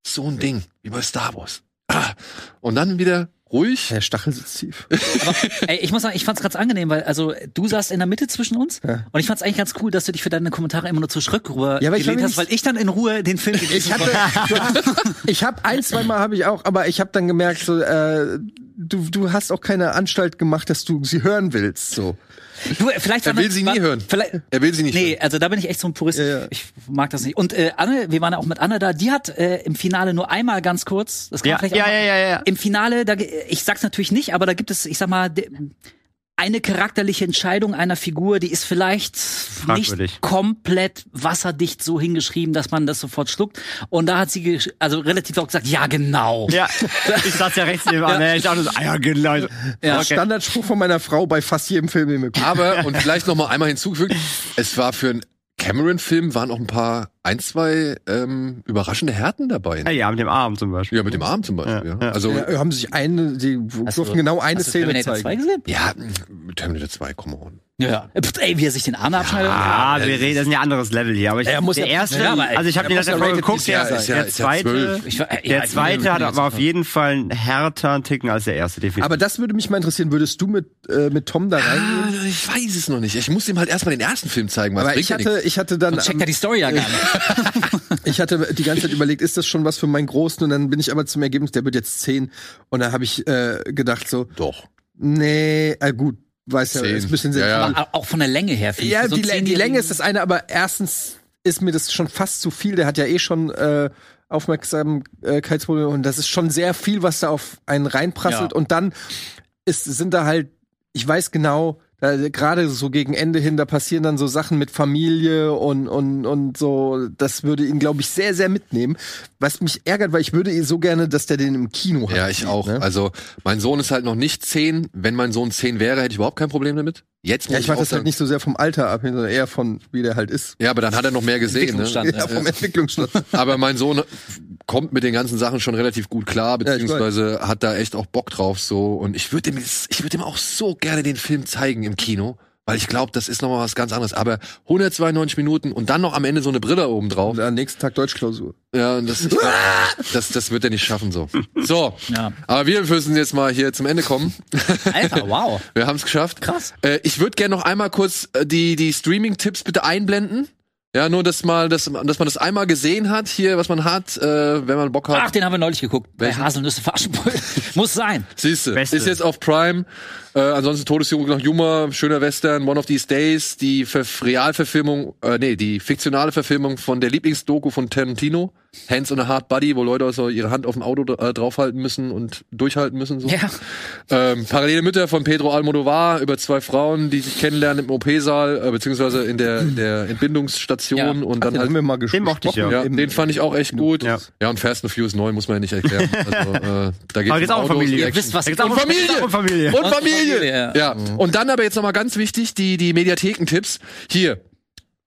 so ein Ding, wie bei Star Wars. Ah. Und dann wieder ruhig. Der Stachel sitzt tief. Ey, ich muss sagen, ich fand's ganz angenehm, weil also du saßt in der Mitte zwischen uns Ja. und ich fand's eigentlich ganz cool, dass du dich für deine Kommentare immer nur zu Schritt rüber Ja, aber gelehnt hast, weil ich dann in Ruhe den Film gelesen Ich hatte, ich habe ein, zwei Mal habe ich auch, aber ich habe dann gemerkt, so, äh, du, du hast auch keine Anstalt gemacht, dass du sie hören willst. So. Du, vielleicht Er will sie nie hören. Vielleicht, Er will sie nicht Nee, hören. also da bin ich echt so ein Purist. Ja, ja. Ich mag das nicht. Und äh, Anne, wir waren ja auch mit Anne da, die hat äh, im Finale nur einmal ganz kurz, das kann Ja, man vielleicht ja, auch ja, mal- ja, ja. Im Finale, da, ich sag's natürlich nicht, aber da gibt es, ich sag mal, eine charakterliche Entscheidung einer Figur, die ist vielleicht Fragwürdig. nicht komplett wasserdicht so hingeschrieben, dass man das sofort schluckt. Und da hat sie also relativ auch gesagt, ja genau. Ja, ich saß ja rechts neben an. Ich dachte so, ah ja, genau. Ja. Okay. Standardspruch von meiner Frau bei fast jedem Film, den wir gucken. Aber, und vielleicht noch mal einmal hinzugefügt, es war für einen Cameron-Film waren auch ein paar, ein, zwei ähm, überraschende Härten dabei. Ja, ja, mit dem Arm zum Beispiel. Ja, mit dem Arm zum Beispiel. Ja, Ja, ja. Also, ja, Ja, haben sich eine, die durften genau eine Hast du Szene Terminator 2 zeigen. gesehen? mit Terminator 2, come on. Ja. ja. Pff, Ey, wie er sich den Arm abschneidet. Ah, wir reden, das ist ein ja anderes Level hier. Aber ich, Er muss der ja- erste, Ja, aber- also ich habe er den muss ja davor rated geguckt, der, sein. Ist ja- der ist ja zweite, zwölf. Ich war- der ja, zweite hat, war auf jeden Fall ein härter ein Ticken als der erste, definitiv. Aber das würde mich mal interessieren. Würdest du mit, äh, mit Tom da reingehen? Ah, ich weiß es noch nicht. Ich muss ihm halt erstmal den ersten Film zeigen. Was Aber bringt ich ja hatte, ich hatte dann, Und checkt er die Story ja gar nicht. ich hatte die ganze Zeit überlegt, ist das schon was für meinen Großen? Und dann bin ich aber zum Ergebnis, der wird jetzt zehn. Und da habe ich äh, gedacht so. Doch. nee, äh, gut, weiß ja, ein bisschen Ja, ja. Aber auch von der Länge her. finde ich. Ja, so die, die Länge ist das eine, aber erstens ist mir das schon fast zu viel. Der hat ja eh schon äh, Aufmerksamkeitsprobleme und das ist schon sehr viel, was da auf einen reinprasselt. Ja. Und dann ist, sind da halt, ich weiß genau, gerade so gegen Ende hin, da passieren dann so Sachen mit Familie und, und, und so, das würde ihn, glaube ich, sehr, sehr mitnehmen. Was mich ärgert, weil ich würde ihn so gerne, dass der den im Kino hat. Ja, ich auch. Ne? Also, mein Sohn ist halt noch nicht zehn. Wenn mein Sohn zehn wäre, hätte ich überhaupt kein Problem damit. Jetzt muss Ja, ich mache das halt nicht so sehr vom Alter ab, sondern eher von, wie der halt ist. Ja, aber dann hat er noch mehr gesehen. Ne? Ja, vom Entwicklungsstand. Aber mein Sohn kommt mit den ganzen Sachen schon relativ gut klar, Ja, beziehungsweise hat da echt auch Bock drauf so. Und ich würde ihm, ich würde ihm auch so gerne den Film zeigen im Kino, weil ich glaube, das ist nochmal was ganz anderes. Aber 192 Minuten und dann noch am Ende so eine Brille oben drauf. Und am nächsten Tag Deutschklausur. Ja, und das, ich glaub, das, das wird er nicht schaffen so. So, Ja. aber wir müssen jetzt mal hier zum Ende kommen. Alter, wow. Wir haben es geschafft. Krass. Äh, ich würde gerne noch einmal kurz äh, die, die Streaming-Tipps bitte einblenden. Ja, nur, dass mal, dass, dass man das einmal gesehen hat, hier, was man hat, äh, wenn man Bock hat. Ach, den haben wir neulich geguckt. Welchen? Bei Haselnüsse für Aschenbrödel. Muss sein. Siehste, Beste. ist jetzt auf Prime. Äh, ansonsten Todesjunge nach Humor, schöner Western, One of These Days, die Ver Realverfilmung, äh, nee, die fiktionale Verfilmung von der Lieblingsdoku von Tarantino, Hands on a Hard Body, wo Leute so ihre Hand auf dem Auto äh, draufhalten müssen und durchhalten müssen. So. Ja. Ähm, Parallele Mütter von Pedro Almodovar über zwei Frauen, die sich kennenlernen im OP-Saal, äh, beziehungsweise in der, in der Entbindungsstation Ja. und Ach, dann den halt haben wir mal Den mochte ich gesprochen. ja. ja, den fand ich auch echt gut. Ja. Ja, und Fast and Furious 9 muss man ja nicht erklären. Also, äh, da geht's Aber geht's um auch um Autos, Familie. Ihr wisst, was auch um Familie. Um Familie. Und Familie. Familie, Ja. Und dann aber jetzt nochmal ganz wichtig, die, die Mediathekentipps. Hier,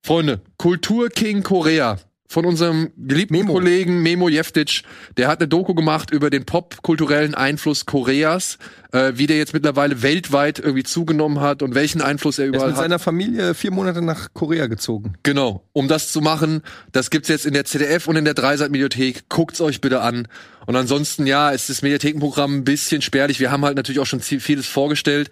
Freunde, Kultur King Korea. Von unserem geliebten Memo. Kollegen Memo Jeftic. Der hat eine Doku gemacht über den popkulturellen Einfluss Koreas, äh, wie der jetzt mittlerweile weltweit irgendwie zugenommen hat und welchen Einfluss er Er ist überall mit hat. seiner Familie vier Monate nach Korea gezogen. Genau, um das zu machen, das gibt's jetzt in der ZDF und in der Dreisat-Mediathek. Guckt's euch bitte an. Und ansonsten, ja, ist das Mediathekenprogramm ein bisschen spärlich. Wir haben halt natürlich auch schon vieles vorgestellt.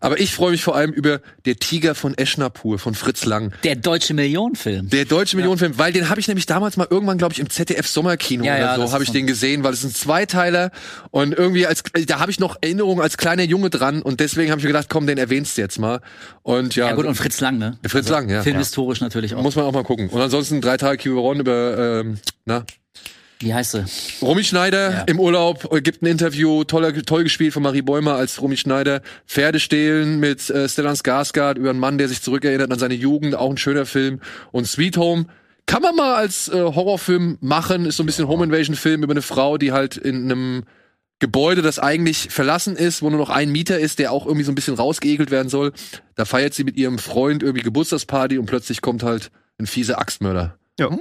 Aber ich freue mich vor allem über Der Tiger von Eschnapur von Fritz Lang. Der deutsche Millionenfilm. Der deutsche Millionenfilm, weil den habe ich nämlich damals mal irgendwann, glaube ich, im ZDF Sommerkino Ja, ja, oder das so habe ich den gesehen, weil es ein Zweiteiler und irgendwie als da habe ich noch Erinnerungen als kleiner Junge dran und deswegen habe ich mir gedacht, komm, den erwähnst du jetzt mal. Und ja, Ja gut, und Fritz Lang, ne? Fritz Lang, ja. Filmhistorisch natürlich auch. Muss man auch mal gucken. Und ansonsten drei Tage Quiberon über, ähm, na, Wie heißt sie? Romy Schneider Ja. im Urlaub, äh, gibt ein Interview, toller, toll gespielt von Marie Bäumer als Romy Schneider. Pferde stehlen mit äh, Stellan Skarsgård über einen Mann, der sich zurückerinnert an seine Jugend, auch ein schöner Film. Und Sweet Home kann man mal als äh, Horrorfilm machen, ist so ein bisschen Home Invasion Film über eine Frau, die halt in einem Gebäude, das eigentlich verlassen ist, wo nur noch ein Mieter ist, der auch irgendwie so ein bisschen rausgeekelt werden soll. Da feiert sie mit ihrem Freund irgendwie Geburtstagsparty und plötzlich kommt halt ein fieser Axtmörder. Ja.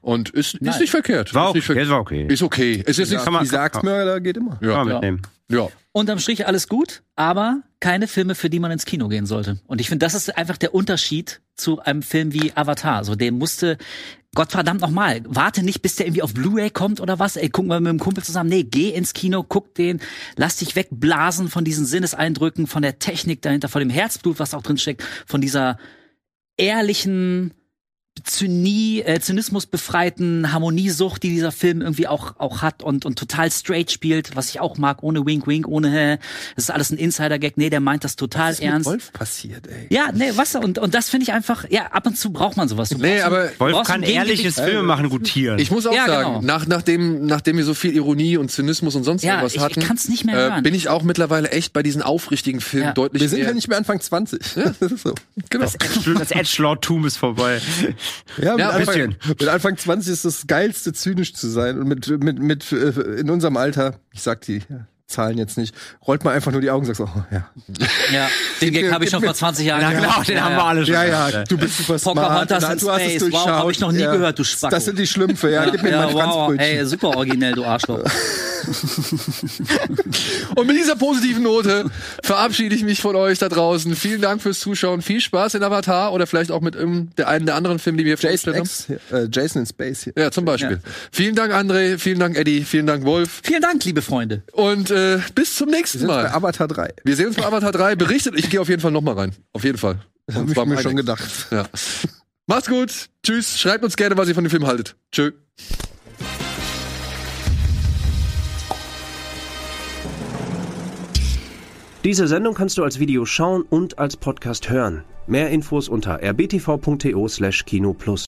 Und ist, ist nicht verkehrt. War ist okay. nicht verkehrt. Das war okay. Ist okay. Es ist nicht, Kann man- Axtmörder geht immer. Kann ja, man mitnehmen. ja. Unterm Strich alles gut, aber keine Filme, für die man ins Kino gehen sollte. Und ich finde, das ist einfach der Unterschied zu einem Film wie Avatar. So, der musste, Gottverdammt nochmal, warte nicht, bis der irgendwie auf Blu-ray kommt oder was. Ey, guck mal mit dem Kumpel zusammen. Nee, geh ins Kino, guck den, lass dich wegblasen von diesen Sinneseindrücken, von der Technik dahinter, von dem Herzblut, was auch drin steckt, von dieser ehrlichen Zynie, äh, Zynismus befreiten Harmoniesucht, die dieser Film irgendwie auch auch hat und und total straight spielt, was ich auch mag, ohne Wink Wink, ohne hä, das ist alles ein Insider Gag. Nee, der meint das total Was ist mit ernst. Wolf passiert, ey? Ja, nee, was und und das finde ich einfach, ja, ab und zu braucht man sowas. Du Nee, aber Wolf kann ein ehrliches. Filme machen, gutieren. ich muss auch Ja, sagen, genau. nach, nachdem, nachdem wir so viel Ironie und Zynismus und sonst Ja, was ich- ich hatten, kann's nicht mehr äh, hören. bin ich auch mittlerweile echt bei diesen aufrichtigen Filmen Ja. deutlich Wir sind mehr. ja nicht mehr Anfang 20. Das ist so. genau. das Edge- das Edgelord-Tum ist vorbei. Ja, mit, Ja, Anfang, mit Anfang 20 ist das Geilste, zynisch zu sein. Und mit, mit, mit äh, in unserem Alter, ich sag die ja, Zahlen jetzt nicht, rollt man einfach nur die Augen und sagt oh, ja. Ja, den Gag habe ich schon vor 20 Jahren Ja, gemacht. genau, den haben wir alle schon. Ja, ja, du bist super smart. Du hast es Space. durchschaut. Wow, hab ich noch nie gehört, du Spacko. Das sind die Schlümpfe, ja. Gib mir ja, mein wow, ey, super originell, du Arschloch. Und mit dieser positiven Note verabschiede ich mich von euch da draußen. Vielen Dank fürs Zuschauen. Viel Spaß in Avatar oder vielleicht auch mit der einen der anderen Filme, die wir Jason. X, äh, Jason in Space hier. Ja, zum Beispiel. Vielen Dank, André. Vielen Dank, Eddie. Vielen Dank, Wolf. Vielen Dank, liebe Freunde. Und äh, bis zum nächsten sind bei Mal. Avatar 3. Wir sehen uns bei Avatar 3. Berichtet. Ich gehe auf jeden Fall nochmal rein. Auf jeden Fall. Und Hab ich mir schon gedacht. Ja. Macht's gut. Tschüss. Schreibt uns gerne, was ihr von dem Film haltet. Tschö. Diese Sendung kannst du als Video schauen und als Podcast hören. Mehr Infos unter rbtv.to/kinoplus.